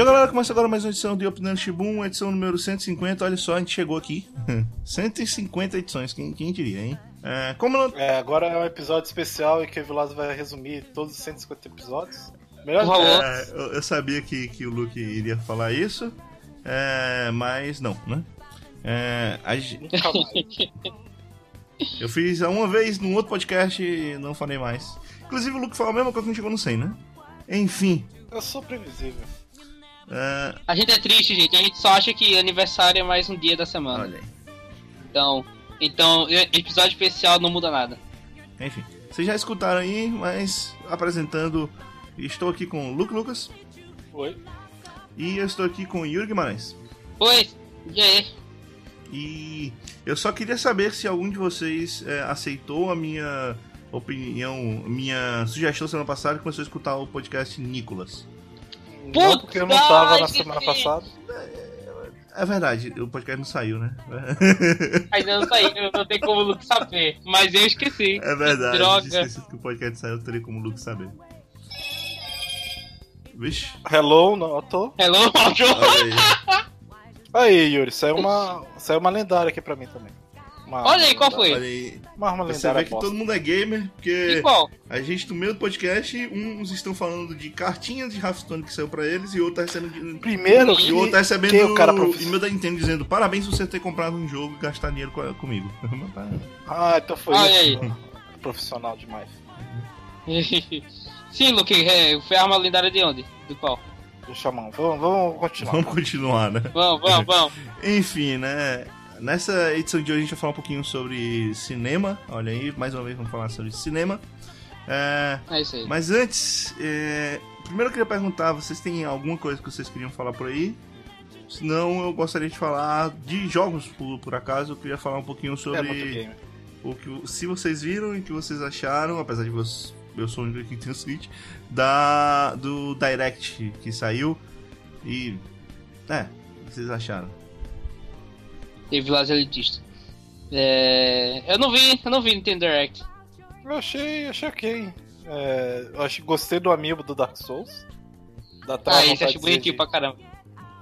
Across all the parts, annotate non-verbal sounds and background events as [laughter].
E galera, começa agora mais uma edição de Opinando Shibun, edição número 150. Olha só, a gente chegou aqui. [laughs] 150 edições, quem, quem diria, hein? É, como não... É, agora é um episódio especial e que o Vilazo vai resumir todos os 150 episódios. Melhor. É, eu, eu sabia que, que o Luke iria falar isso, é, mas não, né? É, a eu fiz uma vez num outro podcast e não falei mais. Inclusive o Luke falou a mesma coisa que a gente chegou no 100, né? Enfim. Eu sou previsível. é, A gente é triste, gente. A gente só acha que aniversário é mais um dia da semana. olha aí. Então, então, episódio especial não muda nada. Enfim. Vocês já escutaram aí, mas apresentando. Estou aqui com o Luke Lucas Oi. e eu estou aqui com o Yuri Guimarães. Oi, e aí? E eu só queria saber se algum de vocês é, aceitou a minha opinião, minha sugestão semana passada e começou a escutar o podcast Nicolas. Não, porque eu não tava na Puta semana passada. É verdade, o podcast não saiu, né? Ainda não saiu, não tem como o Luke saber. Mas eu esqueci. É verdade, Droga. esqueci que o podcast saiu, eu teria como o Luke saber. Vixe, Hello, tô. Hello, olha aí. Aí, Yuri, saiu uma, saiu uma lendária aqui pra mim também. Uma- Olha aí, qual foi? Olha aí. Uma arma Você lendária vê que bosta. todo mundo é gamer, E porque a gente no meio do podcast, uns estão falando de cartinhas de Hearthstone que saiu pra eles e outro tá recebendo Primeiro E o outro tá recebendo que o cara e-mail profissional. da Nintendo dizendo parabéns por você ter comprado um jogo e gastar dinheiro co- comigo. [laughs] Ah, então foi Olha isso. Profissional demais. [laughs] Sim, Luke, é, foi a arma lendária de onde? Do qual? Do Xamã. Vamos, vamos continuar. Vamos continuar, né? Vamos, vamos, vamos. [laughs] Enfim, né? Nessa edição de hoje a gente vai falar um pouquinho sobre cinema. Olha aí, mais uma vez vamos falar sobre cinema. É, É isso aí. mas antes, é, primeiro eu queria perguntar, vocês têm alguma coisa que vocês queriam falar por aí? Senão eu gostaria de falar de jogos, por, por acaso. Eu queria falar um pouquinho sobre... É muito game. o que se vocês viram e o que vocês acharam, apesar de vocês, eu sou o único aqui que tem o Switch, da do Direct que saiu e é, o que vocês acharam? Teve Village Elitista. É... Eu não vi, eu não vi Nintendo Direct. Eu achei, achei ok. É, eu achei, gostei do amiibo do Dark Souls. Uma Ah, esse vontade acho de- bonitinho pra caramba.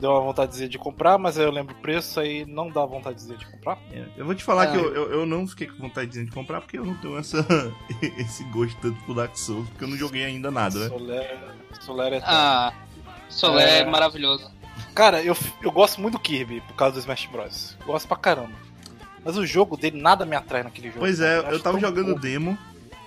Deu uma vontade de comprar, mas aí eu lembro o preço, aí não dá vontade de comprar. É, eu vou te falar Ah. que eu, eu, eu não fiquei com vontade de comprar porque eu não tenho essa, [laughs] esse gosto tanto pro Dark Souls, porque eu não joguei ainda nada, né? Soler, Soler é Ah, Solé é É. maravilhoso. Cara, eu, eu gosto muito do Kirby por causa do Smash Bros. Gosto pra caramba. Mas o jogo dele nada me atrai naquele jogo. Pois é, acho eu tava jogando o bobo. demo.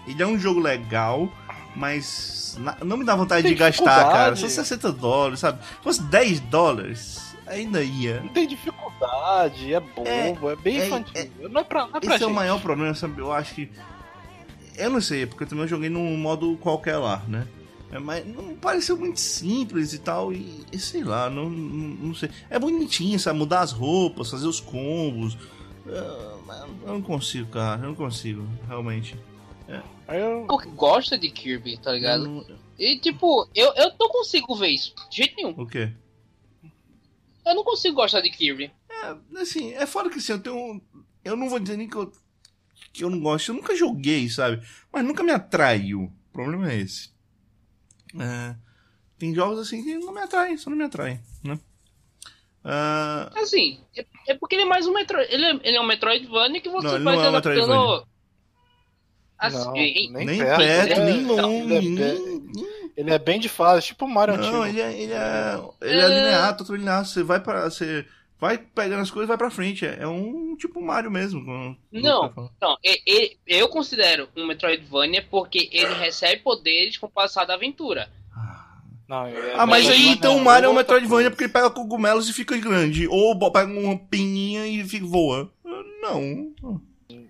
Ele é um jogo legal, mas não me dá vontade de gastar, cara. São 60 dólares, sabe? Se fosse 10 dólares, ainda ia. Não tem dificuldade, é bobo, é, bem é- infantil. Não é pra, não é pra Esse é o maior problema, sabe? Eu acho que. Eu não sei, porque eu também joguei num modo qualquer lá, né? É, Mas não pareceu muito simples e tal, e, e sei lá, não, não, não sei. É bonitinho, sabe? Mudar as roupas, fazer os combos. Ah, mas Eu não consigo, cara, eu não consigo, realmente. Aí eu- Eu gosto de Kirby, tá Eu ligado? não- E tipo, eu, eu não consigo ver isso. De jeito nenhum. O quê? Eu não consigo gostar de Kirby. É, assim, é fora que assim, eu tenho. Eu não vou dizer nem que eu, que eu não gosto, eu nunca joguei, sabe? Mas nunca me atraiu. O problema é esse. É, tem jogos assim que não me atraem, só não me atraem, né? Ah, Assim, é, é porque ele é mais um Metroid. Ele é, ele é um Metroidvania que você Não, ele vai não é um adaptando. Assim, Não, em- nem nem perto, perto, é- nem longe, ele é Ele é bem de fase, tipo o Mario Não, antigo. ele é, ele é, ele é É. linear, todo linear. Você vai para, você vai pegando as coisas, e vai pra frente. É, é um tipo Mario mesmo. como- como Não. Não, e- e- eu considero um Metroidvania porque ele recebe poderes com o passar da aventura. Não, é- Ah, mas aí então o Mario é um Metroidvania coisa. porque ele pega cogumelos e fica grande. Ou pega uma pininha e fica, voa. Não.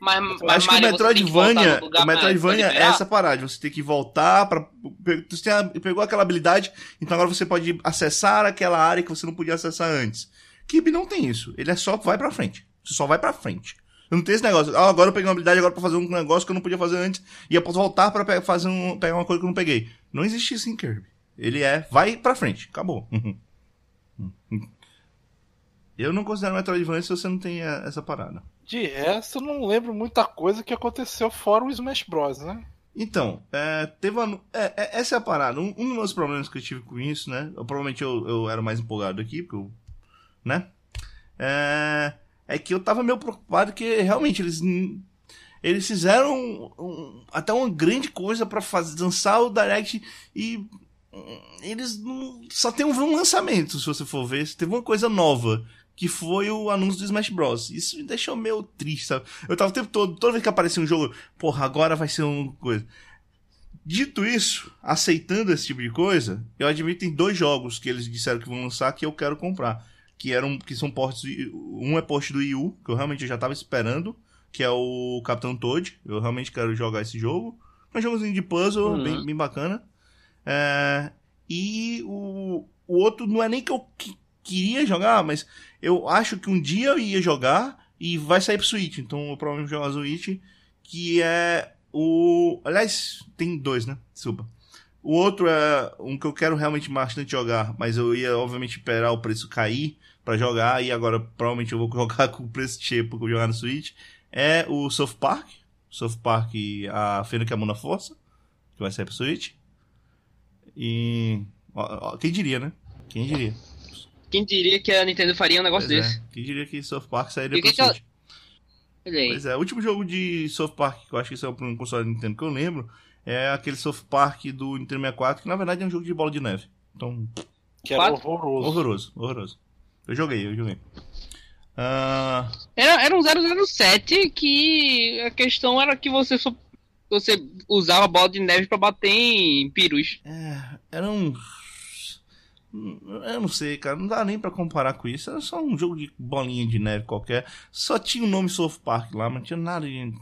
Mas, Acho que o Metroidvania, o Metroidvania é essa parada. Você tem que voltar pe- Você tem a- pegou aquela habilidade, então agora você pode acessar aquela área que você não podia acessar antes. Kirby não tem isso. Ele é só vai pra frente. Você só vai pra frente. Não tem esse negócio. Ah, agora eu peguei uma habilidade agora pra fazer um negócio que eu não podia fazer antes. E eu posso voltar pra pe- fazer um, pegar uma coisa que eu não peguei. Não existe isso em Kirby. Ele é, vai pra frente, acabou. Eu não considero Metroidvania se você não tem eh, essa parada. De resto, eu não lembro muita coisa que aconteceu fora o Smash Bros, né? Então, é, teve uma, é, é, essa é a parada. Um, um, dos meus problemas que eu tive com isso, né? Eu, provavelmente eu, eu era mais empolgado aqui, porque eu, né? É, é que eu tava meio preocupado que realmente eles eles fizeram um, um, até uma grande coisa para fazer dançar o Direct e eles não, só tem um lançamento, se você for ver. Teve uma coisa nova que foi o anúncio do Smash Bros. Isso me deixou meio triste, sabe? Eu tava o tempo todo, toda vez que aparecia um jogo, porra, agora vai ser uma coisa. Dito isso, aceitando esse tipo de coisa, eu admito que tem dois jogos que eles disseram que vão lançar que eu quero comprar. Que eram que são portes. Um é porte do Wii U, que eu realmente já tava esperando, que é o Capitão Toad. Eu realmente quero jogar esse jogo. É um jogozinho de puzzle, uhum. bem, bem bacana. É, e o, o outro não é nem que eu queria jogar, mas eu acho que um dia eu ia jogar e vai sair pro Switch. Então eu provavelmente vou jogar Switch, que é o. Aliás, tem dois, né? Desculpa. O outro é um que eu quero realmente bastante jogar, mas eu ia obviamente esperar o preço cair para jogar e agora provavelmente eu vou [laughs] jogar com o preço cheio vou jogar no Switch. É o South Park, South Park a Feira que é a Mão na Força, que vai sair pro Switch. E quem diria, né? Quem diria? Quem diria que a Nintendo faria um negócio pois desse? É. Quem diria que South Park sairia pro Switch? Ela... Pois é, o último jogo de South Park que eu acho que saiu pra um console da Nintendo que eu lembro é aquele South Park do Nintendo 64, que na verdade é um jogo de bola de neve. Então. Que era horroroso. Horroroso, horroroso. Eu joguei, eu joguei. Uh... Era, era um 007 que a questão era que você só, você usava bola de neve para bater em pirus. É, era um eu não sei, cara. Não dá nem para comparar com isso. Era só um jogo de bolinha de neve qualquer. Só tinha o nome South Park lá, mas não tinha nada de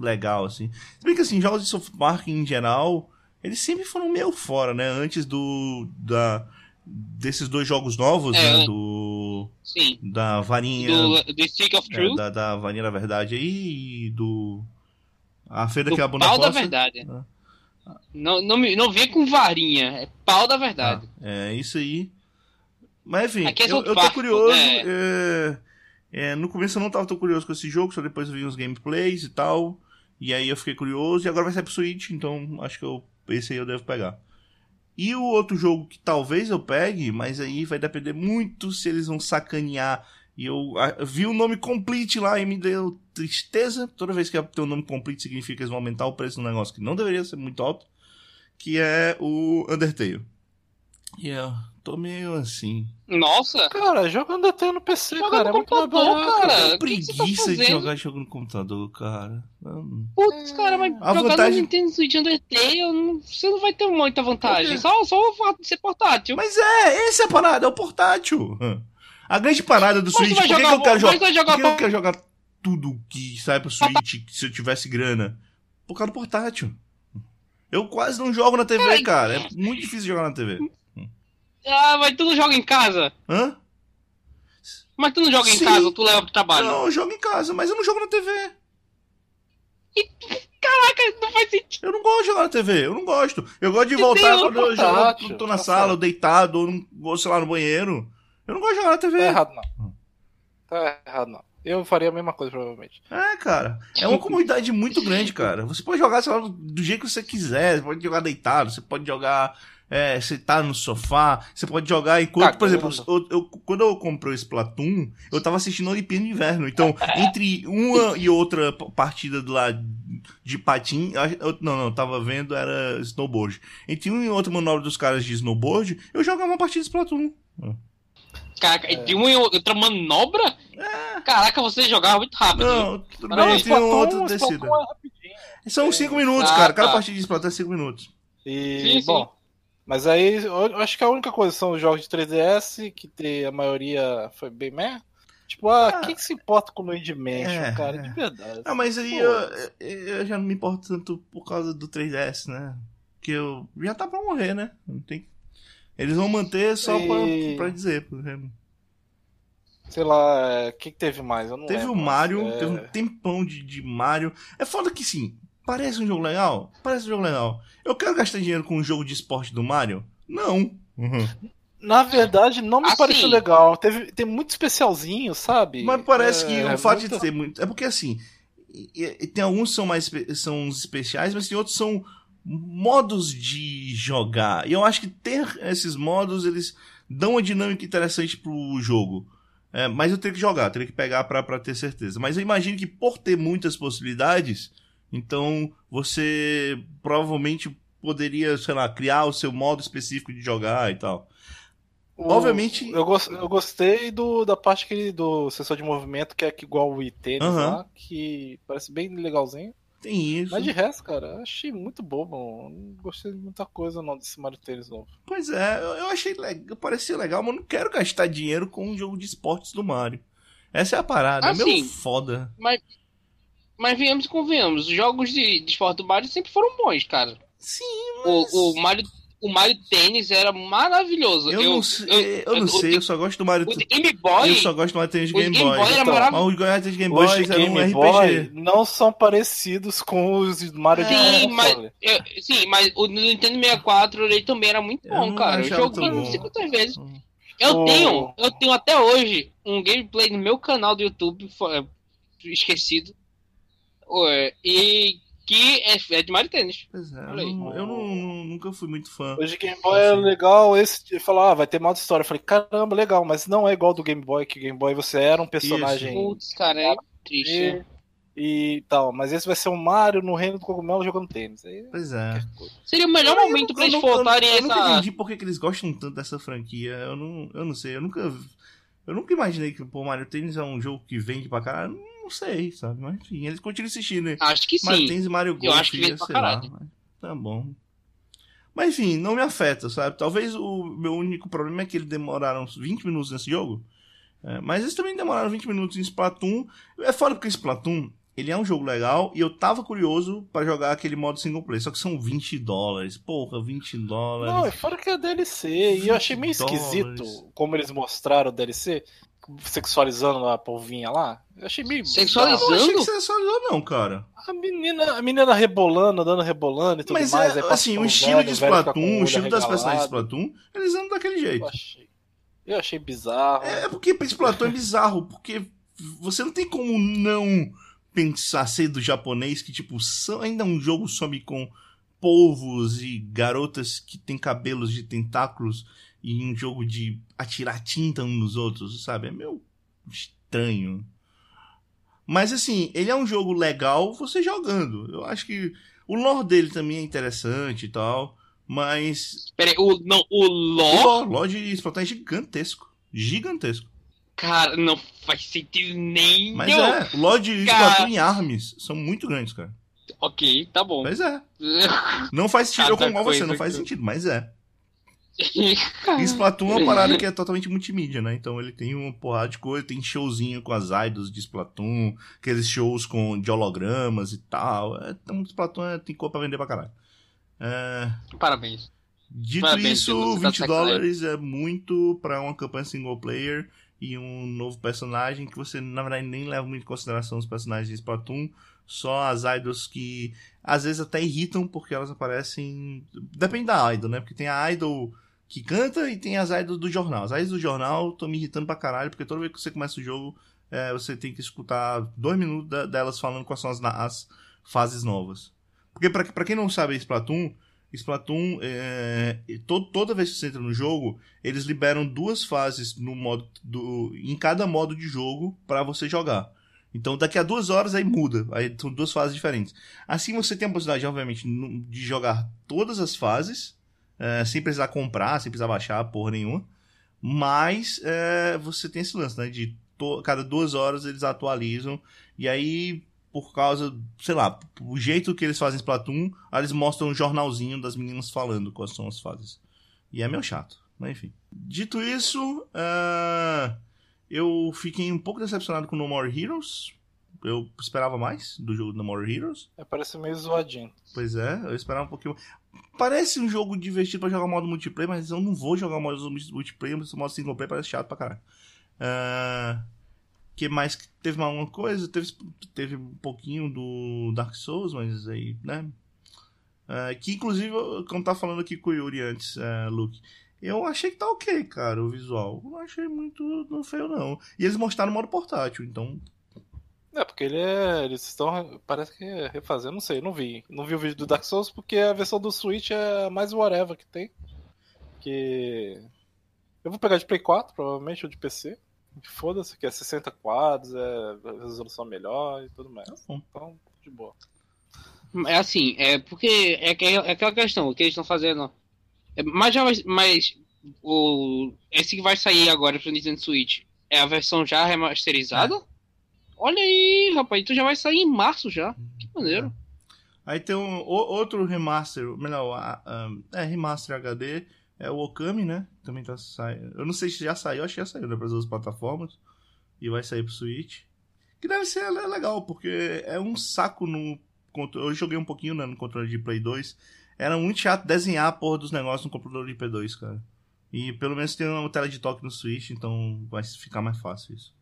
legal, assim. Se bem que, assim, jogos de South Park em geral, eles sempre foram meio fora, né? Antes do. da desses dois jogos novos, é, né? Do. Sim. Da varinha. Do, do Stick of é, Truth. É, da, da varinha da verdade aí e do. A feira do que é a bunda Pau da verdade. É. Não, não, não vem com varinha, é pau da verdade. Ah, é isso aí. Mas enfim, é eu, eu tô curioso. Né? É, é, no começo eu não tava tão curioso com esse jogo, só depois eu vi os gameplays e tal. E aí eu fiquei curioso, e agora vai sair pro Switch, então acho que eu, esse aí eu devo pegar. E o outro jogo que talvez eu pegue, mas aí vai depender muito se eles vão sacanear. E eu, eu vi o nome Complete lá e me deu tristeza. Toda vez que tem o nome Complete significa que eles vão aumentar o preço do negócio que não deveria ser muito alto que é o Undertale. E eu tô meio assim. Nossa! Cara, joga Undertale no PC, joga cara. No é muito barato, cara. preguiça tá de jogar jogo no computador, cara. Putz, cara, mas a jogar vantagem... no Nintendo Switch Undertale, você não vai ter muita vantagem. Só, só o fato de ser portátil. Mas é, essa é a parada, é o portátil. A grande parada do Switch, por que, que eu quero jogar? Jogar por que eu quero jogar tudo que sai pro Switch se eu tivesse grana? Por causa do portátil. Eu quase não jogo na TV, cara. É muito difícil jogar na TV. Ah, mas tu não joga em casa? Hã? Mas tu não joga Sim. em casa, tu leva pro trabalho? Não, eu jogo em casa, mas eu não jogo na TV. E, caraca, não faz sentido. Eu não gosto de jogar na TV, eu não gosto. Eu gosto de voltar quando eu jogo, tô na tá sala, deitado, ou, ou sei lá, no banheiro. Eu não gosto de jogar na TV. Tá errado, não. Tá errado, não. Eu faria a mesma coisa, provavelmente. É, cara. É uma comunidade muito grande, cara. Você pode jogar, sei lá, do jeito que você quiser. Você pode jogar deitado, você pode jogar é, sentado no sofá. Você pode jogar enquanto, por exemplo, eu, eu, quando eu comprei o Splatoon, eu tava assistindo a Olimpíada de Inverno. Então, entre uma e outra partida do lado de patim, eu, não, não, eu tava vendo, era snowboard. Entre um e outro manobra dos caras de snowboard, eu jogava uma partida de Splatoon. Caraca, é. de uma outra manobra? É. Caraca, você jogava muito rápido. Não, tudo bem, tem um outro descida. É São 5 minutos, ah, cara. Cada tá. partida de Splatoon é 5 minutos. E, sim, bom, sim. mas aí eu acho que a única coisa são os jogos de 3DS, que tem, a maioria foi bem meh. Tipo, ah, ah quem que se importa com o Luigi Mansion, é, cara? É. De verdade. Ah, mas aí eu, eu, já não me importo tanto por causa do 3DS, né? Que eu já tá pra morrer, né? Não tem eles vão manter só e... pra, pra dizer, por exemplo. Sei lá, o é, que, que, teve mais? teve lembro, o Mario, é... teve um tempão de, de Mario. É foda que sim, parece um jogo legal? Parece um jogo legal. Eu quero gastar dinheiro com um jogo de esporte do Mario? Não. Uhum. Na verdade, não me assim, pareceu legal. Teve, tem muito especialzinho, sabe? Mas parece é, que o é fato muito... de ter muito. É porque assim. Tem alguns que são mais são especiais, mas tem outros que são modos de jogar. E eu acho que ter esses modos, eles dão uma dinâmica interessante pro jogo. É, mas eu teria que jogar, teria que pegar para ter certeza. Mas eu imagino que por ter muitas possibilidades, então você provavelmente poderia, sei lá, criar o seu modo específico de jogar e tal. O, Obviamente. Eu, gost, eu gostei do, da parte que, do sensor de movimento, que é igual o iTênis uh -huh. lá, que parece bem legalzinho. Tem isso. Mas de resto, cara, achei muito bobo. Não gostei de muita coisa não desse Mario Tênis novo. Pois é, eu achei legal, parecia legal, mas não quero gastar dinheiro com um jogo de esportes do Mario. Essa é a parada, assim, é meio foda. Mas, mas venhamos e convenhamos, os jogos de, de esporte do Mario sempre foram bons, cara. Sim, mas... O, o Mario o Mario Tênis era maravilhoso. Eu, eu não, sei, eu, eu não sei, eu só gosto do Mario Tênis. Game Boy. Eu só gosto do Mario Tênis de Game, Game Boy. Boy era então, maravilhoso. Mas os Mario Tênis Game Boy eram um RPG. não são parecidos com os Mario sim, de mas, eu, Sim, mas o Nintendo 64 ele também era muito bom, cara. Eu joguei não sei quantas vezes. Eu oh. tenho, eu tenho até hoje um gameplay no meu canal do YouTube esquecido. E que é, é de Mario Tênis. Pois é, eu, não, eu não, nunca fui muito fã. Hoje Game Boy assim. é legal, esse falou, ah, vai ter modo história. Eu falei, caramba, legal, mas não é igual do Game Boy, que Game Boy você era um personagem. Putz, cara, é triste. E, e tal, mas esse vai ser o Mario no reino do cogumelo jogando tênis. Aí, pois é. Seria o melhor eu, momento eu, pra eles voltarem essa. Eu nunca entendi por que, eles gostam tanto dessa franquia. Eu não, eu não sei, eu nunca. Eu nunca imaginei que o Mario Tênis é um jogo que vende pra caralho não sei, sabe? Mas enfim, eles continuam assistindo, né? Acho que sim. Martins e Mario Golf, Eu acho que sei lá. Mas, tá bom. Mas enfim, não me afeta, sabe? Talvez o meu único problema é que eles demoraram 20 minutos nesse jogo. É, mas eles também demoraram 20 minutos em Splatoon. É foda porque Splatoon, ele é um jogo legal e eu tava curioso para jogar aquele modo single player. Só que são 20 dólares. Porra, 20 dólares. Não, é fora que é DLC. E eu achei meio esquisito como eles mostraram o DLC sexualizando a polvinha lá. Eu achei meio. Sexualizando? Eu não achei que sexualizou, não, cara. A menina, a menina rebolando, andando rebolando e tudo Mas mais. É, assim, o estilo de Splatoon, o estilo das personagens de Splatoon, eles andam daquele jeito. Eu achei, eu achei bizarro. É, é porque Splatoon é bizarro, porque você não tem como não pensar ser do japonês que, tipo, são, ainda um jogo some com polvos e garotas que têm cabelos de tentáculos e um jogo de atirar tinta uns nos outros, sabe? É meio estranho. Mas assim, ele é um jogo legal você jogando. Eu acho que o lore dele também é interessante e tal, mas. Peraí, o, não, o lore? O lore, lore de Splatoon é gigantesco. Gigantesco. Cara, não faz sentido nem. Mas é, o lore de Splatoon em Arms são muito grandes, cara. Ok, tá bom. Mas é. [laughs] Não faz sentido, eu concordo você, não faz sentido, mas é. E Splatoon é uma parada que é totalmente multimídia, né? Então ele tem uma porrada de coisa, tem showzinho com as idols de Splatoon, aqueles shows com, de hologramas e tal. Então Splatoon é, tem cor pra vender pra caralho. É... Parabéns. Dito Parabéns, isso, 20 tá dólares é muito para uma campanha single player e um novo personagem que você, na verdade, nem leva muito em consideração os personagens de Splatoon, só as idols que às vezes até irritam porque elas aparecem. Depende da idol, né? Porque tem a idol que canta e tem as idols do jornal. As idols do jornal estão me irritando pra caralho, porque toda vez que você começa o jogo, é, você tem que escutar dois minutos delas falando quais são as, as fases novas. Porque pra, pra quem não sabe Splatoon, Splatoon, é, toda vez que você entra no jogo, eles liberam duas fases no modo do, em cada modo de jogo para você jogar. Então daqui a duas horas aí muda, aí são duas fases diferentes. Assim você tem a possibilidade, obviamente, de jogar todas as fases é, sem precisar comprar, sem precisar baixar porra nenhuma. Mas é, você tem esse lance, né? De cada duas horas eles atualizam. E aí, por causa, sei lá, o jeito que eles fazem Splatoon, eles mostram um jornalzinho das meninas falando quais são as fases. E é meio chato, mas enfim. Dito isso, uh, eu fiquei um pouco decepcionado com No More Heroes. Eu esperava mais do jogo No More Heroes. É, parece meio zoadinho. Pois é, eu esperava um pouquinho. Parece um jogo divertido para jogar modo multiplayer, mas eu não vou jogar modo multiplayer, mas o modo single player parece chato pra caralho. Uh, que mais? Teve mais uma coisa? Teve, teve um pouquinho do Dark Souls, mas aí, né? Uh, que inclusive, como tá falando aqui com o Yuri antes, uh, Luke, eu achei que tá ok, cara, o visual. Não achei muito não feio, não. E eles mostraram no modo portátil, então. É, porque ele é. Eles estão. Parece que é refazendo, não sei, não vi. Não vi o vídeo do Dark Souls porque a versão do Switch é mais whatever que tem. Que. Eu vou pegar de Play 4, provavelmente, ou de PC. Foda-se, que é 60 quadros, é resolução melhor e tudo mais. Tá então, de boa. É assim, é porque é, é aquela questão, o que eles estão fazendo. É, mas já mas o esse que vai sair agora pro Nintendo Switch é a versão já remasterizada? É. Olha aí, rapaz, então já vai sair em março já. Que maneiro. É. Aí tem um outro remaster, melhor, um, é remaster HD, é o Okami, né? Também tá saindo. Eu não sei se já saiu, acho que já saiu né, para as duas plataformas e vai sair pro Switch. Que deve ser legal, porque é um saco no eu joguei um pouquinho né, no controle de Play 2. Era muito chato desenhar a porra dos negócios no controle de Play 2, cara. E pelo menos tem uma tela de toque no Switch, então vai ficar mais fácil isso.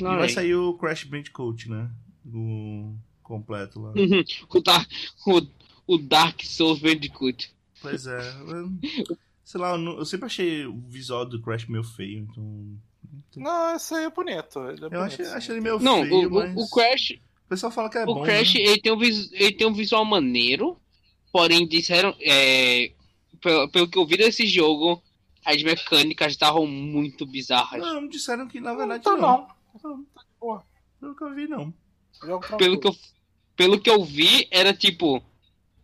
Não, e vai sair o Crash Bandicoot, né? O completo lá. o, Dark, o, o Dark Souls Bandicoot. Pois é. [laughs] sei lá, eu, eu, sempre achei o visual do Crash meio feio, então. Não, esse aí é bonito. Ele é eu bonito, achei, achei ele meio não, feio. Não, o, mas... o Crash. O pessoal fala que é o bom. O Crash né? ele, tem um ele tem um visual maneiro, porém disseram. É, pelo, pelo que eu vi desse jogo, as mecânicas estavam muito bizarras. Não, disseram que na verdade não. Tá não. não. Porra, pelo que eu vi, não. Pelo que eu, pelo que eu vi, era tipo.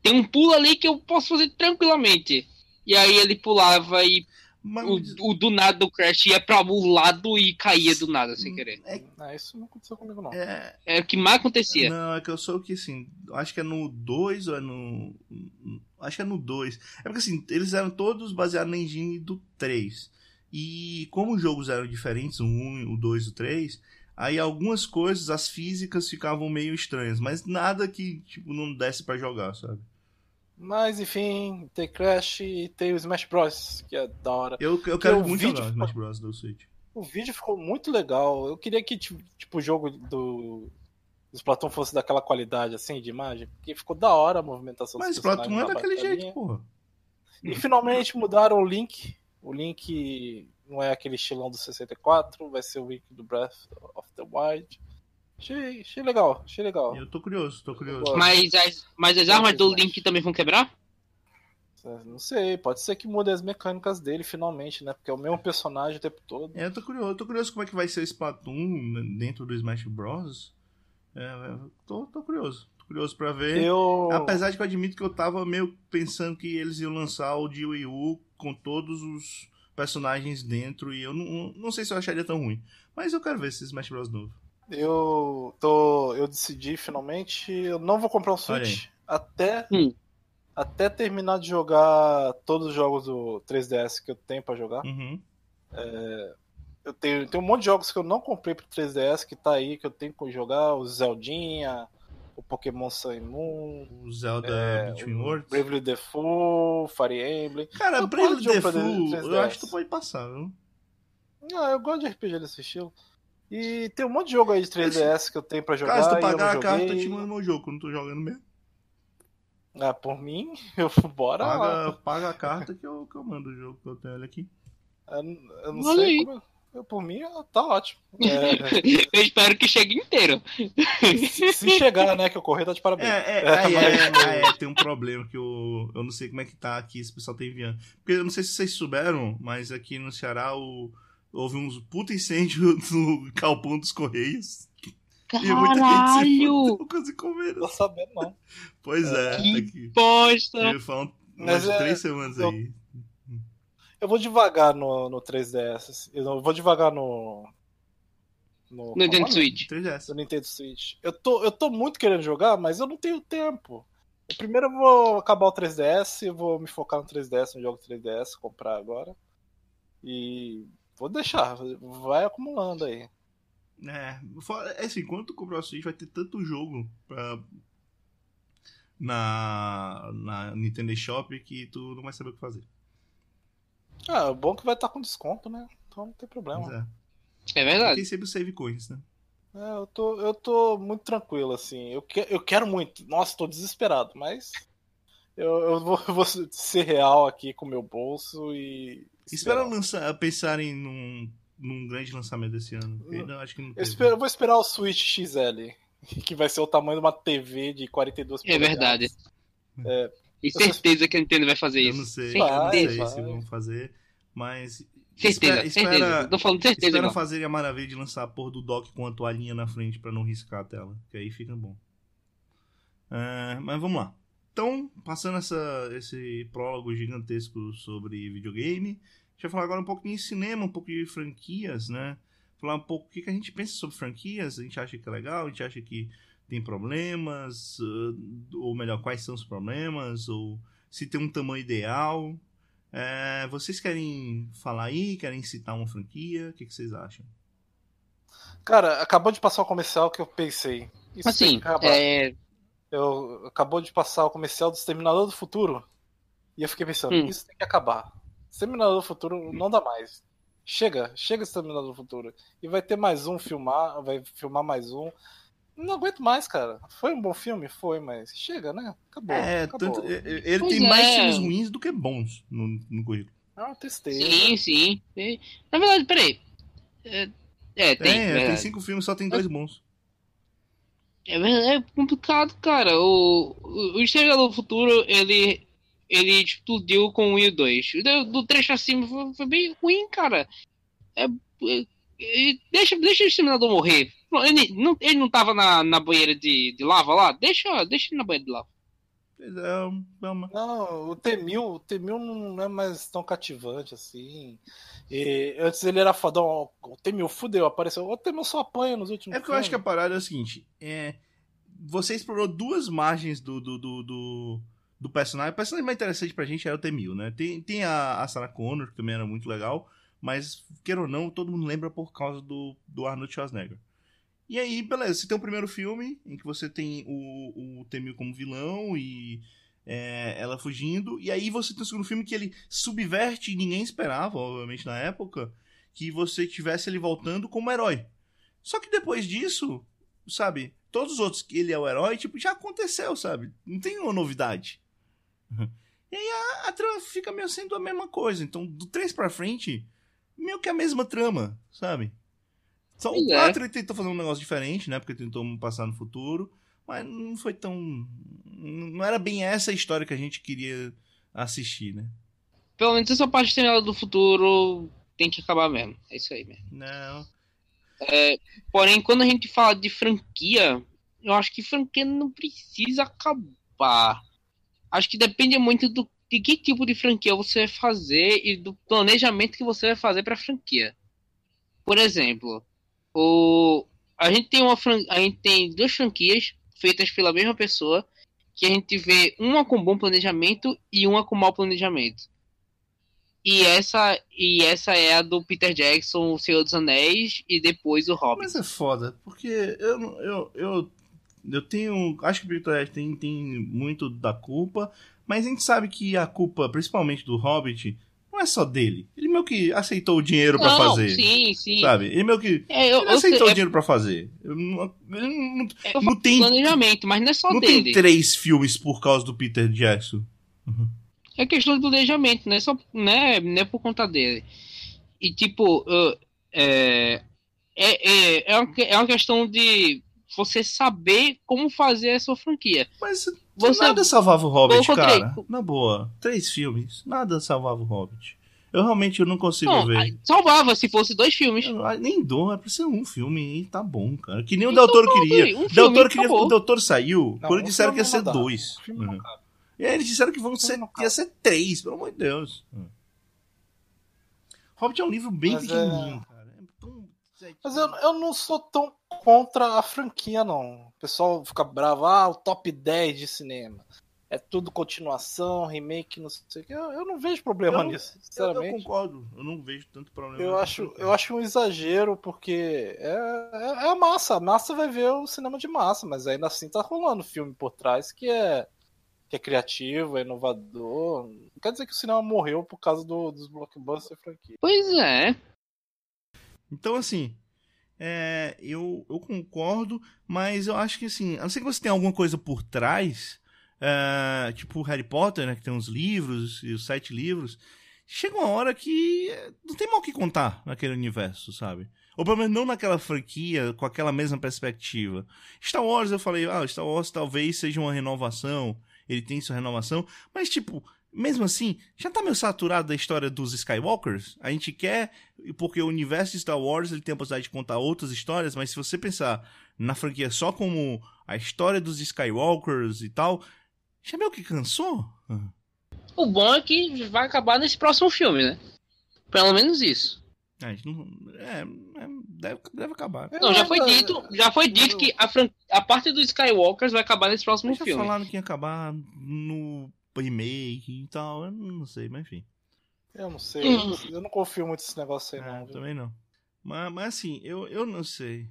Tem um pulo ali que eu posso fazer tranquilamente. E aí ele pulava e mas... O, o, do nada do Crash ia pra um lado e caía do nada, sem querer. É... Ah, isso não aconteceu comigo, não. É... é o que mais acontecia. Não, é que eu sou que, assim, acho que é no 2 ou é no... Acho que é no 2. É porque, assim, eles eram todos baseados na engine do 3. E como os jogos eram diferentes, o 1, o 2 e o 3, aí algumas coisas, as físicas ficavam meio estranhas. Mas nada que, tipo, não desse para jogar, sabe? Mas enfim, tem Crash e tem o Smash Bros, que é da hora. Eu, eu quero muito jogar o Smash Bros do Switch. O vídeo ficou muito legal. Eu queria que tipo, o jogo do, do Splatoon fosse daquela qualidade assim de imagem, porque ficou da hora a movimentação Mas Splatoon é daquele jeito, porra. E finalmente mudaram o Link. O Link não é aquele estilão do 64, vai ser o Link do Breath of the Wild. Achei, achei legal, achei legal. Eu tô curioso, tô curioso. Mas as, mas as armas do Link também vão quebrar? É, não sei, pode ser que mude as mecânicas dele finalmente, né? Porque é o mesmo personagem o tempo todo. É, eu tô curioso, eu tô curioso como é que vai ser o Splatoon dentro do Smash Bros. É, é tô, tô curioso, tô curioso pra ver. Eu... Apesar de que eu admito que eu tava meio pensando que eles iam lançar o de Wii U com todos os personagens dentro e eu não, não sei se eu acharia tão ruim. Mas eu quero ver esse Smash Bros novo. Eu tô. Eu decidi finalmente. Eu não vou comprar um Switch até. Hum. Até terminar de jogar todos os jogos do 3DS que eu tenho para jogar. Uhum. É, eu tenho, tenho um monte de jogos que eu não comprei pro 3DS que tá aí, que eu tenho que jogar, o Zeldinha, o Pokémon Sun Moon, o Zelda é, Between Worlds, Bravely Default, Fire Emblem. Cara, Bravely Default, eu acho que tu pode passar, viu? Ah, eu gosto de RPG desse estilo. E tem um monte de jogo aí de 3DS que eu tenho pra jogar. Cara, se tu pagar a carta, eu te mando meu jogo, eu não tô jogando mesmo. Ah, por mim, [laughs] eu bora paga, lá. Paga a carta que eu, que eu mando o jogo que eu tenho ele aqui. Eu, eu não Olha sei aí. como. Eu, por mim, tá ótimo. [laughs] É... eu espero que chegue inteiro. Se, se, chegar, né? Que eu correr, tá de parabéns. É, é, é, aí, é, [laughs] é, tem um problema que eu, eu não sei como é que tá aqui, esse pessoal tá enviando. Porque eu não sei se vocês souberam, mas aqui no Ceará o houve uns puta incêndio [laughs] no calpão dos Correios. Caralho! E muita gente se quase comendo. Não sabendo, não. Pois é. Que aqui. bosta! Falam umas é, três semanas eu, aí. Eu vou devagar no, no 3DS. Eu vou devagar no. No Nintendo é? Switch. 3DS. No Nintendo Switch. Eu tô, eu tô muito querendo jogar, mas eu não tenho tempo. Primeiro eu vou acabar o 3DS, eu vou me focar no 3DS, no jogo 3DS, comprar agora. E Vou deixar, vai acumulando aí. É, é assim, quando tu comprar o Switch vai ter tanto jogo pra... na, na Nintendo Shop que tu não vai saber o que fazer. Ah, o bom é que vai estar tá com desconto, né? Então não tem problema. É. é. verdade. Tem sempre o save coins, né? É, eu, tô, eu tô muito tranquilo, assim. Eu, que, eu quero muito. Nossa, tô desesperado, mas. Eu, eu, vou, [laughs] eu vou ser real aqui com o meu bolso e. Espera lançar, pensarem num, num grande lançamento desse ano. Eu, não, acho que não eu, espero, eu vou esperar o Switch XL, [laughs] que vai ser o tamanho de uma TV de 42 É verdade. É, e certeza que a Nintendo vai fazer isso. Eu não sei, vai, eu não sei se vão fazer, mas Certeza, espera, certeza. Tô falando certeza. Espera fazerem a maravilha de lançar a porra do dock com a toalhinha na frente para não riscar a tela. Que aí fica bom. É, mas vamos lá. Então, passando essa, esse prólogo gigantesco sobre videogame, a gente vai falar agora um pouco de cinema, um pouco de franquias, né? Falar um pouco o que, que a gente pensa sobre franquias. A gente acha que é legal, a gente acha que tem problemas, ou melhor, quais são os problemas, ou se tem um tamanho ideal. É, vocês querem falar aí? Querem citar uma franquia? O que, que, vocês acham? Cara, acabou de passar o comercial que eu pensei. Isso assim, é... eu acabou de passar o comercial do Exterminador do Futuro e eu fiquei pensando, hum. isso tem que acabar. Exterminador do Futuro não dá mais. Chega, chega Exterminador do Futuro. E vai ter mais um filmar, vai filmar mais um. Não aguento mais, cara. Foi um bom filme? Foi, mas chega, né? Acabou. É, acabou. Tanto, ele pois tem é. mais filmes ruins do que bons no, no currículo. É uma tristeza. Sim, sim. Na verdade, peraí. É, é tem. É, tem cinco filmes, só tem dois bons. É, é complicado, cara. O, o, o Exterminador do Futuro, ele, ele explodiu com o 1 e o 2. Do, do 3 acima foi, foi bem ruim, cara. É, é deixa, deixa o Exterminador morrer. Ele não, ele não tava na, na banheira de, de lava lá? Deixa, deixa ele na banheira de lava. É, é. Não, o T-1000, o T-1000 não é mais tão cativante assim. E antes ele era fodão, o T-1000 fudeu, apareceu. O T-1000 só apanha nos últimos É porque eu acho que a parada é o seguinte: é, você explorou duas margens do, do, do, do, do personagem. O personagem mais interessante pra gente era o T-1000, né? Tem, tem a, a Sarah Connor, que também era muito legal, mas, queira ou não, todo mundo lembra por causa do, do Arnold Schwarzenegger. E aí, beleza, você tem o primeiro filme, em que você tem o, o Temil como vilão e é, ela fugindo. E aí você tem o segundo filme que ele subverte e ninguém esperava, obviamente, na época, que você tivesse ele voltando como herói. Só que depois disso, sabe, todos os outros que ele é o herói, tipo, já aconteceu, sabe? Não tem uma novidade. E aí a, a trama fica meio sendo a mesma coisa. Então, do 3 pra frente, meio que a mesma trama, sabe? Só o 4 é. ele tentou fazer um negócio diferente, né? Porque tentou passar no futuro. Mas não foi tão. Não era bem essa a história que a gente queria assistir, né? Pelo menos essa parte de do futuro tem que acabar mesmo. É isso aí mesmo. Não. É, porém, quando a gente fala de franquia, eu acho que franquia não precisa acabar. Acho que depende muito do de que tipo de franquia você vai fazer e do planejamento que você vai fazer para a franquia. Por exemplo, o, a gente tem uma a gente tem duas franquias feitas pela mesma pessoa que a gente vê uma com bom planejamento e uma com mau planejamento. E essa e essa é a do Peter Jackson, O Senhor dos Anéis e depois o Hobbit. Mas é foda, porque eu eu, eu, eu tenho, acho que o Peter tem, tem muito da culpa, mas a gente sabe que a culpa, principalmente do Hobbit, não é só dele. Ele meio que aceitou o dinheiro para fazer. Sim, sim. Sabe? Ele meio que. É, eu, ele aceitou sei, o dinheiro é... para fazer. Não, não, é, não tem. Planejamento, mas não é só não dele. Não tem três filmes por causa do Peter Jackson. Uhum. É questão de planejamento, não é só. Né, não é por conta dele. E tipo. Uh, é, é, é, é, uma, é uma questão de você saber como fazer a sua franquia. Mas você... nada salvava o Hobbit, cara. Na boa. Três filmes. Nada salvava o Hobbit. Eu realmente eu não consigo não, ver. Salvava se fosse dois filmes. Eu, nem dou, é pra ser um filme e tá bom, cara. Que nem o Del Toro queria. Um Toro queria. O Del Toro saiu não, quando um disseram que ia ser dois. Uhum. E aí eles disseram que vão ser, ia ser três, pelo amor de Deus. Uhum. Hobbit é um livro bem Mas é- pequenininho, é... cara. É tão... Mas eu, eu não sou tão contra a franquia, não. O pessoal fica bravo, ah, o top 10 de cinema. É tudo continuação, remake, não sei o que. Eu, eu não vejo problema eu, nisso, sinceramente. Eu, eu, concordo, eu não vejo tanto problema. Eu acho, eu acho um exagero, porque é, é, é, a massa. A massa vai ver o cinema de massa, mas ainda assim tá rolando filme por trás que é, que é criativo, é inovador. Não quer dizer que o cinema morreu por causa do, dos blockbusters franquia. Pois é. Então, assim, é, eu, eu concordo, mas eu acho que assim, a não ser que você tenha alguma coisa por trás, é, tipo Harry Potter, né, que tem uns livros e os sete livros, chega uma hora que não tem mal o que contar naquele universo, sabe? Ou pelo menos não naquela franquia, com aquela mesma perspectiva. Star Wars, eu falei, ah, Star Wars talvez seja uma renovação, ele tem sua renovação, mas tipo, mesmo assim, já tá meio saturado da história dos Skywalkers. A gente quer, porque o universo de Star Wars ele tem a possibilidade de contar outras histórias, mas se você pensar na franquia só como a história dos Skywalkers e tal, já meio que cansou. O bom é que vai acabar nesse próximo filme, né? Pelo menos isso. É, é, é deve, deve acabar. Não, já foi dito, já foi dito que a, fran... a parte dos Skywalkers vai acabar nesse próximo já filme. Já falaram que ia acabar no remake e tal, eu não sei, mas enfim. Eu não sei, hum. eu não confio muito nesse negócio aí, é, não. Também não. Mas, mas assim, eu, eu não sei.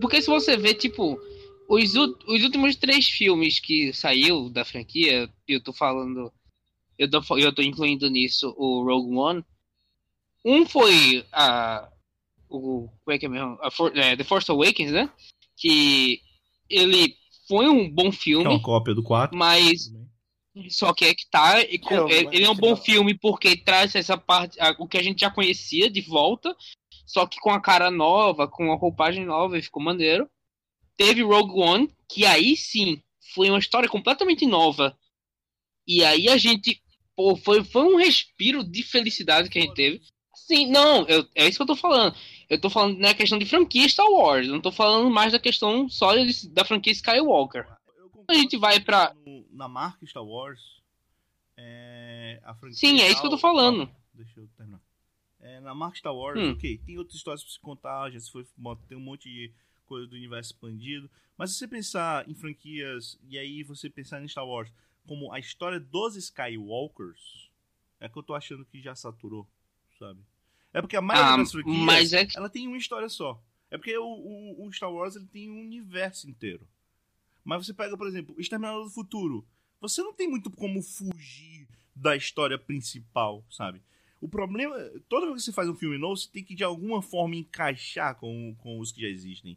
Porque se você vê, tipo, os, os últimos três filmes que saiu da franquia, eu tô falando. Eu tô, eu tô incluindo nisso o Rogue One. Um foi a. O. Como é que é mesmo? A For, é, The Force Awakens, né? Que ele foi um bom filme. É uma cópia do 4. Mas. Só que é que tá. ele é um bom filme porque traz essa parte. O que a gente já conhecia de volta. Só que com a cara nova, com a roupagem nova, e ficou maneiro. Teve Rogue One, que aí sim foi uma história completamente nova. E aí a gente. Pô, foi, foi um respiro de felicidade que a gente teve. Sim, não, eu, é isso que eu tô falando. Eu tô falando na questão de franquia Star Wars. Eu não tô falando mais da questão só da franquia Skywalker. A gente vai pra na marca Star Wars, é, a franquia. Sim, é isso que eu tô falando. deixa eu terminar. É, na marca Star Wars, hum. ok, tem outras histórias pra se contar, já se foi, tem um monte de coisa do universo expandido. Mas se você pensar em franquias, e aí você pensar em Star Wars como a história dos Skywalkers, é que eu tô achando que já saturou, sabe? É porque a maioria ah, das franquias, é... ela tem uma história só. É porque o, o, o Star Wars ele tem um universo inteiro. Mas você pega, por exemplo, Exterminador do Futuro. Você não tem muito como fugir da história principal, sabe? O problema, toda vez que você faz um filme novo, você tem que de alguma forma encaixar com, com os que já existem.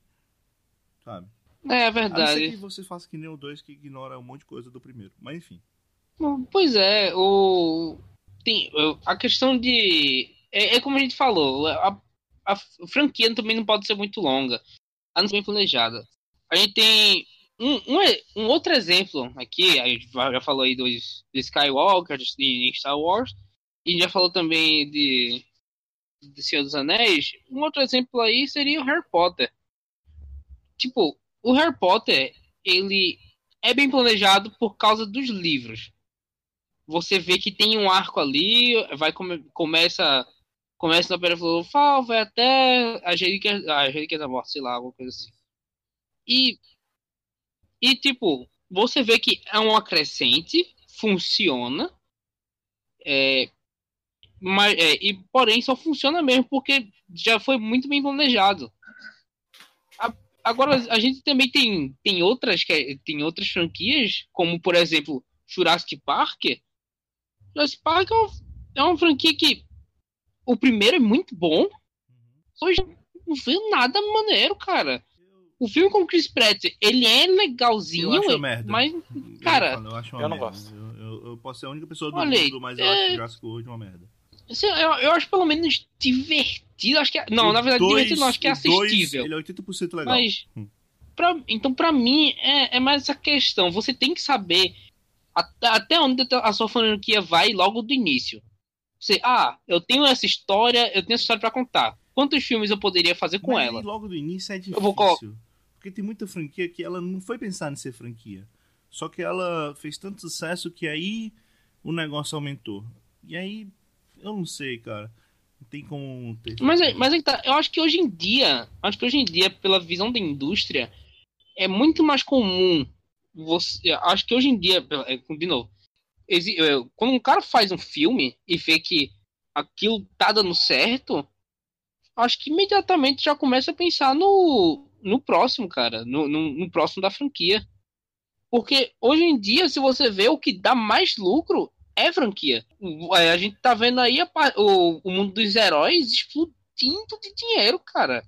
Sabe? É, é verdade. A não ser que você faça que nem o 2 que ignora um monte de coisa do primeiro. Mas enfim. Pois é, o. Tem, a questão de. É, é como a gente falou, a, a franquia também não pode ser muito longa. A não ser bem planejada. A gente tem um, um, um, outro exemplo aqui, a gente já falou aí dos, dos Skywalker em Star Wars, e já falou também de, de Senhor dos Anéis. Um outro exemplo aí seria o Harry Potter. Tipo, o Harry Potter, ele é bem planejado por causa dos livros. Você vê que tem um arco ali, vai come, começa começa na Pedra Filosofal, vai até a Relíquia, a Relíquia da Morte, sei lá, alguma coisa assim. E e, tipo, você vê que é uma crescente, funciona, é, mas, é, e, porém só funciona mesmo porque já foi muito bem planejado. A, agora, a gente também tem, tem, outras, tem outras franquias, como, por exemplo, Jurassic Park. Jurassic Park é uma, é uma franquia que o primeiro é muito bom, hoje não veio nada maneiro, cara. O filme com o Chris Pratt, ele é legalzinho, eu acho merda. mas, cara... Eu, acho uma eu não merda. gosto. Eu, eu, eu, posso ser a única pessoa do Olha, mundo, mas eu é... acho Jurassic World uma merda. Assim, eu, eu acho pelo menos divertido, acho que é... Não, o na verdade, dois, divertido não, acho que é assistível. Dois, ele é 80% legal. Mas, hum. pra, então pra mim, é, é mais essa questão. Você tem que saber até, até onde a sua franquia vai logo do início. Você, ah, eu tenho essa história, eu tenho essa história pra contar. Quantos filmes eu poderia fazer com mas ela? logo do início é difícil. Eu vou colocar porque tem muita franquia que ela não foi pensar em ser franquia. Só que ela fez tanto sucesso que aí o negócio aumentou. E aí, eu não sei, cara. Não tem como ter. Mas, é, mas é tá, eu acho que hoje em dia, acho que hoje em dia, pela visão da indústria, é muito mais comum. Você, acho que hoje em dia, é, de novo, quando um cara faz um filme e vê que aquilo tá dando certo, acho que imediatamente já começa a pensar no, no próximo, cara. No, no, no, próximo da franquia. Porque hoje em dia, se você vê, o que dá mais lucro é franquia. A gente tá vendo aí a, o, o mundo dos heróis explodindo de dinheiro, cara.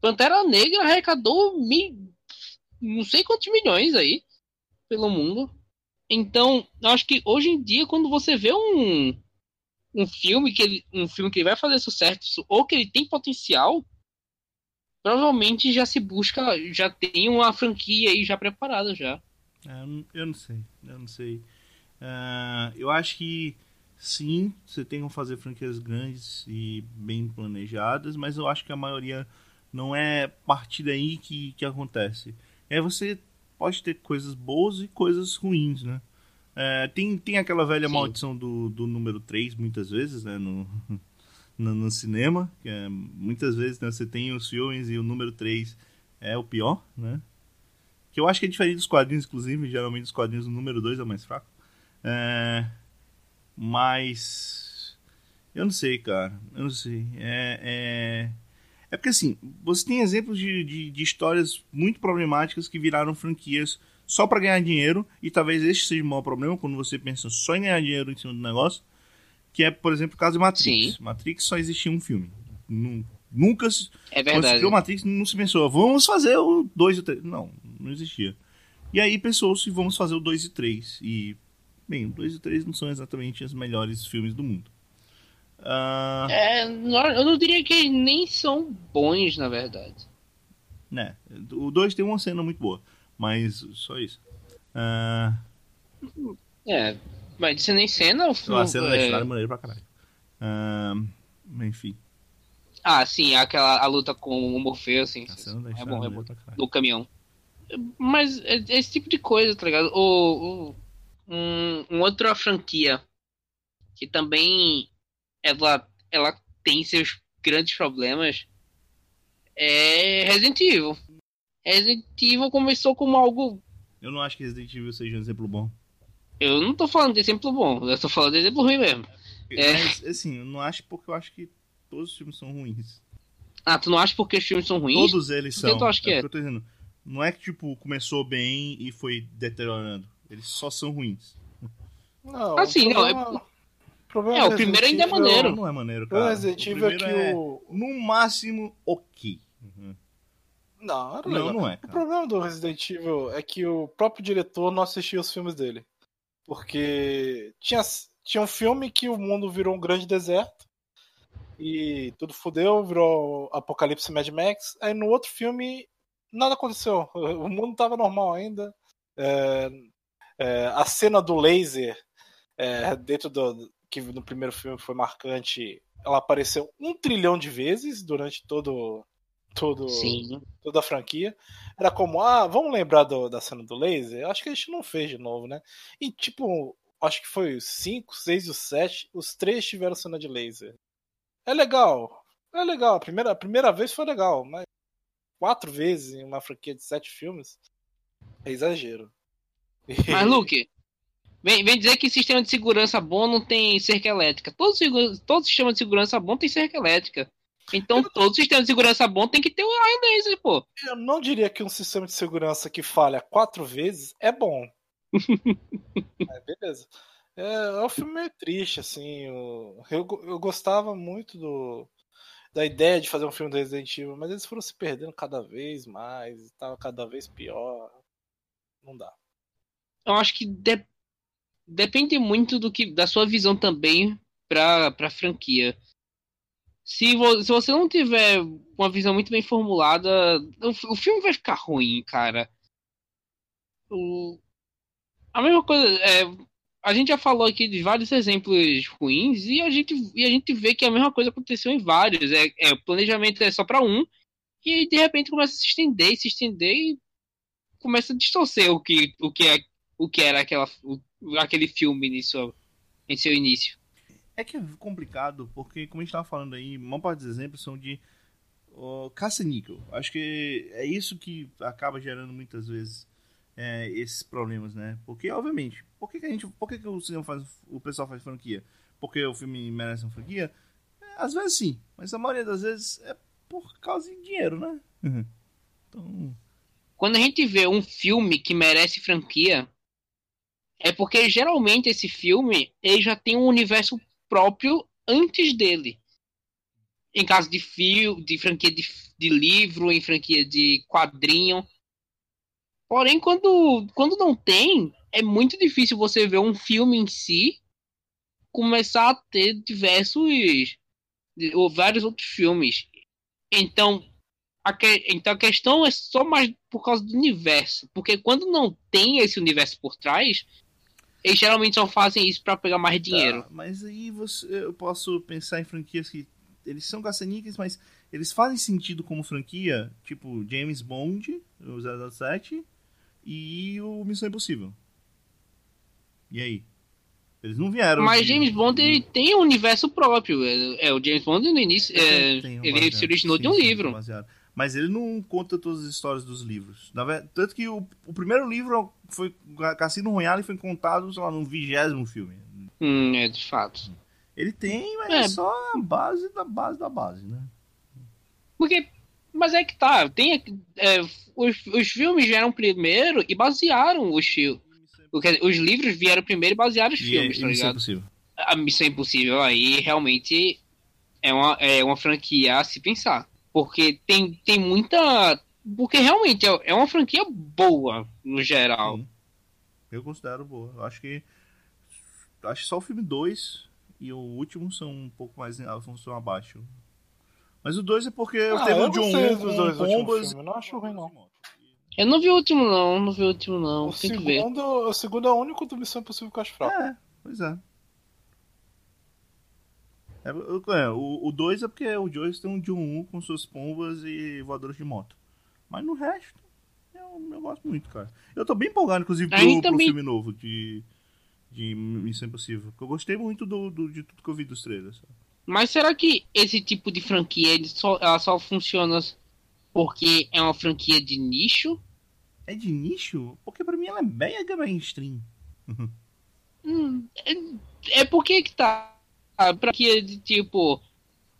Pantera Negra arrecadou mil, não sei quantos milhões aí pelo mundo. Então, eu acho que hoje em dia, quando você vê um, um filme que ele, um filme que vai fazer sucesso ou que ele tem potencial, provavelmente já se busca, já tem uma franquia aí já preparada já. É, eu não sei, eu não sei. Uh, eu acho que sim, você tem que fazer franquias grandes e bem planejadas, mas eu acho que a maioria não é a partir daí que, que acontece. É você pode ter coisas boas e coisas ruins, né? É, tem, tem aquela velha Sim. maldição do, do número 3, muitas vezes, né? No, no, no cinema. Que é, muitas vezes né, você tem os filmes e o número 3 é o pior, né? Que eu acho que é diferente dos quadrinhos, inclusive. Geralmente os quadrinhos o número 2 é o mais fraco. É, mas. Eu não sei, cara. Eu não sei. É. é... É porque assim, você tem exemplos de, de, de histórias muito problemáticas que viraram franquias só para ganhar dinheiro, e talvez este seja o maior problema quando você pensa só em ganhar dinheiro em cima do negócio, que é, por exemplo, o caso de Matrix. Sim. Matrix só existia um filme. Nunca se. É verdade. Quando se o Matrix, não se pensou, vamos fazer o 2 e o 3. Não, não existia. E aí pensou-se, vamos fazer o 2 e 3. E, bem, o 2 e 3 não são exatamente os melhores filmes do mundo. Uh... É, eu não diria que nem são bons, na verdade. Né, o 2 tem uma cena muito boa, mas só isso. Uh... É, mas de nem cena, o filme. A cena é... da história é maneira pra caralho. Enfim. Ah, sim, aquela a luta com o Morfeu, assim. é bom, é bom. No caminhão. Mas é, é esse tipo de coisa, tá ligado? O, o, um, um outra franquia que também ela, ela tem seus grandes problemas é Resident Evil. Resident Evil começou como algo. Eu não acho que Resident Evil seja um exemplo bom. Eu não tô falando de exemplo bom, eu tô falando de exemplo ruim mesmo. É... Mas, assim, eu não acho porque eu acho que todos os filmes são ruins. Ah, tu não acha porque os filmes são ruins? Todos eles são. Eu acho que é. é. eu tô dizendo. Não é que, tipo, começou bem e foi deteriorando. Eles só são ruins. Não, assim, problema... não, é problema é, o primeiro ainda é maneiro. Não é maneiro, cara. O Resident Evil é que é, o... no máximo, ok. Uhum. Não, não, não, não é. Cara. O problema do Resident Evil é que o próprio diretor não assistia os filmes dele. Porque tinha, tinha um filme que o mundo virou um grande deserto e tudo fudeu, virou Apocalipse Mad Max. Aí no outro filme nada aconteceu. [laughs] O mundo tava normal ainda. É, é, a cena do laser é, dentro do, que no primeiro filme foi marcante, ela apareceu um trilhão de vezes durante todo, todo Sim. toda a franquia. Era como, ah, vamos lembrar do, da cena do laser? Acho que a gente não fez de novo, né? E tipo, acho que foi os 5, 6 e os 7, os três tiveram cena de laser. É legal, é legal. A primeira, a primeira vez foi legal, mas quatro vezes em uma franquia de sete filmes é exagero. Mas, Luke, Vem, vem dizer que sistema de segurança bom não tem cerca elétrica. Todo, todo sistema de segurança bom tem cerca elétrica. Então eu... todo sistema de segurança bom tem que ter o raio laser, pô. Eu não diria que um sistema de segurança que falha quatro vezes é bom. [laughs] é, beleza. É, é um filme meio triste, assim. Eu, eu, eu gostava muito do, da ideia de fazer um filme do Resident Evil, mas eles foram se perdendo cada vez mais, estava cada vez pior. Não dá. Eu acho que de, depende muito do que da sua visão também para a franquia. Se, vo, se você não tiver uma visão muito bem formulada, o, o filme vai ficar ruim, cara. O, a mesma coisa, é, a gente já falou aqui de vários exemplos ruins e a gente, e a gente vê que a mesma coisa aconteceu em vários. É, é o planejamento é só para um e de repente começa a se estender, se estender e começa a distorcer o que, o que, é, o que era aquela, o, aquele filme nisso, em seu início. É que é complicado, porque, como a gente estava falando aí, uma parte dos exemplos são de uh, caça-níquel. Acho que é isso que acaba gerando muitas vezes é, esses problemas, né? Porque, obviamente, por que, que a gente. Por que, que o cinema faz. O pessoal faz franquia? Porque o filme merece uma franquia? É, às vezes sim, mas a maioria das vezes é por causa de dinheiro, né? Uhum. Então. Quando a gente vê um filme que merece franquia, é porque geralmente esse filme ele já tem um universo próprio antes dele. em caso de fio, de franquia de, de livro, em franquia de quadrinho. Porém, quando, quando não tem, é muito difícil você ver um filme em si começar a ter diversos ou vários outros filmes. Então, a que, então a questão é só mais por causa do universo, porque quando não tem esse universo por trás, eles geralmente só fazem isso para pegar mais dinheiro. Tá, mas aí você, eu posso pensar em franquias que eles são caça-níqueis, mas eles fazem sentido como franquia, tipo James Bond, o 007 e o Missão Impossível. E aí? Eles não vieram. Mas de... James Bond ele tem um universo próprio. É, é o James Bond no início. É, um ele se originou sim, de um sim, livro. Mas ele não conta todas as histórias dos livros. Verdade, tanto que o, o, primeiro livro foi Cassino Royale foi contado, sei lá, no vigésimo filme. Hum, é de fato. Ele tem, mas é, é só a base da base da base, né? Porque. Mas é que tá. Tem, é, os, os filmes vieram primeiro e basearam os filmes. Porque os livros vieram primeiro e basearam os e, filmes, tá ligado? Impossível. A Missão Impossível aí realmente é uma, é uma franquia a se pensar. Porque tem, tem muita. Porque realmente é, é uma franquia boa, no geral. Sim. Eu considero boa. Eu acho que. Acho que só o filme 2 e o último são um pouco mais. são abaixo. Mas o 2 é porque ah, teve o John Woo com dois bombas. Eu não acho ruim, não. Eu não vi o último, não. Não vi o último, não. O, Tem segundo, que ver. o segundo é o único do Missão Impossível que eu acho fraco. É, pois é. É, é o 2 é porque o Joyce tem um John Woo com suas pombas e voadores de moto. Mas no resto, eu, eu gosto muito, cara. Eu tô bem empolgado, inclusive, pro, também... pro filme novo de, de Missão Impossível. Porque eu gostei muito do, do, de tudo que eu vi dos trailers. Mas será que esse tipo de franquia ele só, ela só funciona porque é uma franquia de nicho? É de nicho? Porque pra mim ela é mega mainstream. [laughs] hum, é, é porque que tá. Pra que de tipo.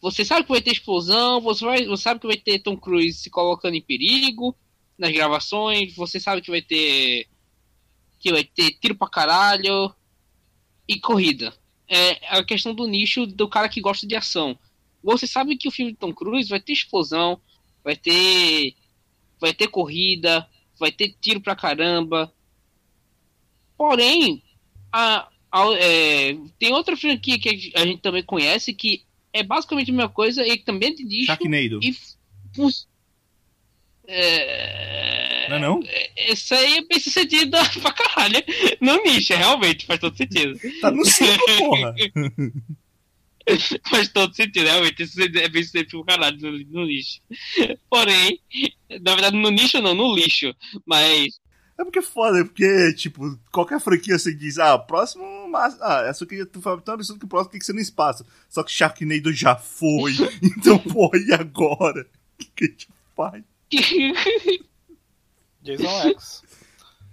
Você sabe que vai ter explosão, você, vai, você sabe que vai ter Tom Cruise se colocando em perigo nas gravações, você sabe que vai ter. que vai ter tiro pra caralho e corrida. É a questão do nicho do cara que gosta de ação. Você sabe que o filme de Tom Cruise vai ter explosão, vai ter vai ter corrida, vai ter tiro pra caramba. Porém, a é, tem outra franquia que a gente também conhece que é basicamente a mesma coisa e que também é de nicho. Sharknado. E, é, não é não? Isso aí é bem sucedido [laughs] pra caralho. No nicho, realmente, faz todo sentido. tá no 5, porra. [laughs] Faz todo sentido, realmente. Isso é bem sempre pro caralho no, no, lixo. Porém, na verdade, no nicho não, no lixo. Mas. É porque é foda, porque, tipo, qualquer franquia você diz, ah, próximo. Mas, ah, essa aqui tu fala tão absurdo que o próximo tem que ser no espaço. Só que Sharknado já foi. [laughs] então, porra, e agora? O [laughs] que, que a gente faz? [laughs] Jason X.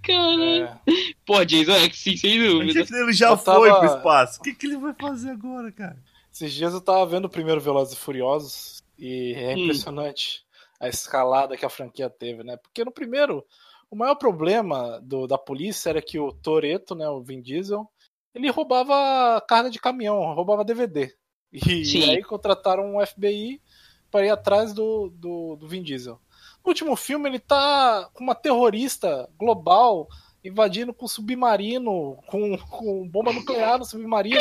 Caralho. É. Pô, Jason X, sim, sem dúvida. Ele já foi pro espaço. O que, que ele vai fazer agora, cara? Esses dias eu tava vendo o primeiro Velozes e Furiosos e é hum. impressionante hum. a escalada que a franquia teve, né? Porque no primeiro, o maior problema do, da polícia era que o Toreto, né, o Vin Diesel, ele roubava carga de caminhão, roubava DVD. E, e aí contrataram um FBI para ir atrás do, do, do Vin Diesel. No último filme, ele tá com uma terrorista global invadindo com submarino, com, com bomba nuclear no submarino.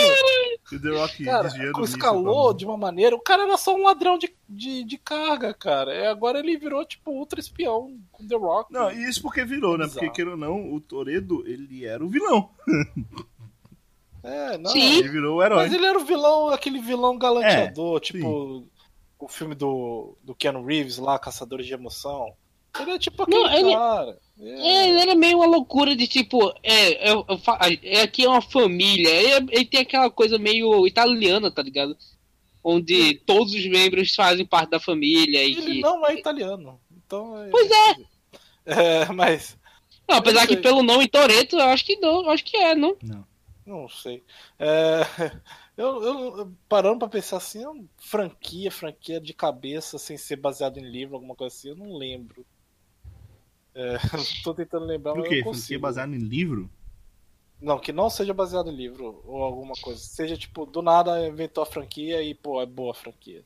E The Rock cara, escalou de uma maneira. O cara era só um ladrão de, de, de carga, cara. E agora ele virou, tipo, ultra espião com The Rock. Não, e isso porque virou, né? Porque, queira ou não, o Toredo, ele era o vilão. [laughs] É, não. Sim. Ele virou o herói. Mas ele era o vilão, aquele vilão galanteador, é, tipo sim. o filme do, do Keanu Reeves lá, Caçadores de Emoção. Ele é tipo aquele não, ele, cara. É. ele era meio uma loucura de tipo, é, eu, eu, é aqui é uma família. Ele, ele, tem aquela coisa meio italiana, tá ligado? Onde todos os membros fazem parte da família. E ele que... não é italiano. Então é... Pois é. [laughs] é mas. Não, apesar que pelo nome Toreto, eu acho que não, acho que é, não? Não. Não sei. É, [laughs] eu, eu, parando pra pensar assim, franquia, franquia de cabeça, sem ser baseado em livro, alguma coisa assim, eu não lembro. É, [laughs] tô tentando lembrar, Por quê? Franquia baseada em livro? Não, que não seja baseado em livro ou alguma coisa. Seja tipo, do nada inventou a franquia e, pô, é boa a franquia.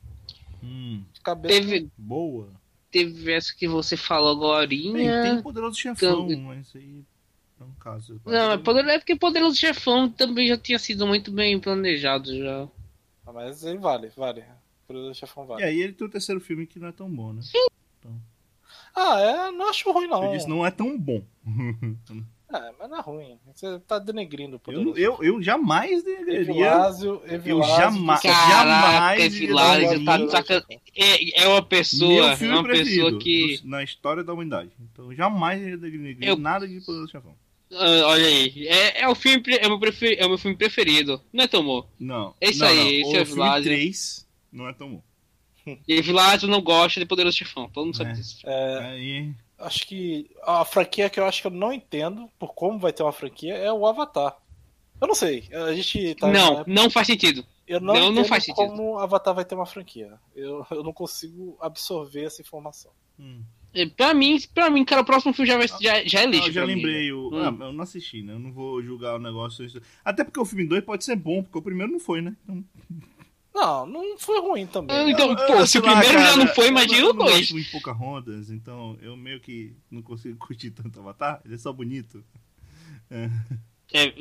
Hum. Cabeça Teve, Boa. teve essa que você falou agora. Tem Poderoso Chefão, mas aí é um caso. Não, é, poder, é porque Poderoso Chefão também já tinha sido muito bem planejado já. Ah, Mas ele vale, vale. Poderoso Chefão E vale. aí ele tem o terceiro filme que não é tão bom, né? Ah, é, não acho ruim não. Eu disse, não é tão bom. [laughs] É, mas não é ruim. Você tá denegrindo o eu, Poderoso eu, eu jamais deveria. Evilásio, Eu Evilásio, jamais, disse- Caraca, jamais dar tá saca- É, é uma pessoa, Meu é filme uma preferido pessoa que. na história da humanidade. Então jamais iria denegrir Eu- nada de Poderoso Chefão. Ah, olha aí, é, é o filme, pre- é o, meu prefer, é o meu filme preferido, não é Tomou? Não. Esse não, aí, não. esse o é filme Vlad. 3 não é tão bom. E Vilásio não gosta de Poderoso Chefão, todo mundo sabe É. disso. Aí, Acho que a franquia que eu acho que eu não entendo por como vai ter uma franquia é o Avatar. Eu não sei. A gente tá não, na- não faz sentido. Eu não, não, não entendo faz sentido. como Avatar vai ter uma franquia. Eu, eu não consigo absorver essa informação. hum. É, Pra mim, pra mim, cara, o próximo filme já, vai, já, já é Ah, lixo. eu já mim. lembrei o. Hum. Ah, eu não assisti, né? Eu não vou julgar o negócio. Até porque o filme 2 pode ser bom, porque o primeiro não foi, né? Então, Não, não foi ruim também. Ah, Então, Eu- pô, eu- se o lá, primeiro já cara, não foi, eu imagina eu o dois. gosto muito de Pocahontas, então eu meio que não consigo [laughs] curtir tanto Avatar. Ele é só bonito. É,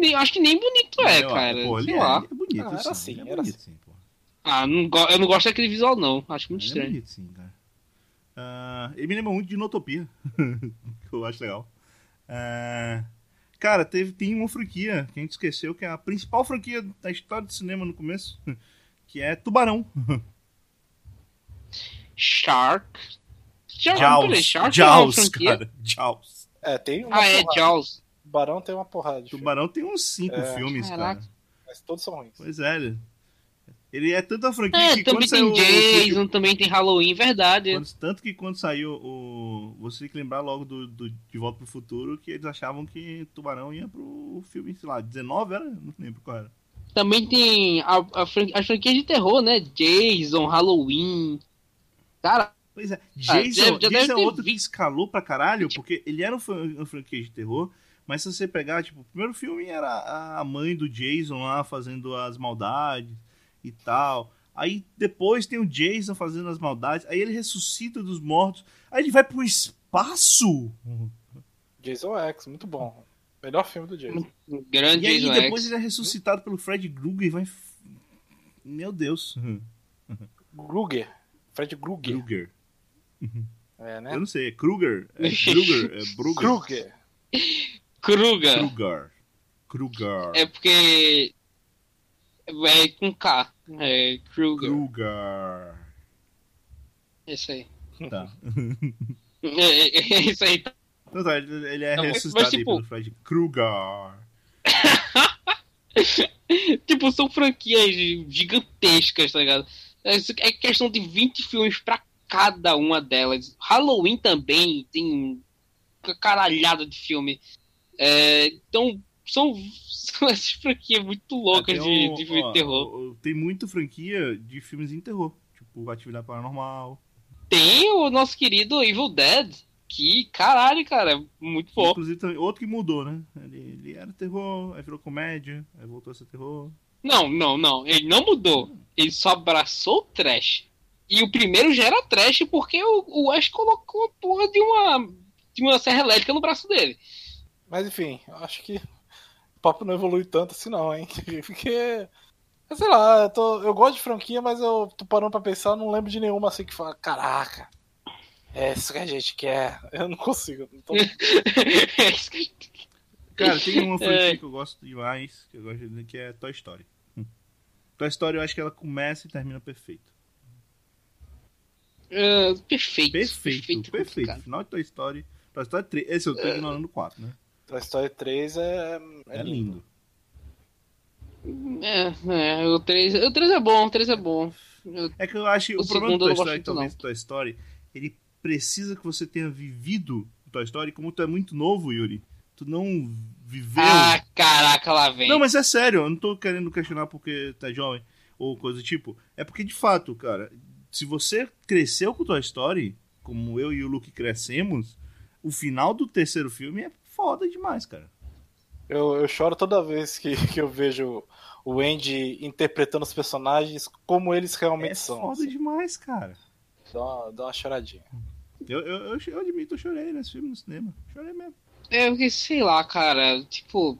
nem- acho que nem bonito é, Eu- cara. Pô, ele sei é, lá. ele é bonito, Ah, era sim. assim, é era bonito, sim, pô. Ah, não eu não gosto daquele visual, não. Acho muito Ele é estranho. bonito, sim, cara. Ah, ele me lembra muito de Inotopia, [laughs] que eu acho legal. Ah, cara, teve, tem uma franquia que a gente esqueceu, que é a principal franquia da história do cinema no começo, [laughs] que é Tubarão. Shark. Shark, peraí, Jaws, Shark é Jaws, cara, Jaws. É, tem uma Ah, é, porrada. Jaws. Barão tem uma porrada de filme, Tubarão tem uns cinco É. filmes, Caraca. cara. mas todos são ruins. Pois é, ele- é tanta franquia É, que também tem saiu o- Jason, também tem Halloween, verdade. Quando- tanto que quando saiu o. Você tem que lembrar logo do, do De Volta pro Futuro que eles achavam que Tubarão ia pro filme, sei lá, 19 era? Não lembro qual era. Também tem a, a, fran- as franquias de terror, né? Jason, Halloween. Cara, Pois é, Ah, Jason, já- já Jason é outro que vi- escalou pra caralho, porque ele era um uma franquia de terror, mas se você pegar, tipo, o primeiro filme era a mãe do Jason lá fazendo as maldades e tal. Aí depois tem o Jason fazendo as maldades, aí ele ressuscita dos mortos, aí ele vai pro espaço. Jason X, muito bom. Melhor filme do Jason. grande E aí Jason depois X. ele é ressuscitado pelo Fred Krueger e vai. Meu Deus. Kruger. Fred Kruger. Krueger. É, né? Eu não sei, é Kruger? É Kruger? É [laughs] Bruger? Kruger. Kruger. Kruger. Kruger. É porque. É com K. É Kruger. Kruger. Isso aí. Tá. [laughs] É, é, é isso aí. Então tá, ele é Não, ressuscitado mas, tipo- pelo Fred Krueger. [laughs] tipo, são franquias gigantescas, tá ligado? É é questão de 20 filmes pra cada uma delas. Halloween também tem uma caralhada de filme. É, então, são, são essas franquias muito loucas Até de, o- de filme ó, de terror. Tem muita franquia de filmes em terror. Tipo, Atividade Paranormal. Tem o nosso querido Evil Dead, que, caralho, cara, é muito bom. Inclusive, também, outro que mudou, né? Ele, ele era terror, aí virou comédia, aí voltou a ser terror. Não, não, não. Ele não mudou. Ele só abraçou o trash. E o primeiro já era trash porque o, o Ash colocou a porra de uma, de uma serra elétrica no braço dele. Mas enfim, eu acho que papo não evolui tanto assim não, hein? [laughs] Porque. Sei lá, eu, tô- eu gosto de franquia, mas eu tô parando pra pensar, eu não lembro de nenhuma assim que fala, caraca, é isso que a gente quer. [laughs] Eu não consigo. É [laughs] Cara, tem uma franquia É. que eu gosto demais, que eu gosto de que é Toy Story. Hum. Toy Story eu acho que ela começa e termina perfeito. Ah, perfeito. Perfeito, perfeito. cara. Final de Toy Story. Toy Story 3. Esse eu tô ignorando o 4, né? Toy Story 3 é, é, É, lindo. É, é, o 3, o 3 é bom, o 3 é bom. Eu- É que eu acho que O o, problema do Toy Story, talvez, Toy Story, ele precisa que você tenha vivido o Toy Story. Como tu é muito novo, Yuri, tu não viveu. Ah, caraca, lá vem. Não, mas é sério, eu não tô querendo questionar porque tá jovem ou coisa do tipo. É porque, de fato, cara, se você cresceu com Toy Story, como eu e o Luke crescemos, o final do terceiro filme é foda demais, cara. Eu, eu choro toda vez que, [laughs] que eu vejo o Andy interpretando os personagens como eles realmente é são. É foda assim. demais, cara. Dá uma, dá uma choradinha. Eu, eu, eu, eu admito, eu chorei nesse filme no cinema. Chorei mesmo. É, porque, sei lá, cara, tipo.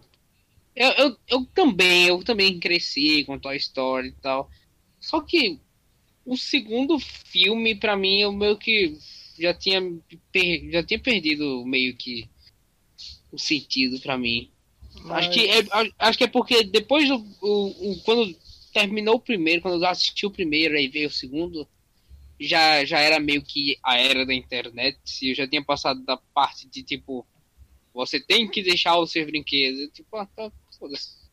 Eu, eu, eu também, eu também cresci com Toy Story e tal. Só que o segundo filme, para mim, eu meio que já tinha, per, já tinha perdido meio que o sentido para mim. Mas... Acho, que é, acho que é porque depois do. O, o, quando terminou o primeiro, quando eu assisti o primeiro e veio o segundo, já, já era meio que a era da internet. Eu já tinha passado da parte de tipo. Você tem que deixar os seus brinquedos. Tipo, ah, tá, foda-se.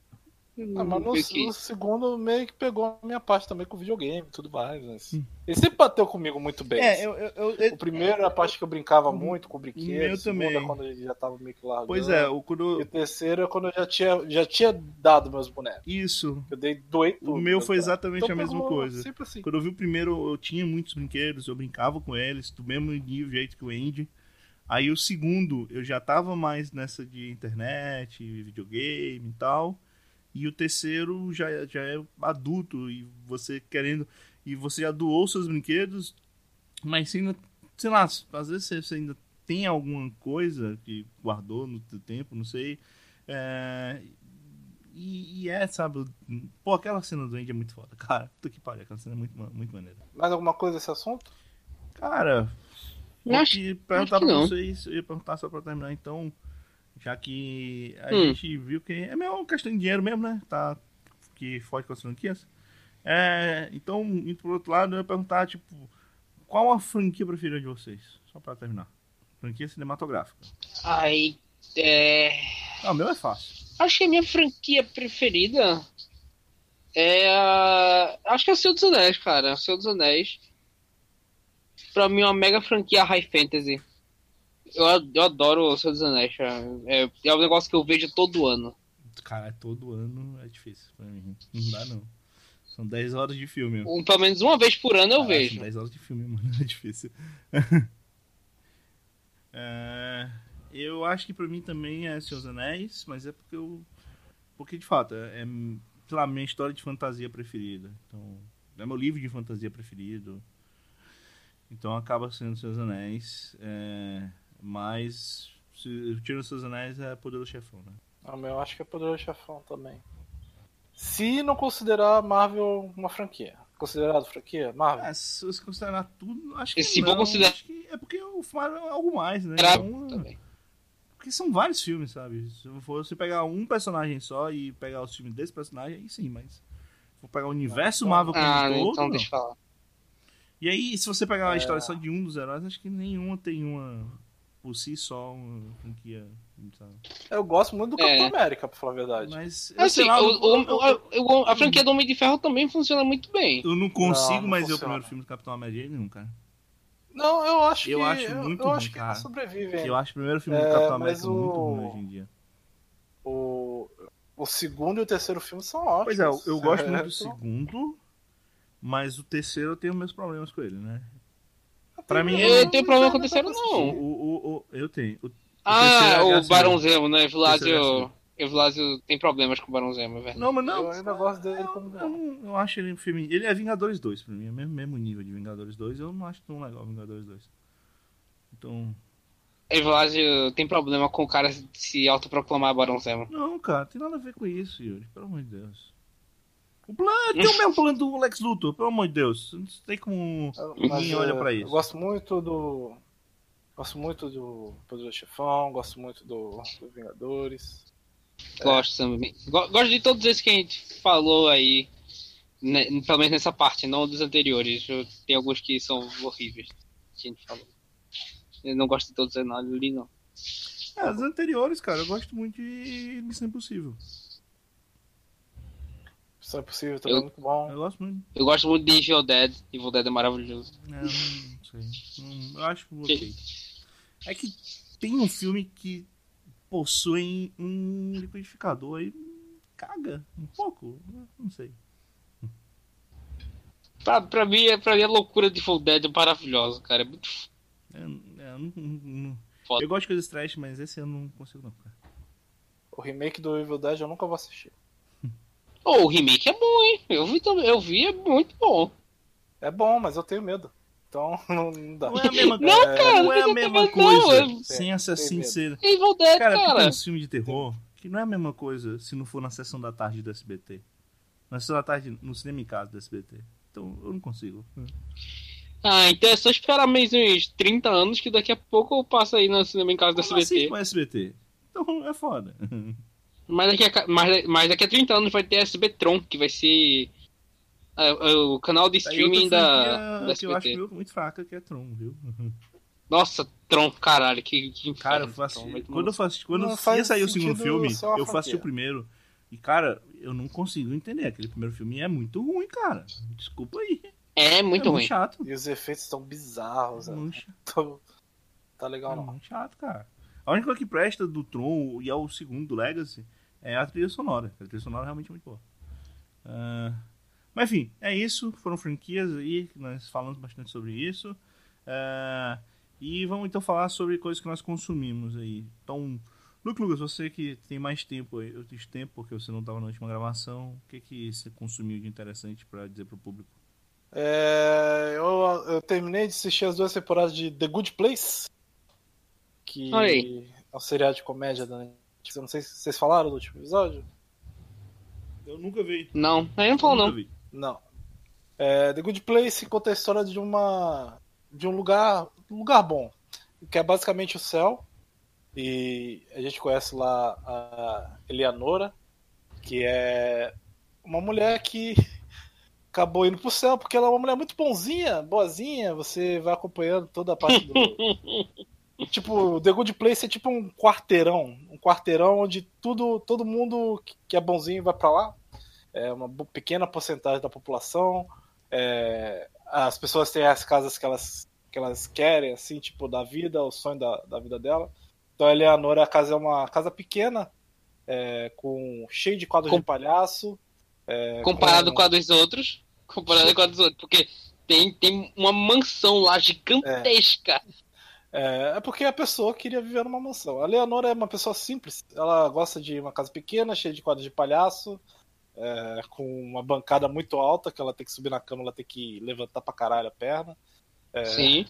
Ah, mas no, no, segundo meio que pegou a minha parte também com videogame e tudo mais. Mas... Hum. Ele sempre bateu comigo muito bem. É, eu, eu, eu, o primeiro era a parte que eu brincava muito com brinquedos. O segundo é quando ele já tava meio que largando. Pois é, o quando... E o terceiro é quando eu já tinha, já tinha dado meus bonecos. Isso. Eu dei doei tudo. O meu foi exatamente então, a mesma coisa. Sempre assim. Quando eu vi o primeiro, eu tinha muitos brinquedos, eu brincava com eles, do mesmo nível, jeito que o Andy. Aí o segundo, eu já tava mais nessa de internet, videogame e tal. E o terceiro já, já é adulto e você querendo. E você já doou seus brinquedos, mas ainda, sei lá, às vezes você ainda tem alguma coisa que guardou no tempo, não sei. É, e, e, é, sabe? Pô, aquela cena do Andy é muito foda, [laughs] cara. Puta que pariu, aquela cena é muito, muito maneira. Mais alguma coisa desse assunto? Cara, eu acho, perguntar acho pra não. vocês, eu ia perguntar só pra terminar então. Já que a hum. gente viu que é mesmo uma questão de dinheiro mesmo, né? Tá, que foge com as franquias. É, então, indo pro outro lado, eu ia perguntar, tipo, qual a franquia preferida de vocês? Só pra terminar. Franquia cinematográfica. Aí, é... Ah, o meu é fácil. Acho que a minha franquia preferida é a... Acho que é o Senhor dos Anéis, cara. O Senhor dos Anéis. Pra mim é uma mega franquia high fantasy. Eu, eu adoro o Senhor dos Anéis, é, é um negócio que eu vejo todo ano. Cara, todo ano é difícil pra mim. Não dá, não. São 10 horas de filme. Um, pelo menos uma vez por ano eu vejo. São 10 horas de filme, [laughs] mano. É difícil. [laughs] é, eu acho que pra mim também é Senhor dos Anéis, mas é porque eu. Porque de fato, é, é sei lá, minha história de fantasia preferida. Então, é meu livro de fantasia preferido. Então acaba sendo Seus Anéis. É, mas se, Tiro Seus Anéis é Poderoso Chefão, né? Ah, meu, acho que é Poderoso Chefão também. Se não considerar Marvel uma franquia. Considerado franquia? Marvel? É, se você considerar tudo, acho que. E se não, considerar. é porque o Marvel é algo mais, né? Então, também. Porque são vários filmes, sabe? Se você pegar um personagem só e pegar os filmes desse personagem, aí sim, mas. Vou pegar o universo Marvel como ah, todo. Então deixa eu falar. E aí, se você pegar a é... história só de um dos heróis, acho que nenhuma tem uma por si só uma franquia. Sabe? Eu gosto muito do é. Capitão América, pra falar a verdade. Mas assim, lá, o, o, a, a, franquia do Homem de Ferro também funciona muito bem. Eu não consigo não, não mais ver o primeiro filme do Capitão América nenhum, cara. Não, eu acho eu que. Acho muito eu, eu acho que cara. sobrevive. Eu acho o primeiro filme do é, Capitão América o... muito ruim hoje em dia. O, o segundo e o terceiro filme são ótimos. Pois é, eu, eu gosto muito do [laughs] segundo, mas o terceiro eu tenho meus problemas com ele, né? Pra mim. Eu tenho problema com o terceiro, não. O, o, o, eu tenho. O, ah, é o Barão Zemo, né? Evlásio. Evlásio tem problemas com o Barão Zemo, é verdade. Não, mas não. Eu ainda gosto dele como. Eu, eu, eu acho ele um filme. Ele é Vingadores 2 pra mim, é o mesmo, mesmo nível de Vingadores 2. Eu não acho tão legal Vingadores 2. Então. Evlásio tem problema com o cara se autoproclamar Barão Zemo. Não, cara, tem nada a ver com isso, Yuri. Pelo amor de Deus. O plano, tem o mesmo plano do Lex Luthor, pelo amor de Deus. Não sei como ninguém olha pra isso. Eu gosto muito do. Gosto muito do Poderoso Chefão, gosto muito do, do Vingadores. Gosto é. também. Gosto de todos esses que a gente falou aí. Né, pelo menos nessa parte, não dos anteriores. Tem alguns que são horríveis. Que a gente falou. Eu não gosto de todos ali, não. É, os anteriores, cara, eu gosto muito de Missão Impossível. Missão Impossível também eu, é muito bom. Eu gosto muito. Eu gosto muito de Evil Dead. Evil Dead é maravilhoso. É, não sei. Não, eu acho ok. É que tem um filme que possui um liquidificador e caga um pouco. Não sei. Pra, pra, mim, pra mim, a loucura de Evil Dead é maravilhosa, cara. É muito. É, é, não, não, eu gosto de coisas trash, mas esse eu não consigo não, cara. O remake do Evil Dead eu nunca vou assistir. Oh, o remake é bom, hein? Eu vi também, eu vi, é muito bom. É bom, mas eu tenho medo. Então [laughs] não dá. Não é a mesma, não, cara, não é a mesma coisa não, sem Assassin's ser. Evil Dead, cara, cara. tem um filme de terror que não é a mesma coisa se não for na sessão da tarde do SBT. Na sessão da tarde no cinema em casa do SBT. Então eu não consigo. Ah, então é só esperar mais uns 30 anos que daqui a pouco eu passo aí no cinema em casa do SBT. com SBT. Então é foda. [laughs] Mas daqui, a, mas, mas daqui a 30 anos vai ter SB Tron, que vai ser uh, o canal de streaming da, da SBT. Que eu acho muito fraca, que é Tron, viu? Nossa, Tron, caralho, que, que Cara, eu faço, Tron, quando eu faço, quando ia sair o segundo filme, eu faço o primeiro. E, cara, eu não consigo entender. Aquele primeiro filme é muito ruim, cara. Desculpa aí. É muito é ruim. Muito chato. E os efeitos são bizarros. É muito chato. Tá legal, é não. muito chato, cara. A única coisa que presta do Tron e é o segundo do Legacy é a trilha sonora. A trilha sonora é realmente muito boa. Uh, mas enfim, é isso. Foram franquias aí, nós falamos bastante sobre isso. Uh, e vamos então falar sobre coisas que nós consumimos aí. Então, Luke Lucas, você que tem mais tempo eu tive tempo porque você não estava na última gravação, o que, que você consumiu de interessante para dizer para o público? É, eu, eu, terminei de assistir as duas temporadas de The Good Place, que é um seriado de comédia da Netflix. Eu não sei se vocês falaram do último episódio. Eu nunca vi. Não, eu não falou não. Vi. Não. É, The Good Place conta a história de uma de um lugar um lugar bom, que é basicamente o céu. E a gente conhece lá a Eleanora, que é uma mulher que acabou indo pro céu porque ela é uma mulher muito bonzinha, boazinha. Você vai acompanhando toda a parte do. [laughs] tipo, The Good Place é tipo um quarteirão. Um quarteirão onde tudo, todo mundo que é bonzinho vai para lá é uma pequena porcentagem da população. É, as pessoas têm as casas que elas, que elas querem, assim, tipo, da vida, o sonho da, da vida dela. Então a Eleanora, a casa é uma casa pequena, é, com cheio de quadros com... de palhaço. É, comparado com... com a dos outros. Comparado com a dos outros, porque tem, tem uma mansão lá gigantesca. É, é porque a pessoa queria viver numa mansão. A Leonora é uma pessoa simples. Ela gosta de uma casa pequena, cheia de quadros de palhaço é, com uma bancada muito alta, que ela tem que subir na cama, ela tem que levantar pra caralho a perna. É, Sim.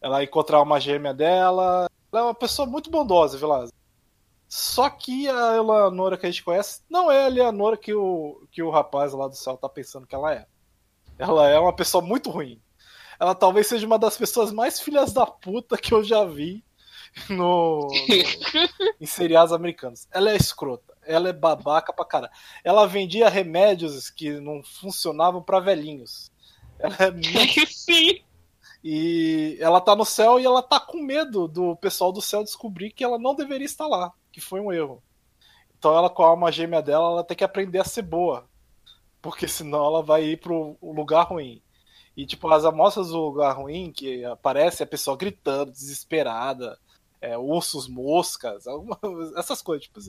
Ela encontrar uma gêmea dela. Ela é uma pessoa muito bondosa, Vilas. Só que a Eleonora que a gente conhece não é a Eleonora que o, que o rapaz lá do céu tá pensando que ela é. Ela é uma pessoa muito ruim. Ela talvez seja uma das pessoas mais filhas da puta que eu já vi no, no [laughs] em seriados americanos. Ela é escrota ela é babaca pra caralho. Ela vendia remédios que não funcionavam para velhinhos. Ela é [laughs] muito... Sim. E ela tá no céu e ela tá com medo do pessoal do céu descobrir que ela não deveria estar lá, que foi um erro. Então ela com a alma gêmea dela, ela tem que aprender a ser boa. Porque senão ela vai ir pro lugar ruim. E tipo, as amostras do lugar ruim que aparece a pessoa gritando, desesperada, é, ursos, moscas, alguma, essas coisas. Tipo,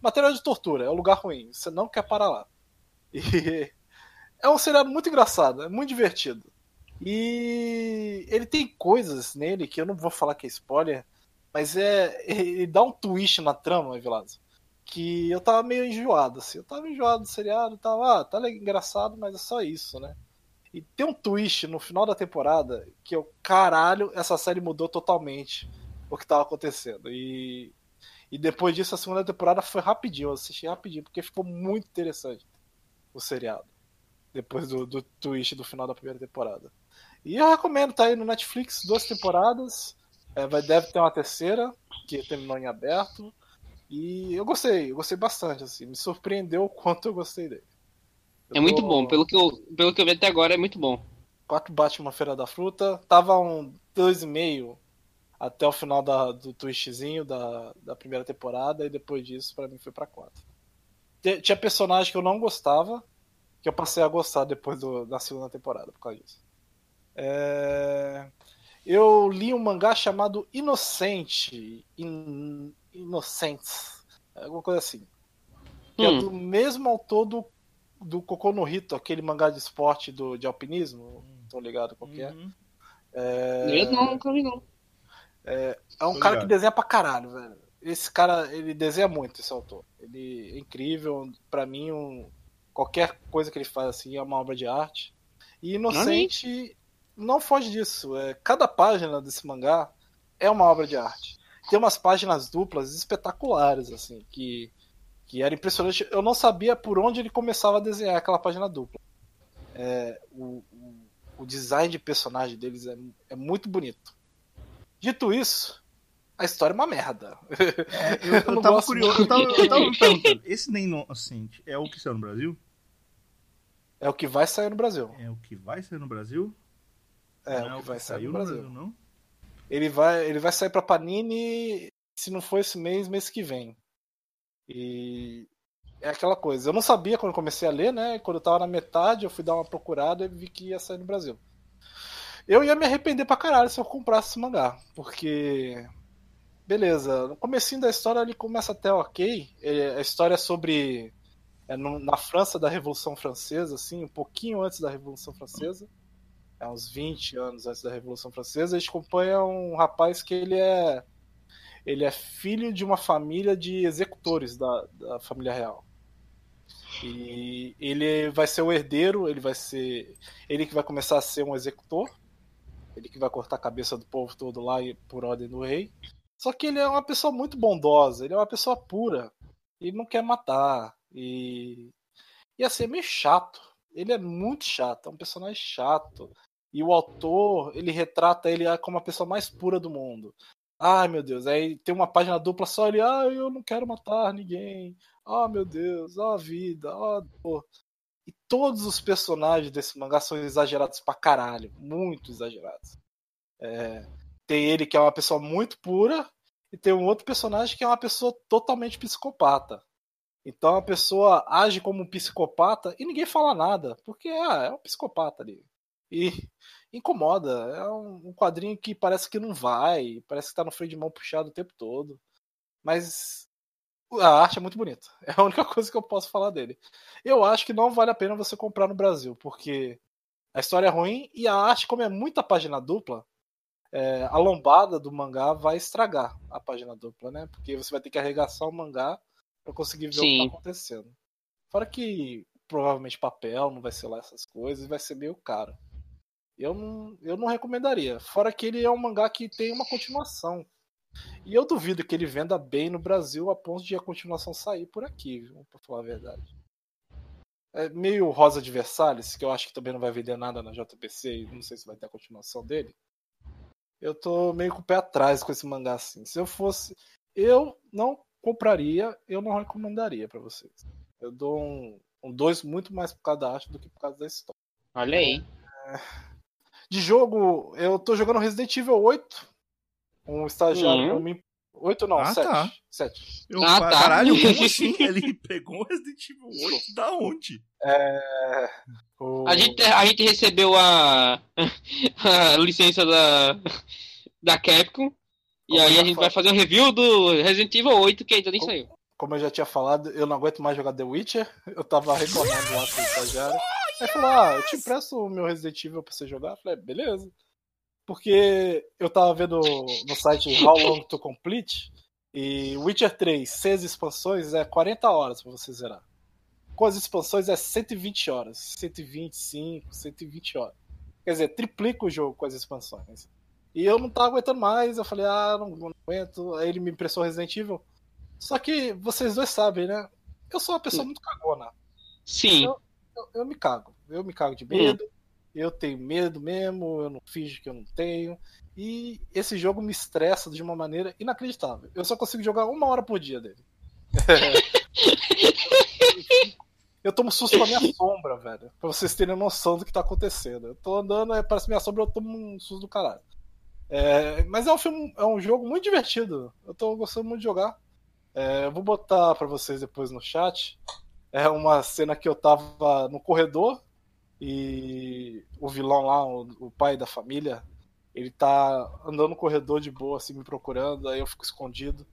Material de tortura, é um lugar ruim, você não quer parar lá. E [laughs] é um seriado muito engraçado, é muito divertido. E ele tem coisas nele que eu não vou falar que é spoiler, mas é. Ele dá um twist na trama, Vilazo. Que eu tava meio enjoado, assim. Eu tava enjoado do seriado, tava, ah, tá engraçado, mas é só isso, né? E tem um twist no final da temporada que eu, caralho, essa série mudou totalmente o que tava acontecendo. E e depois disso, a segunda temporada foi rapidinho, eu assisti rapidinho, porque ficou muito interessante o seriado. Depois do, do twist do final da primeira temporada. E eu recomendo, tá aí no Netflix, duas temporadas. É, vai, deve ter uma terceira, que terminou em aberto. E eu gostei, eu gostei bastante, assim. Me surpreendeu o quanto eu gostei dele. Eu é muito bom, pelo que, eu, pelo que eu vi até agora, é muito bom. Quatro Batman Feira da Fruta. Tava um dois e meio até o final da, do twistzinho da, da primeira temporada e depois disso para mim foi para quatro. Tinha personagem que eu não gostava que eu passei a gostar depois do, da segunda temporada por causa disso. É... Eu li um mangá chamado Inocente, In... Inocentes, alguma coisa assim. Que é hum. é do mesmo autor do, do Kokono no Hito, aquele mangá de esporte do, de alpinismo, hum. tô ligado qual que é. Uhum. é... Eu não, nunca vi não. É, é um Tô cara ligado. que desenha pra caralho, velho. Esse cara, ele desenha muito, esse autor. Ele é incrível, pra mim, um Qualquer coisa que ele faz assim é uma obra de arte. E Inocente não, não foge disso. É, cada página desse mangá é uma obra de arte. Tem umas páginas duplas espetaculares, assim, que, que era impressionante. Eu não sabia por onde ele começava a desenhar aquela página dupla. É, o, o, o, design de personagem deles é, é muito bonito. Dito isso, a história é uma merda. É, eu, [laughs] eu, eu tava curioso, eu tava, eu tava me perguntando, esse Nem Inocente é o que saiu no Brasil? É o que vai sair no Brasil. É o que vai sair no Brasil? É, não é o que vai sair no Brasil. Brasil. não? Ele vai, ele vai sair pra Panini, se não for esse mês, mês que vem. E é aquela coisa. Eu não sabia quando comecei a ler, né? Quando eu tava na metade, eu fui dar uma procurada e vi que ia sair no Brasil. Eu ia me arrepender pra caralho se eu comprasse esse mangá, porque beleza, no comecinho da história ele começa até ok. A história é sobre é na França da Revolução Francesa, assim, um pouquinho antes da Revolução Francesa, é uns 20 anos antes da Revolução Francesa, a gente acompanha um rapaz que ele é ele é filho de uma família de executores da, da família real. E ele vai ser o herdeiro, ele vai ser ele que vai começar a ser um executor, ele que vai cortar a cabeça do povo todo lá por ordem do rei. Só que ele é uma pessoa muito bondosa, ele é uma pessoa pura. Ele não quer matar, e. E assim, é meio chato. Ele é muito chato, é um personagem chato. E o autor, ele retrata ele como a pessoa mais pura do mundo. Ai meu Deus, aí tem uma página dupla só ele, ah, eu não quero matar ninguém. Ah, meu Deus, ó a vida, ó a dor. E todos os personagens desse mangá são exagerados pra caralho, muito exagerados. É, tem ele que é uma pessoa muito pura, e tem um outro personagem que é uma pessoa totalmente psicopata. Então a pessoa age como um psicopata e ninguém fala nada, porque ah, é um psicopata ali. E incomoda. É um, quadrinho que parece que não vai, parece que tá no freio de mão puxado o tempo todo. Mas a arte é muito bonita. [laughs] É a única coisa que eu posso falar dele. Eu acho que não vale a pena você comprar no Brasil, porque a história é ruim e a arte, como é muita página dupla, é, a lombada do mangá vai estragar a página dupla, né? Porque você vai ter que arregaçar o mangá para conseguir ver Sim. o que tá acontecendo. Fora que provavelmente papel não vai ser lá essas coisas, vai ser meio caro. Eu não, eu não recomendaria. Fora que ele é um mangá que tem uma continuação. E eu duvido que ele venda bem no Brasil a ponto de a continuação sair por aqui, viu? Pra falar a verdade. É meio Rosa de Versalhes, que eu acho que também não vai vender nada na JPC e não sei se vai ter a continuação dele. Eu tô meio com o pé atrás com esse mangá assim. Se eu fosse. Eu não compraria, eu não recomendaria para vocês. Eu dou um, um dois muito mais por causa da arte do que por causa da história. Olha aí. É... De jogo, eu tô jogando Resident Evil 8. Um estagiário uhum. me 8 não, ah, 7. Tá. 7. Eu, ah, tá. Caralho, como [laughs] assim? Ele pegou o Resident Evil 8 da onde? É... O... A, gente, a gente recebeu a, [laughs] a licença da, da Capcom e aí a gente vai fazer um review do Resident Evil 8 que ainda nem saiu. Como eu já tinha falado, eu não aguento mais jogar The Witcher. Eu tava reclamando lá com o estagiário. Aí falou: Ah, eu te empresto o meu Resident Evil pra você jogar. Eu falei: Beleza. Porque eu tava vendo no site How Long to Complete e Witcher 3, seis expansões, é 40 horas pra você zerar. Com as expansões é 120 horas. 125, 120 horas. Quer dizer, triplica o jogo com as expansões. E eu não tava aguentando mais, eu falei, ah, não, não aguento. Aí ele me impressou Resident Evil. Só que vocês dois sabem, né? Eu sou uma pessoa muito cagona. Sim. Eu, eu, eu me cago. Eu me cago de medo. Hum. Eu tenho medo mesmo, eu não finjo que eu não tenho. E esse jogo me estressa de uma maneira inacreditável. Eu só consigo jogar uma hora por dia dele. [laughs] eu tomo susto com a minha sombra, velho. Pra vocês terem noção do que tá acontecendo. Eu tô andando, parece minha sombra, eu tomo um susto do caralho. É, mas é um filme, é um jogo muito divertido. Eu tô gostando muito de jogar. É, eu vou botar para vocês depois no chat. É uma cena que eu tava no corredor e o vilão lá, o, o pai da família, ele tá andando no corredor de boa, assim, me procurando. Aí eu fico escondido.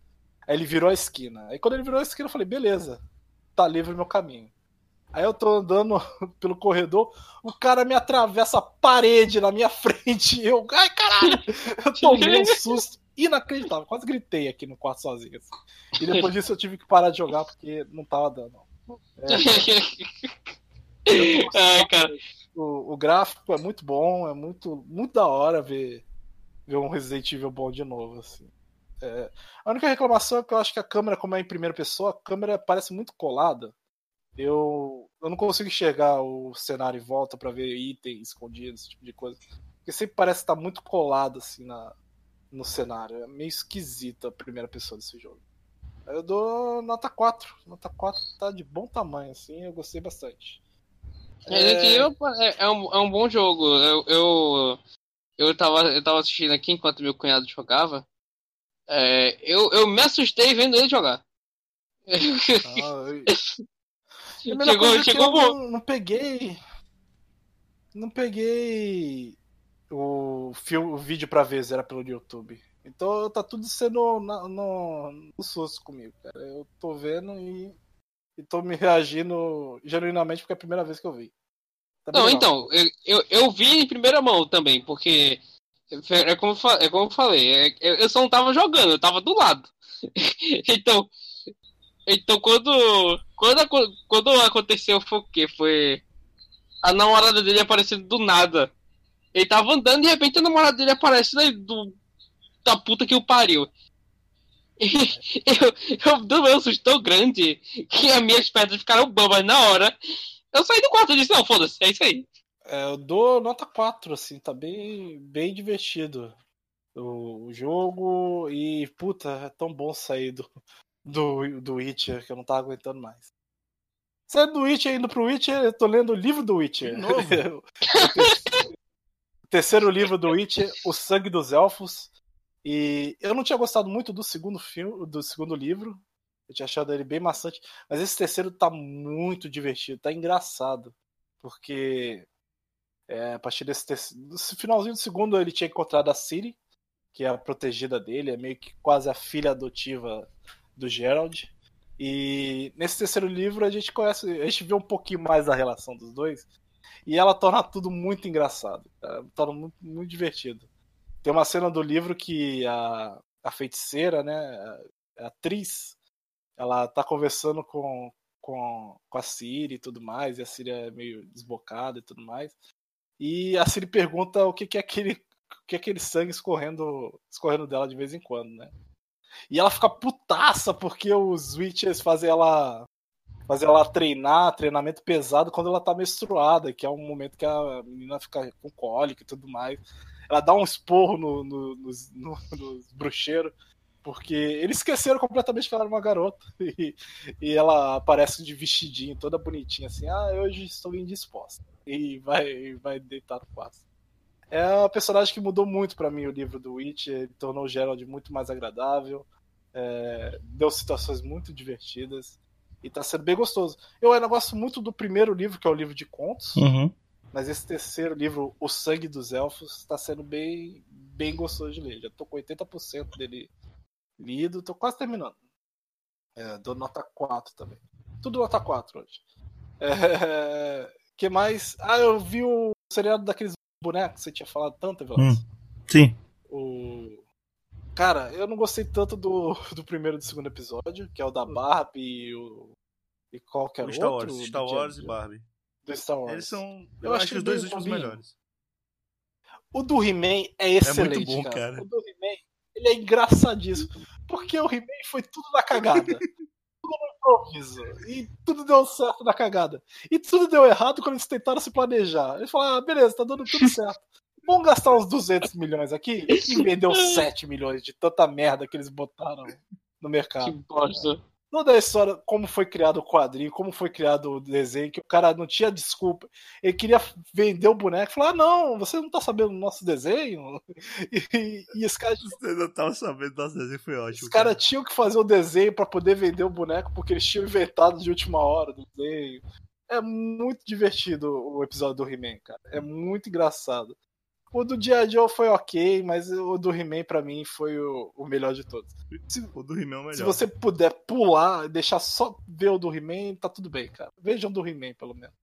Aí ele virou a esquina. Aí quando ele virou a esquina, eu falei: beleza, tá livre o meu caminho. Aí eu tô andando [laughs] pelo corredor, o cara me atravessa a parede na minha [laughs] frente. Eu, ai caralho! Eu [laughs] tomei um susto inacreditável. Quase gritei aqui no quarto sozinho. Assim. E depois disso eu tive que parar de jogar porque não tava dando. É, [laughs] é, cara. O, o, gráfico é muito bom, é muito, muito da hora ver, ver um Resident Evil bom de novo. Assim. É, a única reclamação é que eu acho que a câmera, como é em primeira pessoa, a câmera parece muito colada. Eu, eu não consigo enxergar o cenário em volta para ver itens escondidos, esse tipo de coisa. Porque sempre parece estar muito colado assim na, no cenário. É meio esquisita a primeira pessoa desse jogo. Eu dou nota 4. Nota 4 tá de bom tamanho, assim, eu gostei bastante. É... É, é, um, é um bom jogo. Eu, eu, eu, tava, eu tava assistindo aqui enquanto meu cunhado jogava. É, eu, eu me assustei vendo ele jogar. Ah, [laughs] chegou, chegou bom. Não, não peguei. Não peguei o, fio, o vídeo pra ver, era pelo YouTube. Então tá tudo sendo no, no, no susto comigo, cara. Eu tô vendo e, e tô me reagindo genuinamente porque é a primeira vez que eu vi. Tá não, legal. então, eu, eu, eu, vi em primeira mão também, porque é como, é como eu falei, é, eu só não tava jogando, eu tava do lado. [laughs] então, então quando, quando, quando aconteceu foi o quê? Foi a namorada dele aparecendo do nada. Ele tava andando e de repente a namorada dele aparece né, do da puta que o pariu. [laughs] eu, eu dei um susto tão grande que as minhas pernas ficaram bambas na hora. Eu saí do quarto e disse, não, foda-se, é isso aí. É, eu dou nota 4, assim, tá bem, bem divertido o, o jogo e, puta, é tão bom sair do, do, do Witcher que eu não tava aguentando mais. Saindo do Witcher indo pro Witcher, eu tô lendo o livro do Witcher. [laughs] o terceiro livro do Witcher, O Sangue dos Elfos. E eu não tinha gostado muito do segundo filme, do segundo livro. Eu tinha achado ele bem maçante. Mas esse terceiro tá muito divertido, tá engraçado. Porque é, a partir desse terceiro, finalzinho do segundo ele tinha encontrado a Ciri, que é a protegida dele, é meio que quase a filha adotiva do Gerald. E nesse terceiro livro a gente conhece, a gente vê um pouquinho mais da relação dos dois. E ela torna tudo muito engraçado, torna muito, muito divertido. Tem uma cena do livro que a, a feiticeira, né, a, atriz, ela tá conversando com, com, com a Siri e tudo mais, e a Siri é meio desbocada e tudo mais. E a Siri pergunta o que, que é aquele o que é aquele sangue escorrendo, escorrendo dela de vez em quando, né? E ela fica putaça porque os Witches fazem ela fazer ela treinar, treinamento pesado quando ela tá menstruada, que é um momento que a menina fica com cólica e tudo mais ela dá um esporro no, no, nos, no, nos bruxeiros, porque eles esqueceram completamente que ela era uma garota. [laughs] E, e ela aparece de vestidinho, toda bonitinha, assim, ah, hoje estou indisposta. E vai, vai deitar no quarto. É uma personagem que mudou muito para mim o livro do Witch, ele tornou o Gerald muito mais agradável, é, deu situações muito divertidas e tá sendo bem gostoso. Eu ainda gosto muito do primeiro livro, que é o livro de contos. Uhum. Mas esse terceiro livro, O Sangue dos Elfos, está sendo bem, bem gostoso de ler. Já tô com 80% dele lido, tô quase terminando. É, dou nota 4 também. Tudo nota 4 hoje. É, [laughs] que mais? Ah, eu vi o seriado daqueles bonecos que você tinha falado tanto, Veloz. Hum, sim. O... Cara, eu não gostei tanto do, do primeiro e do segundo episódio, que é o da Barbie e o. E qualquer Star outro. Wars, Star Wars e Barbie do Star Wars. Eles são. Eu, eu acho, que os dois últimos melhores. O do He-Man é excelente. É muito bom, cara. cara. O do He-Man, ele é engraçadíssimo. Porque o He-Man foi tudo na cagada. [laughs] tudo no improviso. E tudo deu certo na cagada. E tudo deu errado quando eles tentaram se planejar. Eles falaram, ah, beleza, tá dando tudo certo. Vamos gastar uns 200 milhões aqui e vendeu 7 milhões de tanta merda que eles botaram no mercado. Que bosta toda a história, como foi criado o quadrinho, como foi criado o desenho, que o cara não tinha desculpa. Ele queria vender o boneco, falar: ah, não, você não tá sabendo do nosso desenho. [laughs] E, e, e os caras. Você não tava sabendo do nosso desenho, foi ótimo. Os caras cara tinham que fazer o desenho para poder vender o boneco, porque eles tinham inventado de última hora do desenho. É muito divertido o episódio do He-Man, cara. É muito engraçado. O do Dia Joe foi ok, mas o do He-Man pra mim foi o, o, melhor de todos. Se, o do He-Man é o melhor. Se você puder pular, deixar só ver o do He-Man, tá tudo bem, cara. Vejam o do He-Man, pelo menos.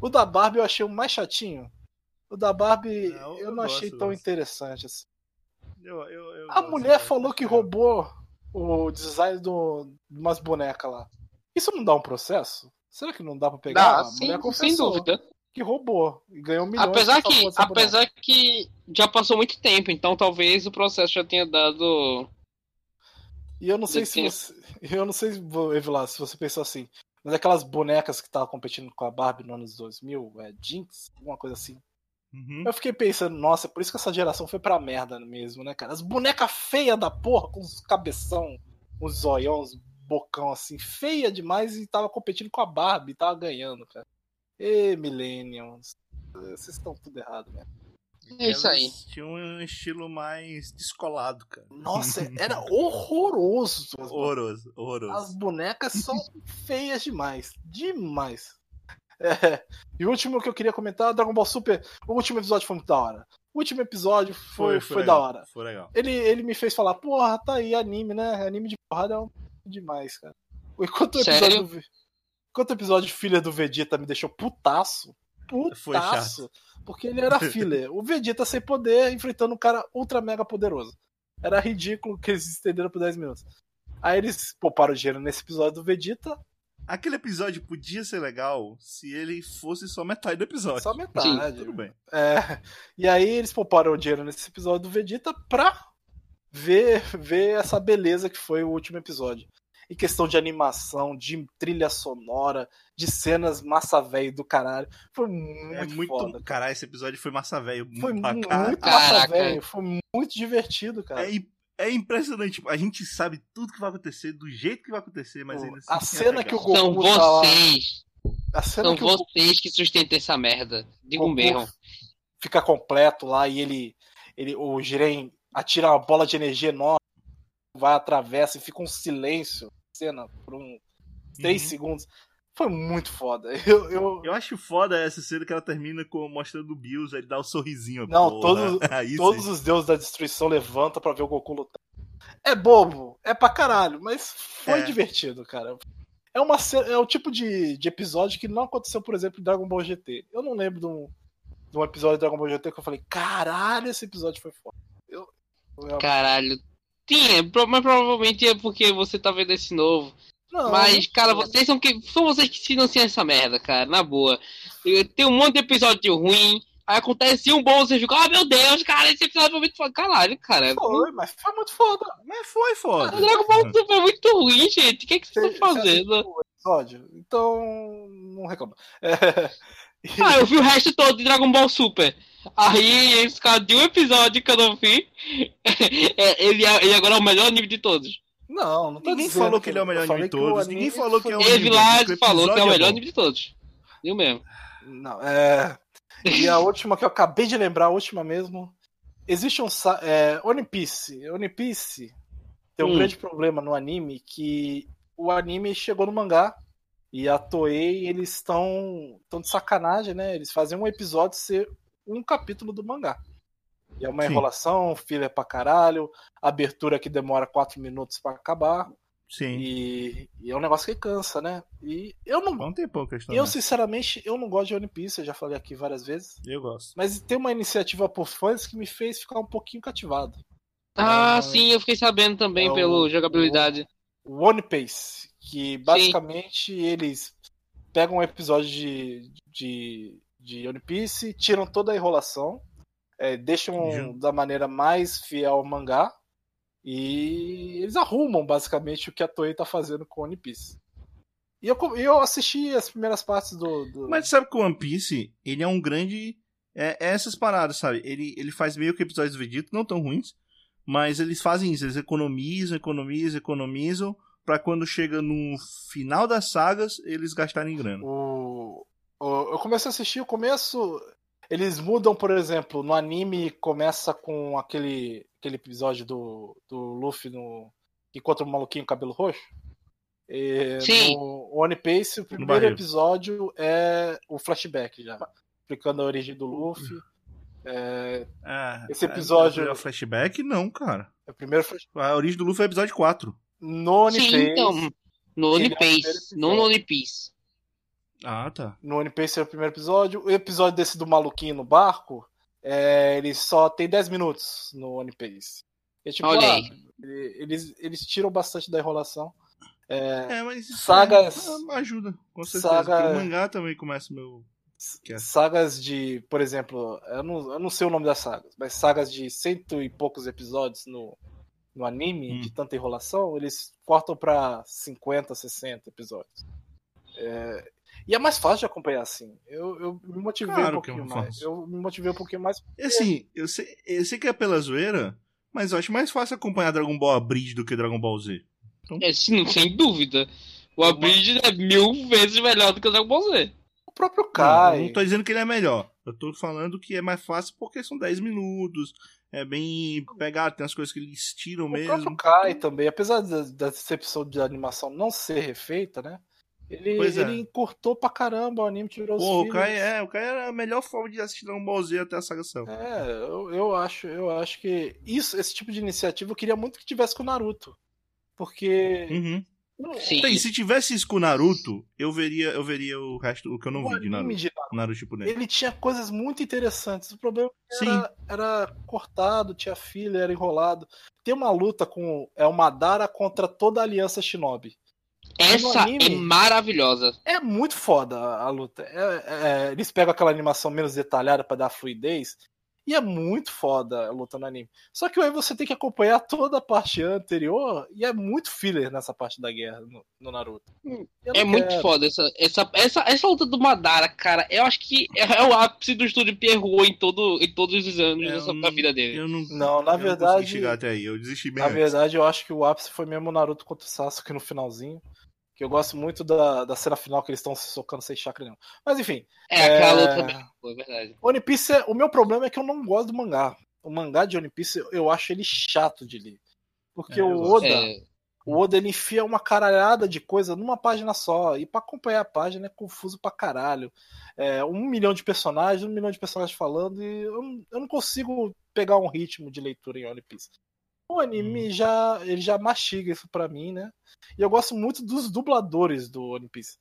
O da Barbie eu achei o mais chatinho. O da Barbie não, eu, eu, não achei tão interessante assim. Eu, eu, a mulher falou que roubou o design do, de umas bonecas lá. Isso não dá um processo? Será que não dá pra pegar? Dá, sim, sem dúvida. Que roubou e ganhou milhões. Apesar que, apesar que já passou muito tempo, então talvez o processo já tenha dado. E eu não sei se você, [laughs] eu não sei, Evilar, se você pensou assim, mas aquelas bonecas que estavam competindo com a Barbie no anos 2000, é Jinx, alguma coisa assim. Uhum. Eu fiquei pensando, nossa, por isso que essa geração foi pra merda mesmo, né, cara? As bonecas feias da porra, com os cabeção, os zoiões, bocão assim, feia demais e tava competindo com a Barbie, tava ganhando, cara. Ê, Millenniums, vocês estão tudo errado, né? É isso aí. Tinha um estilo mais descolado, cara. Nossa, [laughs] era horroroso. Horroroso, horroroso. As bonecas são feias demais. Demais. É. E o último que eu queria comentar, Dragon Ball Super. O último episódio foi muito da hora. O último episódio foi, foi, foi, foi da hora. Foi legal. Ele, ele me fez falar, porra, tá aí anime, né? Anime de porrada é um... demais, cara. Enquanto o episódio do... Enquanto o episódio Filha do Vegeta me deixou putaço. Putaço. Porque ele era filler. o Vegeta sem poder, enfrentando um cara ultra mega poderoso. Era ridículo que eles estenderam por 10 minutos. Aí eles pouparam dinheiro nesse episódio do Vegeta Aquele episódio podia ser legal se ele fosse só metade do episódio. Só metade. Sim, tudo bem. É, e aí eles pouparam o dinheiro nesse episódio do Vegeta pra ver, ver essa beleza que foi o último episódio. Em questão de animação, de trilha sonora, de cenas massa velho do caralho. Foi muito, é muito foda. Caralho, esse episódio foi massa velho. Foi muito massa velho. Foi muito divertido, cara. É, é impressionante. Tipo, a gente sabe tudo que vai acontecer, do jeito que vai acontecer, mas ainda assim. A é cena que o Goku. São vocês. Tá São que vocês o... que sustentam essa merda. Digo mesmo. Fica completo lá e ele. ele o Jiren atira uma bola de energia enorme, vai, atravessa e fica um silêncio. Cena por um. 3 uhum. segundos. Foi muito foda. [laughs] Eu, eu... eu acho foda essa cena que ela termina com, mostrando o Bills, ele dá o um sorrisinho. Não, todos, [laughs] todos os deuses da destruição levantam para ver o Goku lutar. É bobo, é pra caralho, mas foi é. divertido, cara. É, uma, é o tipo de, de episódio que não aconteceu, por exemplo, em Dragon Ball GT. Eu não lembro de um, de um episódio de Dragon Ball GT que eu falei, caralho, esse episódio foi foda. Eu, eu... Caralho. Tinha, mas provavelmente é porque você tá vendo esse novo. Não, Mas, cara, vocês são, que, são vocês que financiam essa merda, cara, na boa. Tem um monte de episódio ruim, aí acontece um bom, você fica, ah, oh, meu Deus, cara, esse episódio foi muito foda. Caralho, cara. Foi, mas foi muito foda. Mas foi foda. O Dragon Ball foi muito ruim, gente. O que, é que vocês estão fazendo? Episódio. Então, não reclama. [laughs] É... Ah, eu vi o resto todo de Dragon Ball Super. Aí, esse cara de um episódio que eu não vi, [laughs] é, ele, é, ele agora é o melhor nível de todos. Não, não Ninguém falou que ele é o melhor anime de todos. Ninguém falou que é o melhor lá falou que é o melhor anime de todos. Eu mesmo. Não, é. E a última que eu acabei de lembrar, a última mesmo. Existe um. É, One Piece. One Piece tem um hum. grande problema no anime que o anime chegou no mangá. E a Toei, eles estão de sacanagem, né? Eles fazem um episódio ser um capítulo do mangá. E é uma Sim. enrolação, filler pra caralho, abertura que demora quatro minutos para acabar. Sim. E, e, é um negócio que cansa, né? E eu não. Não tem pouca questão. Eu, sinceramente, eu não gosto de One Piece, eu já falei aqui várias vezes. Eu gosto. Mas tem uma iniciativa por fãs que me fez ficar um pouquinho cativado. Ah, é, sim, eu fiquei sabendo também é pela jogabilidade. O One Piece, que basicamente sim. eles pegam um episódio de, de, de One Piece, tiram toda a enrolação é, deixam da maneira mais fiel ao mangá e eles arrumam basicamente o que a Toei tá fazendo com One Piece. E eu, eu assisti as primeiras partes do, do... Mas sabe que o One Piece, ele é um grande... É, é essas paradas, sabe? Ele, ele faz meio que episódios do Vegeta, não tão ruins, mas eles fazem isso, eles economizam, economizam, economizam, para quando chega no final das sagas, eles gastarem grana. O... Eu comecei a assistir o começo. Eles mudam, por exemplo, no anime começa com aquele, aquele episódio do, do Luffy no, encontra o um maluquinho cabelo roxo. E Sim. No One Piece, o primeiro episódio é o flashback já. Explicando a origem do Luffy. É, é, esse episódio. É, é flashback? Não, cara. É o primeiro flashback. A origem do Luffy é o episódio 4. No One Sim, Piece. Então, no One é Piece. não no One Piece. Ah, tá. No One Piece é o primeiro episódio. O episódio desse do maluquinho no barco, é, ele só tem 10 minutos no One Piece. É tipo, Olha ah, eles, eles tiram bastante da enrolação. É, é mas sagas. É, ajuda, com certeza. Saga... O mangá também começa meu. É. Sagas de, por exemplo, eu não, eu não sei o nome das sagas, mas sagas de cento e poucos episódios no, no anime, hum. de tanta enrolação, eles cortam pra 50, 60 episódios. É, e é mais fácil de acompanhar assim. Eu, eu me motivei claro um é pouquinho é mais. Eu me motivei um pouquinho mais. Porque... Assim, eu sei, eu sei que é pela zoeira, mas eu acho mais fácil acompanhar Dragon Ball Abridge do que Dragon Ball Z. Então... É, sim, sem dúvida. O Abridge é mil vezes melhor do que o Dragon Ball Z. O próprio Kai. Não, não tô dizendo que ele é melhor. Eu tô falando que é mais fácil porque são 10 minutos. É bem pegado, tem as coisas que eles tiram o mesmo. O próprio Kai também, apesar da, da decepção de animação não ser refeita, né? Ele, pois é. ele encurtou pra caramba o anime, tirou Pô, os o Kai, é, o Kai era a melhor forma de assistir um Ball Z até a sagação. É, eu, eu, acho, eu acho que isso, esse tipo de iniciativa eu queria muito que tivesse com o Naruto. Porque. Uhum. Sim. Tem, se tivesse isso com o Naruto, eu veria, eu veria o resto, o que eu não o vi de Naruto. De Naruto, Naruto Shippuden. Ele tinha coisas muito interessantes. O problema é era, era cortado, tinha filha, era enrolado. Tem uma luta com é o Madara contra toda a aliança Shinobi. Essa anime, é maravilhosa. É muito foda a, a luta. É, é, eles pegam aquela animação menos detalhada para dar fluidez. E é muito foda a luta no anime. Só que aí você tem que acompanhar toda a parte anterior e é muito filler nessa parte da guerra no, no Naruto. Hum, é quero. muito foda essa, essa, essa, essa luta do Madara, cara. Eu acho que é, é o ápice do estúdio Pierrot em, todo, em todos os anos é, dessa, da vida dele. Eu não, não na verdade. Não chegar até aí, eu desisti Na verdade, eu acho que o ápice foi mesmo o Naruto contra o Sasuke no finalzinho. Que eu gosto muito da, da cena final que eles estão se socando sem chakra nenhum. Mas enfim. É, aquela é... luta também. Foi verdade. One Piece, é... o meu problema é que eu não gosto do mangá. O mangá de One Piece, eu acho ele chato de ler. Porque é, o Oda. É... O Oda ele enfia uma caralhada de coisa numa página só. E para acompanhar a página é confuso pra caralho. É, um milhão de personagens, um milhão de personagens falando. E eu, eu não consigo pegar um ritmo de leitura em One Piece. O anime hum. já ele já mastiga isso para mim, né? E eu gosto muito dos dubladores do One Piece.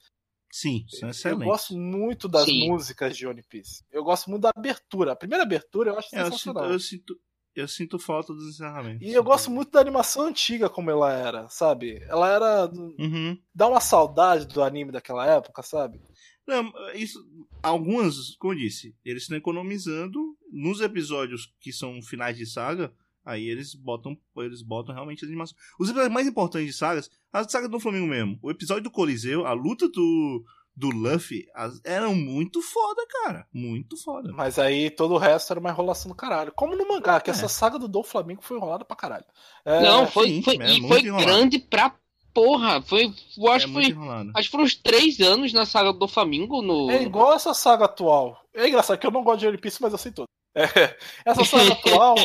Sim, são excelentes. Eu gosto muito das Sim. músicas de One Piece. Eu gosto muito da abertura. A primeira abertura eu acho é, sensacional. Eu sinto, eu sinto, eu sinto falta dos encerramentos. E eu gosto muito da animação antiga como ela era, sabe? Ela era. Uhum. Dá uma saudade do anime daquela época, sabe? Não, isso. Algumas, como eu disse, eles estão economizando nos episódios que são finais de saga Aí eles botam, eles botam realmente as animações. Os episódios mais importantes de sagas, a saga do Flamengo mesmo. O episódio do Coliseu, a luta do, do Luffy, as, eram muito foda, cara. Muito foda. Mas aí todo o resto era uma enrolação do caralho. Como no mangá, que é. essa saga do Dom Flamengo foi enrolada pra caralho. É, Não, foi, sim, foi, e foi grande pra porra. Foi, eu acho, é foi, acho que foram uns três anos na saga do Flamengo. No... É igual essa saga atual. É engraçado que eu não gosto de One Piece, mas eu sei tudo. É, essa saga [laughs] atual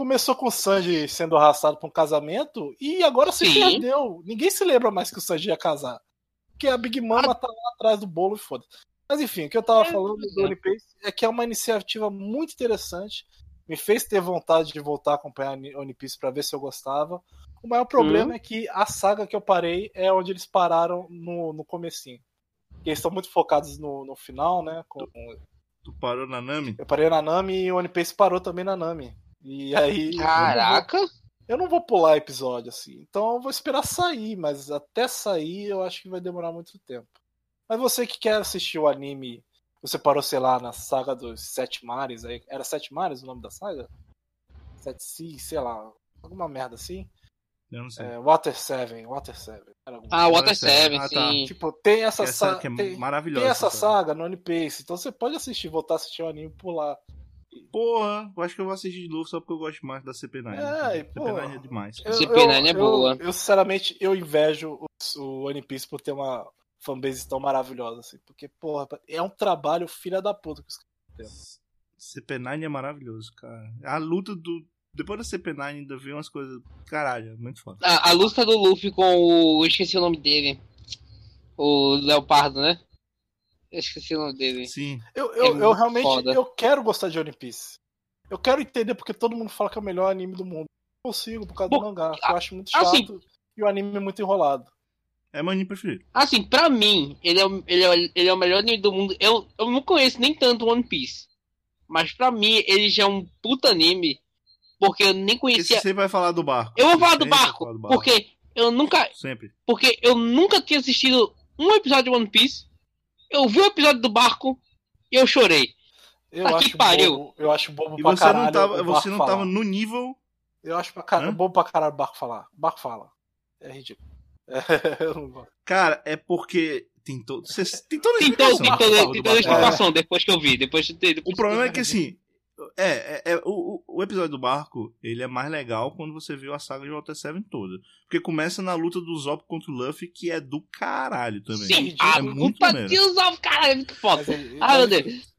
começou com o Sanji sendo arrastado para um casamento e agora se Sim. perdeu. Ninguém se lembra mais que o Sanji ia casar. Porque a Big Mama ah. tá lá atrás do bolo e foda. Mas enfim, o que eu tava é, falando do One Piece é que é uma iniciativa muito interessante. Me fez ter vontade de voltar a acompanhar One Piece para ver se eu gostava. O maior problema hum. é que a saga que eu parei é onde eles pararam no, no comecinho. Eles estão muito focados no, no final, né? Com... Tu parou na Nami? Eu parei na Nami e o One Piece parou também na Nami. E aí. Caraca! Eu não, vou, eu não vou pular episódio assim. Então eu vou esperar sair, mas até sair eu acho que vai demorar muito tempo. Mas você que quer assistir o anime, você parou, sei lá, na saga dos Sete Mares aí. Era Sete Mares o nome da saga? Sete Seas, sei lá. Alguma merda assim. Eu não sei. É, Water Seven, Water Seven. Ah, Water Seven, ah, tá. sim. Tipo, tem essa, essa saga. É tem, maravilhosa. Tem essa saga no One Piece. Então você pode assistir, voltar a assistir o anime por lá. Porra, eu acho que eu vou assistir de novo só porque eu gosto mais da CP9. É, CP9 é demais. CP9 é boa. Eu, eu, sinceramente, eu invejo o, o One Piece por ter uma fanbase tão maravilhosa, assim. Porque, porra, é um trabalho filha da puta que os caras CP9 é maravilhoso, cara. A luta do. Depois da CP9 ainda veio umas coisas. Caralho, é muito foda. A, a luta do Luffy com o. Eu esqueci o nome dele. O Leopardo, né? Eu esqueci o nome dele. Sim. Eu, eu, é eu realmente foda. eu quero gostar de One Piece. Eu quero entender porque todo mundo fala que é o melhor anime do mundo. Eu consigo, por causa Bom, do mangá. eu acho muito chato assim, e o anime é muito enrolado. É meu anime preferido. Assim, pra mim, ele é, ele é, ele é o melhor anime do mundo. Eu, eu não conheço nem tanto One Piece. Mas pra mim, ele já é um puta anime. Porque eu nem conhecia. Você vai falar do barco. Eu vou falar do barco, falar do barco. Porque Eu nunca. Sempre. Porque eu nunca tinha assistido um episódio de One Piece. Eu vi o episódio do barco e eu chorei. Eu tá acho pariu. Bobo, eu acho bobo e pra você caralho. Não tava, você não falar. tava no nível. Eu acho pra caralho, bobo pra caralho o barco falar. O barco fala. É ridículo. [laughs] Cara, é porque tem, todo, tem toda a tem, todo, tem toda, a explicação é. depois que eu vi. Depois, depois o problema é que assim. É, é, é o, o, episódio do barco, ele é mais legal quando você viu a saga de Water 7 toda. Porque começa na luta do Zop contra o Luffy, que é do caralho também. Sim, é a muito luta do Zop, caralho, é muito foda. Ai, meu Deus.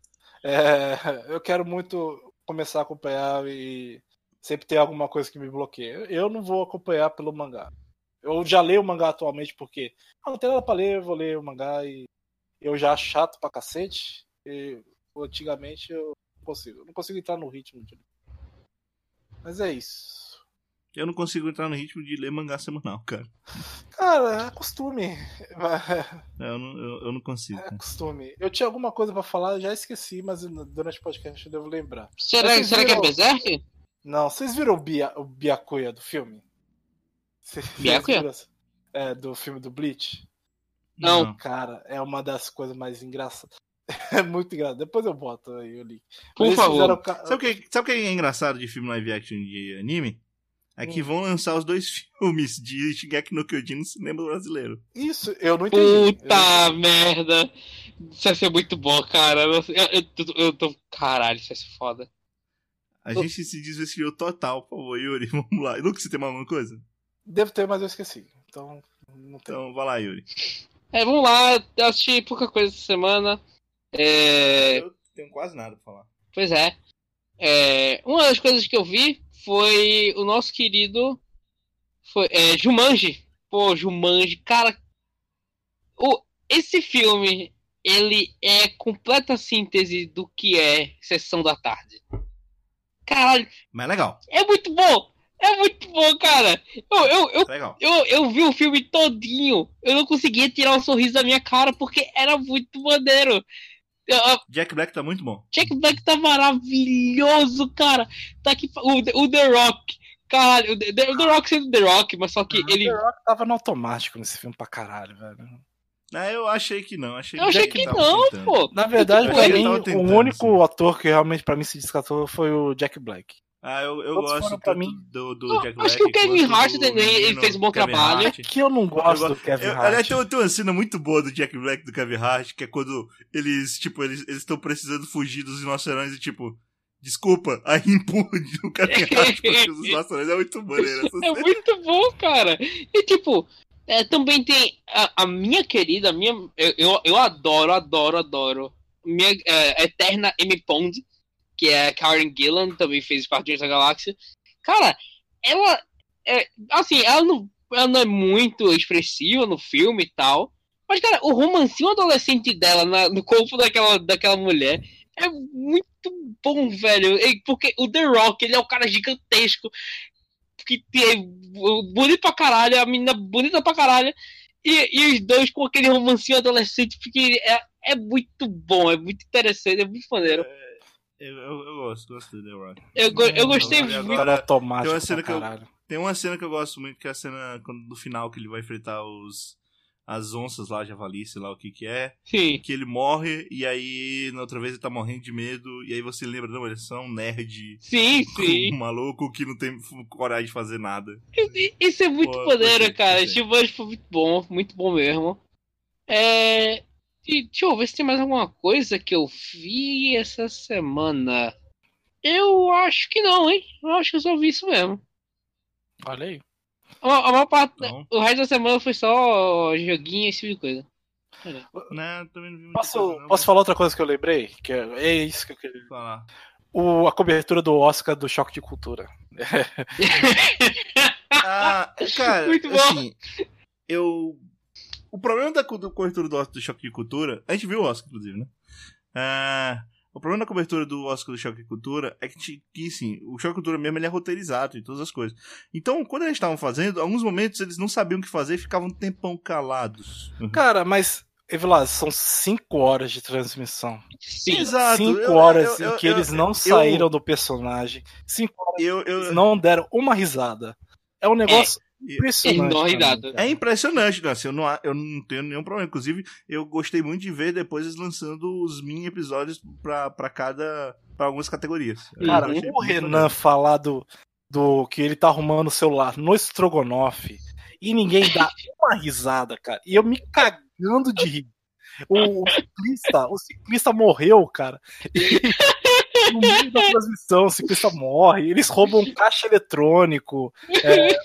É, eu quero muito começar a acompanhar e sempre ter alguma coisa que me bloqueia. Eu não vou acompanhar pelo mangá. Eu já leio o mangá atualmente porque ah, não tem nada pra ler, eu vou ler o mangá e eu já acho chato pra cacete. E, antigamente eu consigo. Eu não consigo entrar no ritmo de Mas é isso. Eu não consigo entrar no ritmo de ler mangá semanal, [laughs] cara. Cara, é costume. É, eu não, eu, eu não consigo. É costume. Eu tinha alguma coisa para falar, já esqueci, mas durante o podcast eu devo lembrar. Será, será viram... que é Berserk? Não, vocês viram o, Bia, o Byakuya do filme? Byakuya? É, do filme do Bleach? Não. Cara, é uma das coisas mais engraçadas. [laughs] É muito engraçado. Depois eu boto aí o link. Por favor. Fizeram... Sabe o que, sabe que é engraçado de filme live action de anime? É que hum. vão lançar os dois [laughs] filmes de Shigeki no Kyojin no cinema brasileiro. Isso, eu não entendi. Puta eu... merda! Isso vai ser muito bom, cara. Eu, eu, eu, eu tô. Caralho, isso vai ser foda. A Pô. gente se desvestiu total, por favor, Yuri. [laughs] Vamos lá. Lucas, você tem alguma coisa? Devo ter, mas eu esqueci. Então, não tem. Então, vai lá, Yuri. É, vamos lá. Eu assisti pouca coisa essa semana. É... Eu tenho quase nada pra falar. Pois é. é. Uma das coisas que eu vi foi o nosso querido foi, é, Jumanji. Pô, Jumanji, cara. O, esse filme, ele é completa síntese do que é Sessão da Tarde. Caralho. Mas é legal. É muito bom. É muito bom, cara. Eu, eu, eu, legal. eu, eu vi o filme todinho. Eu não conseguia tirar um sorriso da minha cara porque era muito maneiro. Jack Black tá muito bom. Jack Black tá maravilhoso, cara. Tá aqui o, o The Rock. Caralho, o The, o The Rock sendo The Rock, mas só que ah, ele. O The Rock tava no automático nesse filme pra caralho, velho. Ah, eu achei que não. Achei eu achei que, que não, tentando. pô. Na verdade, pra mim, o único ator que realmente pra mim se descartou foi o Jack Black. Ah, eu, eu gosto pra mim. do, do Jack Black. Acho que o Kevin Hart também ele fez um bom Kevin trabalho. Hart. Que eu não gosto eu, do Kevin eu, Hart. Aliás, tem, tem uma cena muito boa do Jack Black do Kevin Hart, que é quando eles, tipo, eles estão precisando fugir dos rinocerontes e, tipo, desculpa, [laughs] aí empurra o Kevin Hart os. É muito maneiro. [laughs] É muito bom, cara. E, tipo, é, também tem a, a, minha querida, a minha, eu, eu, eu adoro, adoro, adoro. Minha é, eterna M. Pond que é a Karen Gillan, também fez Guardiões da Galáxia. Cara, ela. É, assim, ela não, ela não é muito expressiva no filme e tal. Mas, cara, o romancinho adolescente dela na, no corpo daquela, daquela mulher é muito bom, velho. Porque o The Rock, ele é um cara gigantesco. Que tem bonito pra caralho, a menina bonita pra caralho. E, e os dois com aquele romancinho adolescente, porque é, é muito bom, é muito interessante, é muito maneiro. É eu, eu, eu, gosto, gosto do The Rock. Eu, go, eu gostei muito. Agora, automático tem uma cena que eu, Tem uma cena que eu gosto muito, que é a cena quando, no final que ele vai enfrentar os as onças lá, javali, sei lá o que que é. Sim. Que ele morre e aí na outra vez ele tá morrendo de medo e aí você lembra, não, eles são nerd. Sim, [laughs] sim. Um maluco que não tem coragem de fazer nada. Isso é muito Pô, poder, cara. Tipo, foi muito bom, muito bom mesmo. É... E, deixa eu ver se tem mais alguma coisa que eu vi essa semana. Eu acho que não, hein? Eu acho que eu só vi isso mesmo. Olha aí. A, a maior parte, o resto da semana foi só joguinho e esse tipo de coisa. Não, também não vi posso, coisa, não, posso falar outra coisa que eu lembrei? Que é, é isso que eu queria falar. O, a cobertura do Oscar do Choque de Cultura. [laughs] ah, cara, Muito bom. assim, eu o problema da cobertura do Oscar do Choque de Cultura. A gente viu o Oscar, inclusive, né? Uh, o problema da cobertura do Oscar do Choque de Cultura é que, que sim, o Choque de Cultura mesmo ele é roteirizado e todas as coisas. Então, quando eles estavam fazendo, alguns momentos eles não sabiam o que fazer e ficavam um tempão calados. Cara, mas Evilas, são cinco horas de transmissão. Sim, exato. Cinco horas eu, eu, em que eu, eles não saíram do personagem. Cinco horas eu, eles não deram uma risada. É um negócio Impressionante. É impressionante, né? assim, eu, não, eu não tenho nenhum problema. Inclusive, eu gostei muito de ver depois eles lançando os mini episódios pra, pra cada. pra algumas categorias. Cara, o Renan falar do, do que ele tá arrumando o celular no Strogonoff e ninguém dá [laughs] uma risada, cara. E eu me cagando de rir. O, o ciclista, o ciclista morreu, cara. no meio da transmissão, o ciclista morre, eles roubam um caixa eletrônico, é,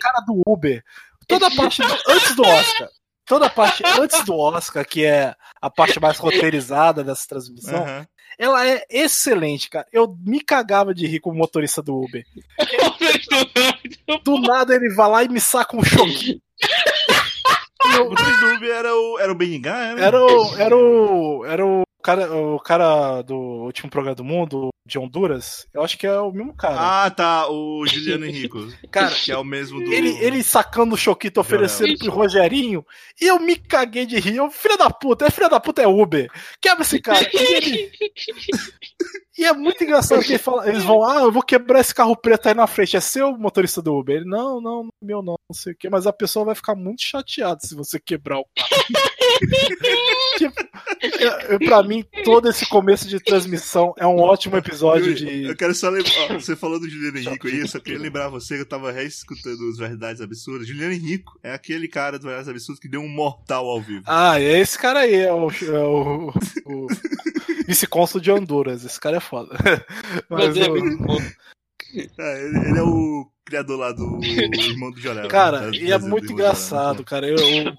cara do Uber. Toda a parte do, antes do Oscar. Toda a parte antes do Oscar, que é a parte mais roteirizada dessa transmissão, uhum. ela é excelente, cara. Eu me cagava de rir com o motorista do Uber. do nada ele vai lá e me saca um choque. O motorista do Uber era o, era o Benigá, era? Era o, era o, era o cara, o cara do último programa do mundo, de Honduras, eu acho que é o mesmo cara. Ah, tá, o Juliano [laughs] Henrico. cara, que é o mesmo do. Ele, ele sacando o Choquito oferecendo pro Rogerinho, e eu me caguei de rir. Eu, filha da puta, é filha da puta, é Uber. Quebra esse cara. E, ele... e é muito engraçado que ele fala, eles vão, ah, eu vou quebrar esse carro preto aí na frente. É seu motorista do Uber? Ele, não, não, não meu não, não sei o que. Mas a pessoa vai ficar muito chateada se você quebrar o carro. [laughs] [laughs] tipo, eu, pra mim, todo esse começo de transmissão é um ótimo episódio de. Eu quero só lembrar. Você falou do Juliano Henrico aí, eu só queria lembrar você que eu tava reescutando os Verdades Absurdas. Juliano Henrico é aquele cara do Verdades Absurdas que deu um mortal ao vivo. Ah, é esse cara aí, é o, é o, o vice-consul de Honduras. Esse cara é foda. [laughs] Mas, é, é, ele, ele, é o criador lá do irmão do Jorel. Cara, e é muito engraçado, cara. Eu, eu,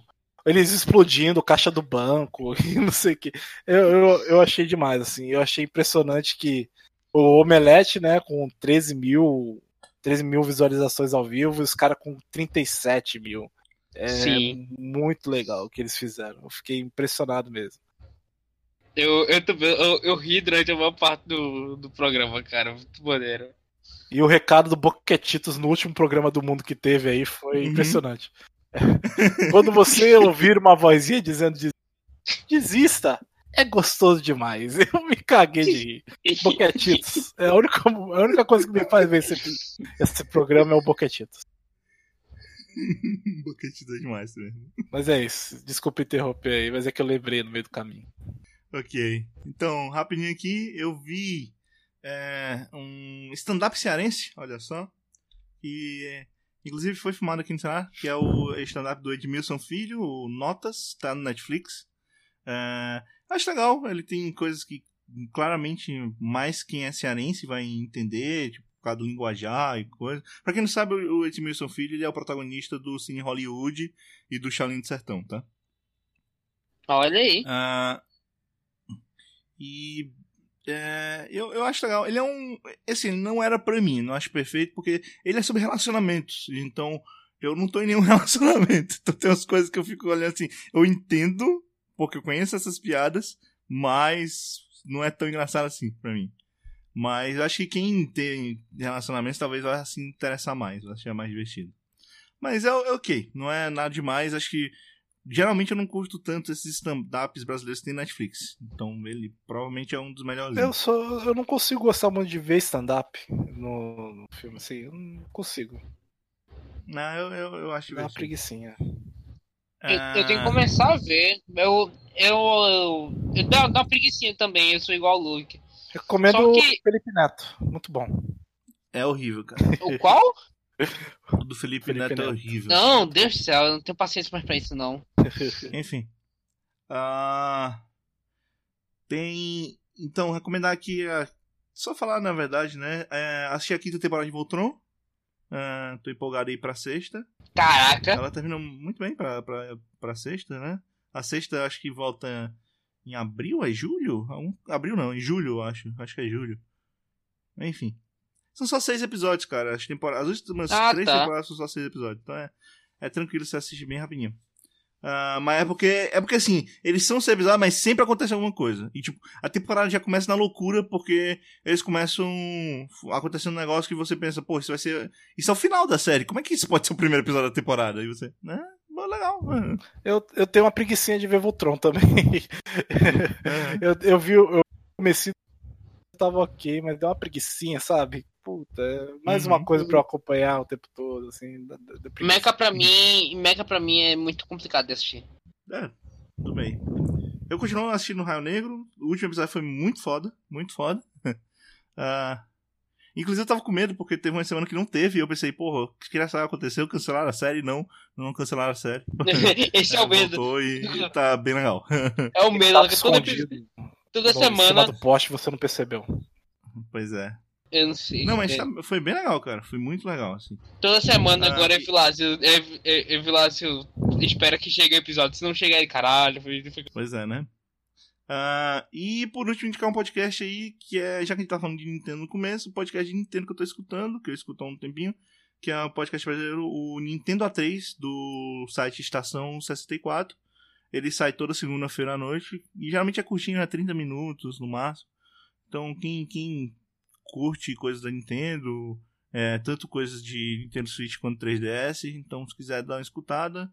eles explodindo, caixa do banco [laughs] e não sei o que. Eu, eu, eu achei demais, assim. Eu achei impressionante que o Omelete, né, com 13 mil, 13 mil visualizações ao vivo, e os caras com 37 mil. É Sim. muito legal o que eles fizeram. Eu fiquei impressionado mesmo. Eu, eu, eu, eu ri durante a maior parte do, do programa, cara. Muito maneiro. E o recado do Boquetitos no último programa do mundo que teve aí foi uhum. impressionante. Quando você ouvir uma vozinha dizendo desista, é gostoso demais. Eu me caguei de rir. Boquetitos. É a única, a única coisa que me faz ver esse, esse programa é o Boquetitos. [laughs] Boquetitos é demais mesmo. Mas é isso. Desculpa interromper aí, mas é que eu lembrei no meio do caminho. Ok. Então, rapidinho aqui, eu vi é, um stand-up cearense, olha só. E Inclusive foi filmado aqui no Ceará, que é o stand-up do Edmilson Filho, o Notas, tá no Netflix. É, acho legal, ele tem coisas que claramente mais quem é cearense vai entender, tipo, por causa do linguajar e coisa. Pra quem não sabe, o Edmilson Filho ele é o protagonista do Cine Hollywood e do Shaolin do Sertão, tá? Olha aí. Uh, e é, eu, eu acho legal. Ele é um. Assim, não era pra mim, não acho perfeito, porque ele é sobre relacionamentos. Então, eu não tô em nenhum [laughs] relacionamento. Então tem umas coisas que eu fico olhando assim. Eu entendo, porque eu conheço essas piadas, mas não é tão engraçado assim pra mim. Mas acho que quem tem relacionamentos talvez vai se interessar mais, vai achar mais divertido. Mas é, é ok, não é nada demais. Acho que Geralmente eu não curto tanto esses stand-ups brasileiros que tem Netflix. Então ele provavelmente é um dos melhores. Eu, sou, eu não consigo gostar muito de ver stand-up no, no, filme, assim. Eu não consigo. Não, eu, eu, eu acho Dá uma preguiçinha. Eu, eu, tenho que começar a ver. Eu, eu, eu, eu dá, dá uma preguiçinha também, eu sou igual o Luke. Recomendo que... o Felipe Neto, muito bom. É horrível, cara. O qual? [laughs] O do Felipe, Felipe Neto, Neto, é horrível. Não, Deus do céu, eu não tenho paciência mais pra isso, não. [laughs] Enfim. Uh, tem. Então, recomendar aqui. Uh, só falar, na verdade, né? Uh, assisti a quinta temporada de Voltron. Uh, tô empolgado aí pra sexta. Caraca! Ela terminou muito bem pra, pra, pra sexta, né? A sexta acho que volta em abril, é julho? Abril não, em julho, acho. Acho que é julho. Enfim. São só seis episódios, cara. As, temporadas, as últimas ah, três tá. temporadas são só seis episódios. Então é, é tranquilo você assistir bem rapidinho. Uh, mas é porque, é porque assim, eles são episódios, mas sempre acontece alguma coisa. E tipo, a temporada já começa na loucura porque eles começam acontecendo um negócio que você pensa, pô, isso vai ser. Isso é o final da série. Como é que isso pode ser o primeiro episódio da temporada? E você, né? Bom, legal. [laughs] Eu, eu tenho uma preguiçinha de ver Voltron também. [laughs] Eu, eu vi, eu comecei tava ok, mas deu uma preguiçinha, sabe? Puta, é mais uhum. uma coisa para eu acompanhar o tempo todo, assim. Da, da Mecha pra mim, Mecha pra mim é muito complicado de assistir. É, tudo bem. Eu continuo assistindo Raio Negro. O último episódio foi muito foda, muito foda. uh, [laughs] inclusive eu tava com medo porque teve uma semana que não teve e eu pensei, porra, o que aconteceu? Cancelaram a série? Não, não cancelaram a série. [laughs] Esse é, é o medo. E tá bem legal. [laughs] É o medo, tá toda, toda semana. do poste você não percebeu. Pois é. Eu não sei. Não, mas é. foi bem legal, cara. Foi muito legal, assim. Toda semana ah, agora é Evilácio. É, Evilácio espera que chegue o episódio. Se não chegar aí, caralho. Foi... Pois é, né? Uh, e por último, indicar um podcast aí, que é, já que a gente tá falando de Nintendo no começo, o podcast de Nintendo que eu tô escutando, que eu escuto há um tempinho, que é o podcast brasileiro, o Nintendo A3, do site Estação 64. Ele sai toda segunda-feira à noite, e geralmente é curtinho, é 30 minutos no máximo. Então, quem, quem curte coisas da Nintendo, é, tanto coisas de Nintendo Switch quanto 3DS, então se quiser dar uma escutada,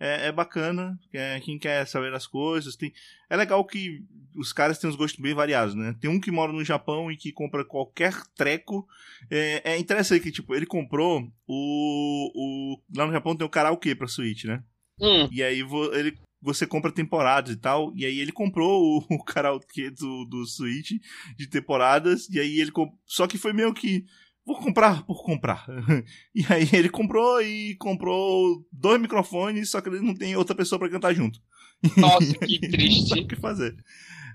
é, é bacana. É, quem quer saber as coisas, tem. É legal que os caras têm uns gostos bem variados, né? Tem um que mora no Japão e que compra qualquer treco. É, é interessante que, tipo, ele comprou o, o. Lá no Japão tem o karaokê pra Switch, né? Hum. E aí ele você compra temporadas e tal. E aí ele comprou o, [laughs] o karaokê do, do Switch de temporadas. E aí ele. Só que foi meio que. Vou comprar por comprar. [laughs] e aí ele comprou e comprou dois microfones, só que ele não tem outra pessoa para cantar junto. [laughs] Nossa, que triste. o que fazer.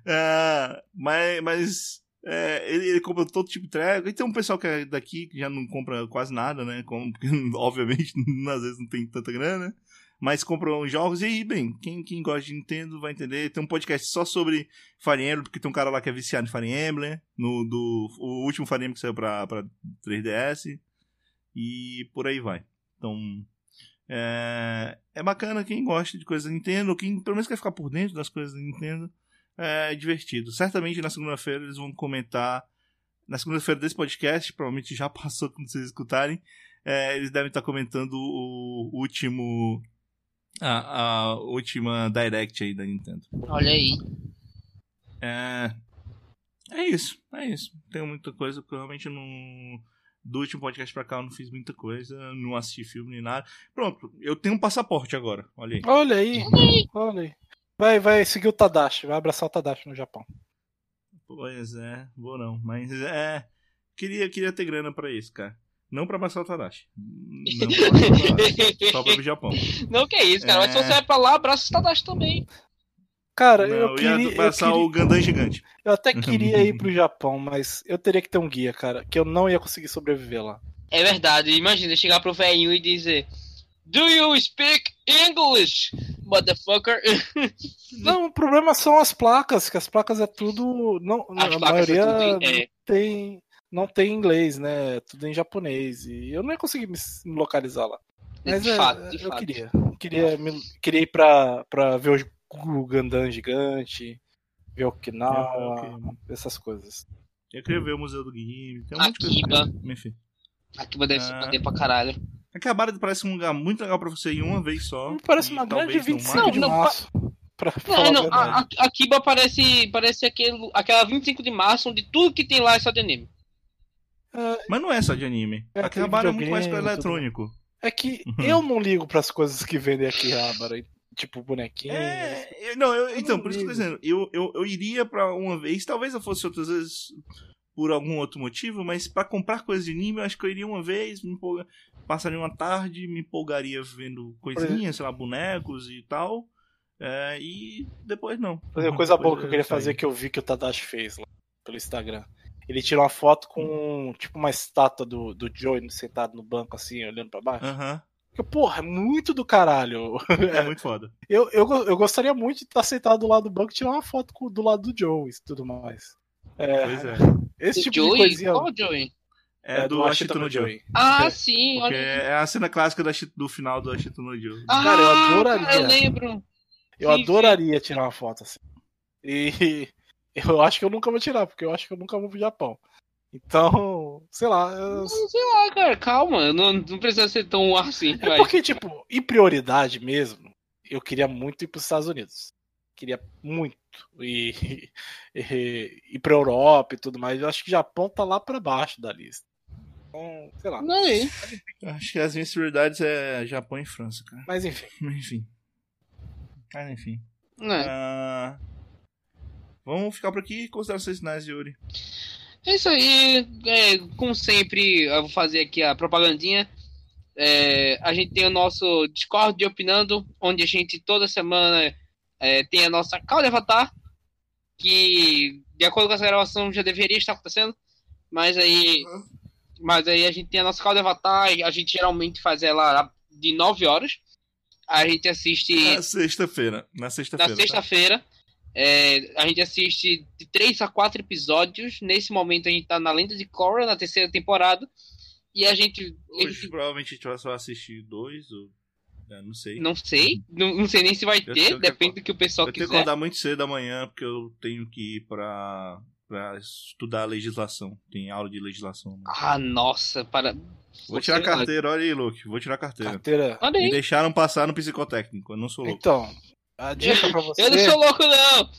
É, mas. mas é, ele, ele, compra todo tipo de treco. E tem um pessoal que é daqui que já não compra quase nada, né? Como, porque, obviamente, às vezes não tem tanta grana mas compram jogos. E aí, bem, quem, quem gosta de Nintendo vai entender. Tem um podcast só sobre Fire Emblem, porque tem um cara lá que é viciado em Fire Emblem, no, do, o último Fire Emblem que saiu pra, pra 3DS, e por aí vai. Então, é, é bacana quem gosta de coisas da Nintendo, quem pelo menos quer ficar por dentro das coisas da Nintendo, é divertido. Certamente na segunda-feira eles vão comentar. Na segunda-feira desse podcast, provavelmente já [laughs] passou quando vocês escutarem. É, eles devem estar comentando o último a, a última Direct aí da Nintendo. Olha aí. É. É isso, é isso. Tenho muita coisa, porque eu realmente não. Do último podcast pra cá eu não fiz muita coisa, não assisti filme nem nada. Pronto, eu tenho um passaporte agora, olha aí. Olha aí, olha aí. Vai, vai seguir o Tadashi, vai abraçar o Tadashi no Japão. Pois é, vou não, mas é. Queria, queria ter grana pra isso, cara. Não pra Masao Tadashi. [laughs] Não pra, só pro Japão. Não, que é isso, cara. É... Mas se você vai pra lá, abraça o Tadashi também. Cara, não, eu queria. Eu passar queria... o Gandam gigante. Eu até queria ir pro [laughs] Japão, mas eu teria que ter um guia, cara. Que eu não ia conseguir sobreviver lá. É verdade. Imagina chegar pro velhinho e dizer: Do you speak English, motherfucker? [laughs] não, o problema são as placas, que as placas é tudo. Não, as a maioria é tudo, é... tem não tem inglês, né? Tudo em japonês. E eu não ia conseguir me localizar lá. Mas de é, fato, de eu fato. queria. Queria, me, queria ir pra, pra ver o Gundam gigante, ver Okinawa, é, essas coisas. Eu queria ver o Museu do Game. Tem um Akiba. Enfim. Akiba deve ah, ser pra caralho. Akihabara parece um lugar muito legal pra você ir uma vez só. Parece uma grande 25 não, de não, março. Pra não, não a, a, Akiba parece, parece aquele, aquela 25 de março onde tudo que tem lá é só de anime. Mas não é só de anime. É, Akihabara é muito mais pra eletrônico. É que uhum. eu não ligo para as coisas que vendem aqui Akihabara. Tipo bonequinho. É, não, eu, então, por isso que eu tô dizendo, eu, eu, eu iria para uma vez, talvez eu fosse outras vezes por algum outro motivo, mas para comprar coisas de anime, eu acho que eu iria uma vez, me empolga... passaria uma tarde, me empolgaria vendo coisinhas, sei lá, bonecos e tal. É, e depois não. Coisa boa que eu queria fazer que eu vi que o Tadashi fez lá pelo Instagram. Ele tirou uma foto com tipo uma estátua do, do Joey sentado no banco, assim, olhando para baixo. Aham. Uhum. Porra, é muito do caralho. É muito foda. [laughs] Eu, eu, eu gostaria muito de estar sentado do lado do banco e tirar uma foto com, do lado do Joey e tudo mais. É, pois é. Esse do tipo Joey? de coisinha. Qual Joey? É, é do, do Ashito no Joey. Ah, sim, olha. É a cena clássica do, do final do Ashito no Joey. Ah, cara, eu adoraria. Eu lembro. Eu sim, adoraria sim. tirar uma foto assim. E eu acho que eu nunca vou tirar, porque eu acho que eu nunca vou pro Japão. Então, sei lá. Eu... Sei lá, cara, calma, não, não precisa ser tão assim. É mas... porque, tipo, em prioridade mesmo, eu queria muito ir para os Estados Unidos. Queria muito ir, ir, [laughs] ir pra Europa e tudo mais. Eu acho que o Japão tá lá para baixo da lista. Então, sei lá. Não é. Acho que as minhas prioridades é Japão e França, cara. Mas enfim. Enfim. Mas enfim. É. Ah, vamos ficar por aqui. Considerações finais, Yuri. É isso aí. É, como sempre, eu vou fazer aqui a propagandinha. É, a gente tem o nosso Discord de Opinando, onde a gente toda semana é, tem a nossa call de Avatar, que de acordo com essa gravação já deveria estar acontecendo, mas aí, mas aí a gente tem a nossa call de Avatar, e a gente geralmente faz ela de 9 horas. A gente assiste. Na sexta-feira. Na sexta-feira. Na sexta-feira. É, a gente assiste de 3 a 4 episódios. Nesse momento a gente tá na Lenda de Korra, na terceira temporada. E a gente. Hoje ele- provavelmente a gente vai só assistir dois, ou. é, não sei. não sei. Não, não sei nem se vai Eu ter, sei que depende do que o pessoal eu tenho que quiser. acordar muito cedo da manhã, porque eu tenho que ir pra, pra estudar a legislação. Tem aula de legislação. né? Ah, nossa, para. Vou tirar a Você- carteira, olha aí, Luke. Vou tirar a carteira. Carteira. Me deixaram passar no psicotécnico, eu não sou louco. Então, a [laughs] dica pra você. Eu não sou louco, não!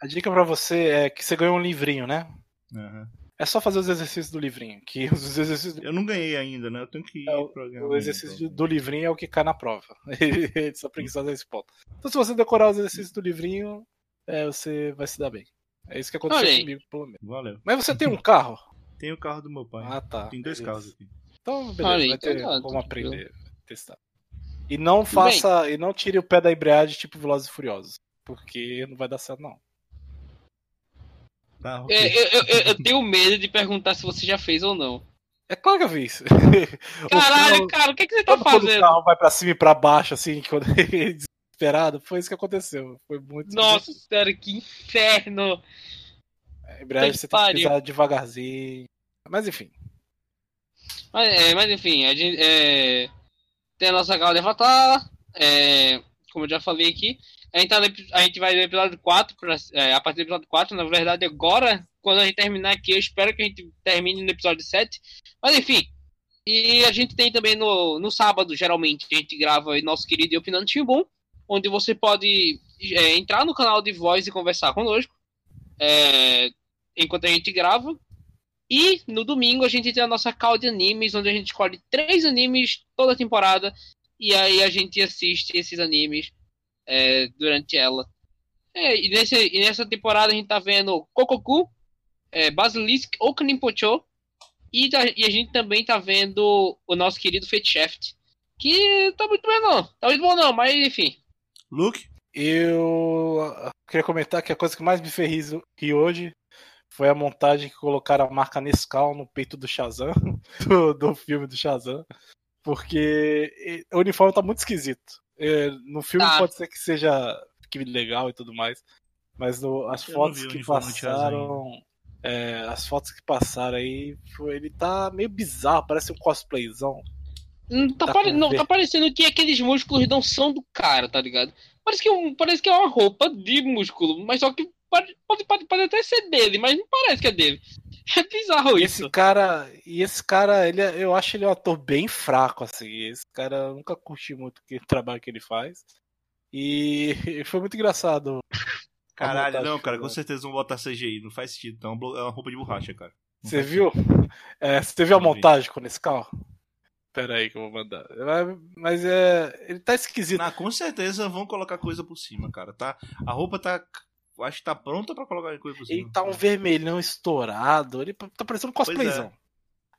A dica pra você é que você ganhou um livrinho, né? Aham. É só fazer os exercícios do livrinho. Que [laughs] os exercícios do, Eu não ganhei ainda, né? Eu tenho que ir É, o- pra ganhar o exercício então. do livrinho é o que cai na prova. [laughs] Eles são preguiçosos nesse ponto. Então, se você decorar os exercícios do livrinho, é, você vai se dar bem. É isso que aconteceu Olha aí. comigo, pelo menos. Valeu. Mas você tem um carro? Tem o carro do meu pai. Ah, tá. Tem dois Beleza. carros aqui. Então, beleza, Olha aí, vai ter então tá, como tá aprender, testar. E não faça, e não tire o pé da embreagem tipo Velozes e Furiosos, porque não vai dar certo não. Tá, ok. É, eu, eu- eu- eu tenho medo de perguntar se você já fez ou não. É claro que eu vi isso. [laughs] O Caralho, cara, o que, que você tá Sabe quando o fazendo? carro vai pra cima e pra baixo, assim, [laughs] quando desesperado? Foi isso que aconteceu. Foi muito. Nossa senhora, que inferno! A embreagem você tem que pariu. pisar devagarzinho. Mas enfim. Mas, é, mas enfim, a gente é, tem a nossa gala de Avatar, é, como eu já falei aqui. A gente, tá no a gente vai no episódio 4, pra, é, a partir do episódio 4, na verdade, agora, quando a gente terminar aqui, eu espero que a gente termine no episódio 7. Mas enfim. E a gente tem também no, no sábado, geralmente, a gente grava aí nosso querido Opinando Timbum, onde você pode é, entrar no canal de voz e conversar conosco é, enquanto a gente grava. E no domingo a gente tem a nossa call de animes, onde a gente escolhe três animes toda temporada. E aí a gente assiste esses animes é, durante ela. É, e, nesse, e nessa temporada a gente tá vendo Kokoku, é, Basilisk, Okanimpocho. E, e a gente também tá vendo o nosso querido Fate Shaft. Que tá muito bem não. Tá muito bom não, mas enfim. Luke? Eu queria comentar que a coisa que mais me fez rir hoje foi a montagem que colocaram a marca Nescau no peito do Shazam, [laughs] do, do filme do Shazam, porque o uniforme tá muito esquisito. Eh, No filme Tá. pode ser que seja que legal e tudo mais, mas no- as Eu fotos que passaram, eh, as fotos que passaram aí, ele tá meio bizarro, parece um cosplayzão. Não tá, Tá pare- não, tá parecendo que aqueles músculos não são do cara, tá ligado? Parece que, é um- parece que é uma roupa de músculo, mas só que pode, pode, pode, pode até ser dele, mas não parece que é dele. [laughs] É bizarro E isso. esse cara, e esse cara, ele, é- eu acho ele um ator bem fraco, assim. Esse cara eu nunca curti muito o trabalho que ele faz. E [laughs] foi muito engraçado. [laughs] Caralho, não, cara, com certeza vão botar CGI. Não faz sentido. Então, é uma roupa de borracha, cara. Não Você viu? É, você viu a montagem com esse carro? Pera aí que eu vou mandar. Mas, mas é. Ele tá esquisito. Não, com certeza vão colocar coisa por cima, cara. Tá, a roupa tá. Acho que tá pronta pra colocar coisa por cima. Ele tá um vermelhão estourado. Ele tá parecendo um é. cosplayzão.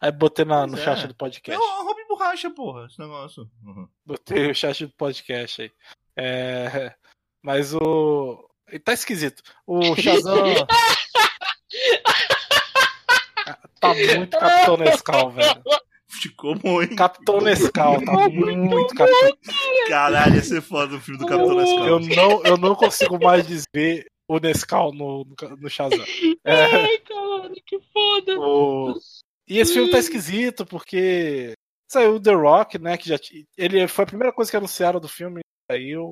Aí botei na, no Pois chat é. do É podcast. uma roupa de borracha, porra, esse negócio. Uhum. Botei o chat do podcast aí. É, mas o. Ele tá esquisito. O [laughs] Shazam. tá muito Capitão Nescau, velho. Ficou hein? Capitão Nescau, tá muito Capitão. Caralho, ia ser foda o filme do Capitão Nescau. Eu não, eu não consigo mais desver o Nescau no, no, no Shazam. [laughs] É, Ai, caralho, que foda. o... E esse filme tá esquisito porque saiu o The Rock, né? Que já t- ele foi a primeira coisa que anunciaram do filme. Saiu.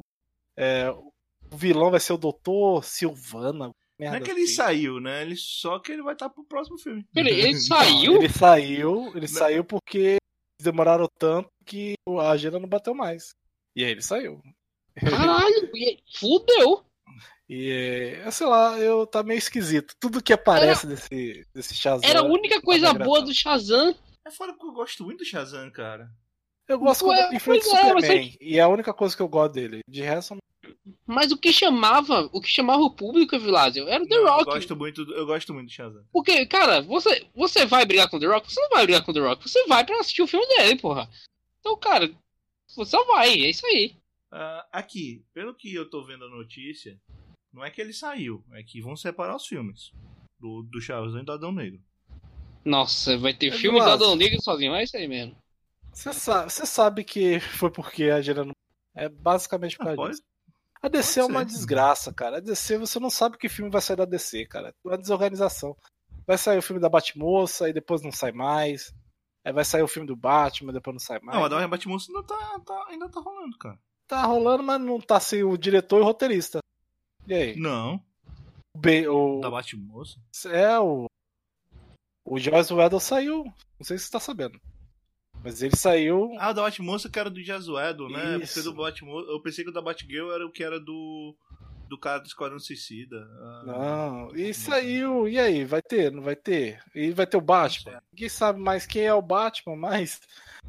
É, o vilão vai ser o Doutor Silvana. Não merda é que ele assim. saiu, né? Ele, só que ele vai estar pro próximo filme. Peraí, ele [laughs] saiu? Ele saiu, ele saiu porque demoraram tanto que a agenda não bateu mais. E aí ele saiu. Caralho, e- fudeu. E é, sei lá, eu tá meio esquisito. Tudo que aparece desse, desse Shazam. Era a única coisa tá boa do Shazam. É fora que eu gosto muito do Shazam, cara. Eu gosto Ué, quando ele Superman. E é a única coisa que eu gosto dele. De resto, mas o que chamava, o que chamava o público, Vilásio, era o The Rock. Eu gosto muito, eu gosto muito do Shazam. Porque, cara, você, você vai brigar com o The Rock? Você não vai brigar com o The Rock, você vai pra assistir o filme dele, porra. Então, cara, você só vai, é isso aí. Uh, aqui, pelo que eu tô vendo a notícia, não é que ele saiu, é que vão separar os filmes do, do Shazam e do Adão Negro. Nossa, vai ter é filme do Adão Negro sozinho, é isso aí mesmo. Você sabe, sabe que foi porque a Gira não. É basicamente por causa ah, disso. A DC é uma desgraça, cara. A DC, você não sabe que filme vai sair da DC, cara. É uma desorganização. Vai sair o filme da Batmoça e depois não sai mais. Aí vai sair o filme do Batman, depois não sai mais. Não, a Batmoça ainda tá, tá, ainda tá rolando, cara. Tá rolando, mas não tá sem o diretor e o roteirista. E aí? Não. O, Be o... Da Batmoça? É, o. O Joyce Weddle saiu. Não sei se você tá sabendo. Mas ele saiu. Ah, o da Batmoça que era do Jazuedo, né? Porque do Batmoça, eu pensei que o da Batgirl era o que era do. Do cara do Esquadrão Suicida. Ah, não, e saiu. E aí, vai ter? Não vai ter? E vai ter o Batman? Ninguém sabe mais quem é o Batman, mas.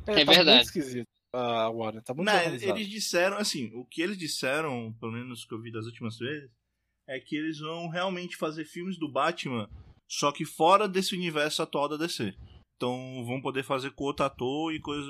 É, é tá verdade. Muito esquisito. Ah, Warner, tá muito não, Eles disseram, assim, o que eles disseram, pelo menos que eu vi das últimas vezes, é que eles vão realmente fazer filmes do Batman, só que fora desse universo atual da DC. Então vão poder fazer com outro ator e coisa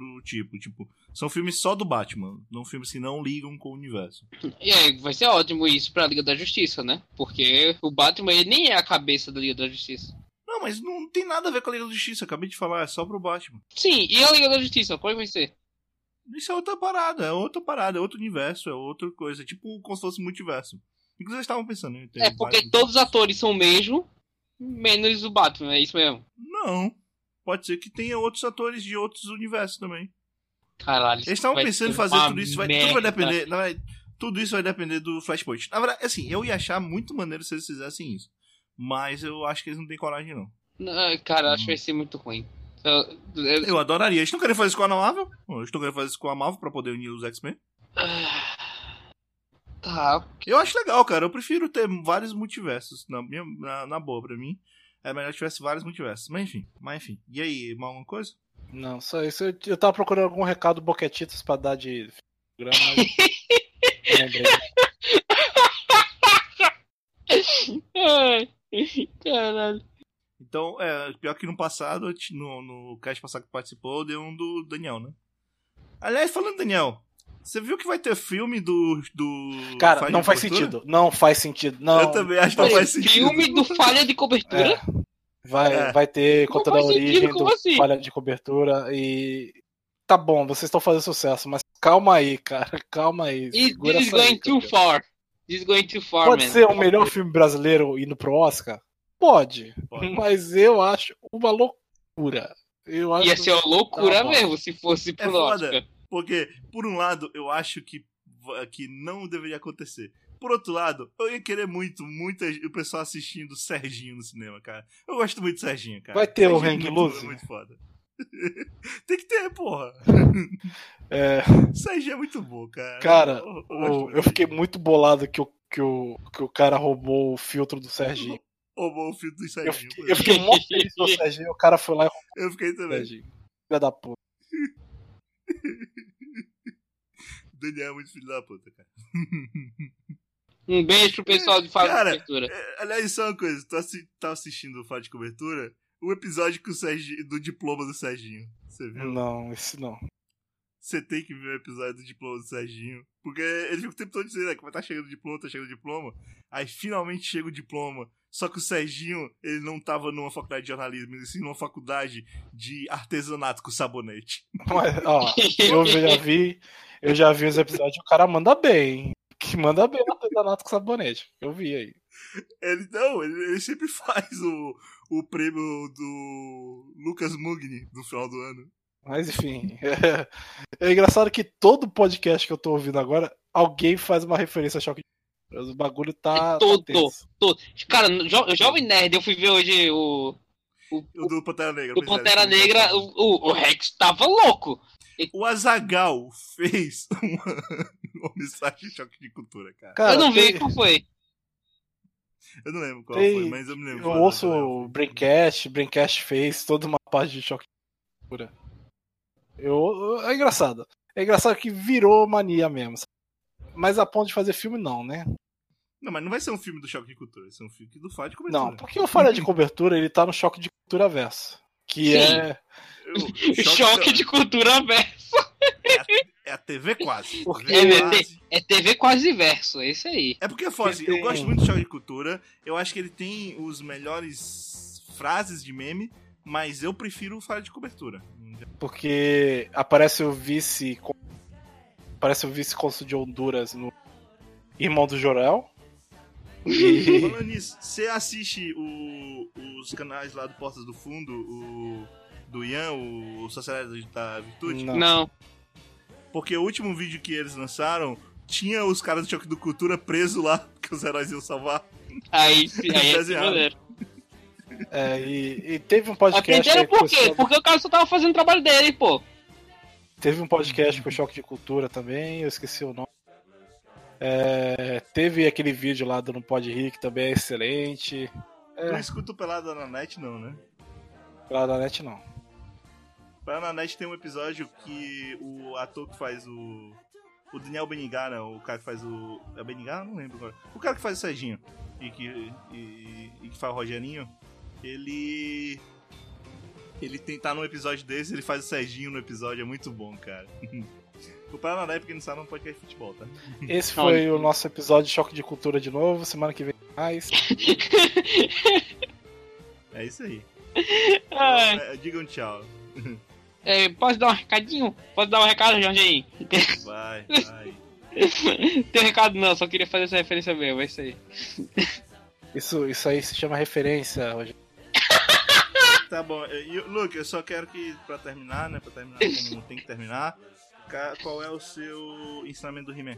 do tipo. Tipo, são filmes só do Batman, não filmes que não ligam com o universo. [laughs] E aí, vai ser ótimo isso pra Liga da Justiça, né? Porque o Batman ele nem é a cabeça da Liga da Justiça. Não, mas não tem nada a ver com a Liga da Justiça, acabei de falar, é só pro Batman. Sim, e a Liga da Justiça, vai ser? Isso é outra parada, é outra parada, é outro universo, é outra coisa, tipo como se fosse multiverso. Inclusive eles estavam pensando em É porque todos os atores são o mesmo, menos o Batman, é isso mesmo? Não pode ser que tenha outros atores de outros universos também. Caralho. Eles estavam pensando em fazer tudo isso, vai, tudo vai depender. Vai, tudo isso vai depender do Flashpoint. Na verdade, assim, eu ia achar muito maneiro se eles fizessem isso. Mas eu acho que eles não têm coragem, não. não cara, hum. acho que vai ser muito ruim. Eu, eu... eu adoraria. Eles não querem fazer isso com a Marvel? Eles estão querendo fazer isso com a Marvel pra poder unir os X-Men? Tá. Eu acho legal, cara. Eu prefiro ter vários multiversos. Na, minha, na, na boa, pra mim. É melhor que tivesse vários multiversos. Mas enfim, mas enfim. E aí, mal alguma coisa? Não, só isso. Eu, eu tava procurando algum recado boquetitos pra dar de programa, [laughs] [laughs] Caralho. Então, é, pior que no passado, no, no cast passado que participou, deu um do Daniel, né? Aliás, falando Daniel, você viu que vai ter filme do. do Cara, não faz sentido. Não faz sentido. Não. Eu também acho que não faz sentido. Filme do falha de cobertura? É. Vai, é. vai ter contando a origem do assim? falha de cobertura e. Tá bom, vocês estão fazendo sucesso, mas calma aí, cara. Calma aí. This is going too far. Is going too far, Pode man. ser o melhor filme brasileiro indo pro Oscar? Pode. Pode. Mas eu acho uma loucura. Eu acho Ia ser uma loucura tá mesmo se fosse pro é Oscar. Foda. Porque, por um lado, eu acho que, que não deveria acontecer. Por outro lado, eu ia querer muito, muito o pessoal assistindo Serginho no cinema, cara. Eu gosto muito do Serginho, cara. Vai ter o Hank Luz? É muito foda. [laughs] Tem que ter, porra. [laughs] É... Serginho é muito bom, cara. Cara, eu, eu, eu fiquei muito bolado que o, que, o, que o cara roubou o filtro do Serginho. [laughs] Roubou o filtro do Serginho. Eu fiquei, eu fiquei muito feliz o Serginho, o cara foi lá e roubou Eu fiquei também. Serginho. Filha da puta. Daniel é muito filho da puta, cara. Um beijo pro pessoal de Fala cara, de Cobertura. É, aliás, só uma coisa, tu assi tá assistindo o Fala de Cobertura? O episódio com o Serginho, do diploma do Serginho. Você viu? Não, esse não. Você tem que ver o episódio do diploma do Serginho. Porque ele fica o tempo todo dizendo né, que vai estar tá chegando o diploma, tá chegando o diploma. Aí finalmente chega o diploma. Só que o Serginho, ele não tava numa faculdade de jornalismo, ele sim numa faculdade de artesanato com sabonete. [laughs] Mas, ó, eu já vi, eu já vi os episódios o cara manda bem. Que manda bem no artesanato com sabonete. Eu vi aí. Ele não, ele, ele sempre [laughs] faz o, o prêmio do Lucas Mugni no final do ano. Mas enfim. É, [laughs] é, engraçado que todo podcast que eu tô ouvindo agora, alguém faz uma referência a choque de O bagulho tá. É todo, tá todo. Cara, jo, Jovem Nerd, eu fui ver hoje o. O, o do Pantera Negra. O Pantera Negra, o, o, o Rex tava louco. O Azagal fez [laughs] uma, uma mensagem de choque de cultura, cara. cara eu não vi qual foi. [laughs] Eu não lembro qual Tem, foi, mas eu me lembro. Eu ouço o Braincast, Braincast fez toda uma parte de choque de cultura. Eu, é engraçado. É engraçado que virou mania mesmo. Mas a ponto de fazer filme, não, né? Não, mas não vai ser um filme do Choque de Cultura, vai ser um filme do Falha de Cobertura. Não, porque o Falha de Cobertura, ele tá no Choque de Cultura Verso. Que Sim. é... [laughs] choque, choque de Cultura Verso. É a, é a TV quase. [laughs] Porque é, quase. é TV quase verso, é isso aí. É porque, Fosse, eu gosto muito do Choque de Cultura, eu acho que ele tem os melhores frases de meme, mas eu prefiro o Falha de Cobertura. Porque aparece o vice... Aparece o vice-consul de Honduras no Irmão do Jorel. E... [laughs] Falando nisso, você assiste o, os canais lá do Portas do Fundo, o do Ian, o, o Sociedade da Virtude? Não. Não. Porque o último vídeo que eles lançaram tinha os caras do Choque do Cultura presos lá, [laughs] que os heróis iam salvar. Aí, aí é É, e, e, teve um podcast. Aprenderam por quê? Porque o cara só tava fazendo o trabalho dele, pô. Teve um podcast com Choque de Cultura também, eu esqueci o nome. É, teve aquele vídeo lá do Não Pode Rir, que também é excelente. É. Não escuto Pelada na Net, não, né? Pelada na Net, não. Pelada na Net tem um episódio que o ator que faz o. O Daniel Benigara, o cara que faz o. É Benigara? Não lembro agora. O cara que faz o Serginho e que, e, e que faz o Rogerinho, ele. Ele tem, tá num episódio desse, ele faz o Serginho no episódio, é muito bom, cara. [laughs] O Paraná, porque não sabe, não pode cair futebol, tá? Esse foi o nosso episódio de Choque de Cultura de novo. Semana que vem mais. [laughs] é isso aí. [laughs] Então, digam tchau. É, posso dar um recadinho? Posso dar um recado, Jorge aí? Vai, vai. [laughs] Tem recado não, só queria fazer essa referência mesmo, é isso aí. Isso, isso aí se chama referência, Rogério. Tá bom, e, Luke, eu só quero que, pra terminar, né? Pra terminar como tem que terminar, qual é o seu ensinamento do He-Man?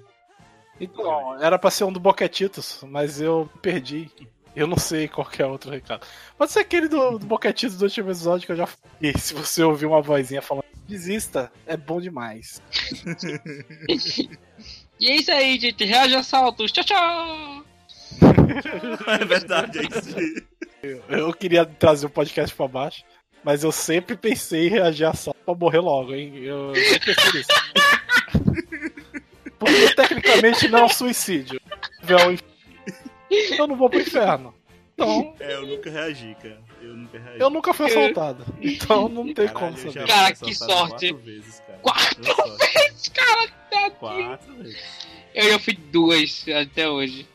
Então, era pra ser um do Boquetitos, mas eu perdi. Eu não sei qual é outro recado. Pode ser aquele do, do Boquetitos do último episódio que eu já falei. Se você ouvir uma vozinha falando, desista, é bom demais. [laughs] e é isso aí, gente. Reage a saltos. Tchau, tchau! [laughs] é verdade, é isso. Eu, eu queria trazer o podcast pra baixo. Mas eu sempre pensei em reagir a salto pra morrer logo, hein? Eu sempre pensei nisso. [laughs] Porque tecnicamente não é um suicídio. Eu não vou pro inferno. Então. É, eu nunca reagi, cara. Eu nunca reagi. Eu nunca fui assaltado. Então não tem Caralho, como saber. Cara, que sorte. Quatro vezes, cara. Quatro vezes, cara. Quatro vezes. Eu já fui duas até hoje.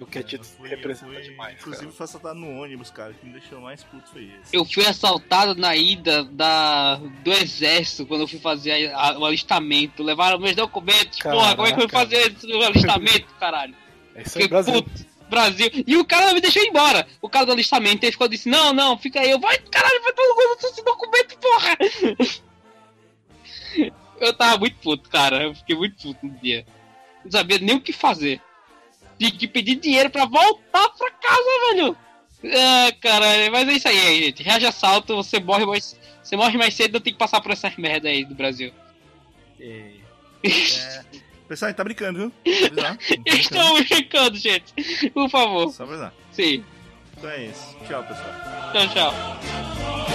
O que é dito representa demais. Inclusive, cara. foi assaltado no ônibus, cara. O que me deixou mais puto foi esse. Eu fui assaltado na ida da, do exército quando eu fui fazer a, a, o alistamento. Levaram meus documentos. Caraca. Porra, como é que eu fui fazer esse alistamento, caralho? É isso aí, Brasil. Puto. Brasil. E o cara me deixou embora. O cara do alistamento. Ele ficou disse: Não, não, fica aí. Eu, vai, caralho, vai todo mundo esse documento, porra. [laughs] eu tava muito puto, cara. Eu fiquei muito puto no dia. Não sabia nem o que fazer de pedir dinheiro pra voltar pra casa, velho. Ah, cara, mas é isso aí, gente. Reage assalto, você morre mais. Você morre mais cedo, eu tenho que passar por essas merda aí do Brasil. É. [laughs] é... Pessoal, tá brincando, viu? [laughs] Tá Estamos brincando, gente. Por favor. Só avisar. Sim. Então é isso. Tchau, pessoal. Tchau, tchau.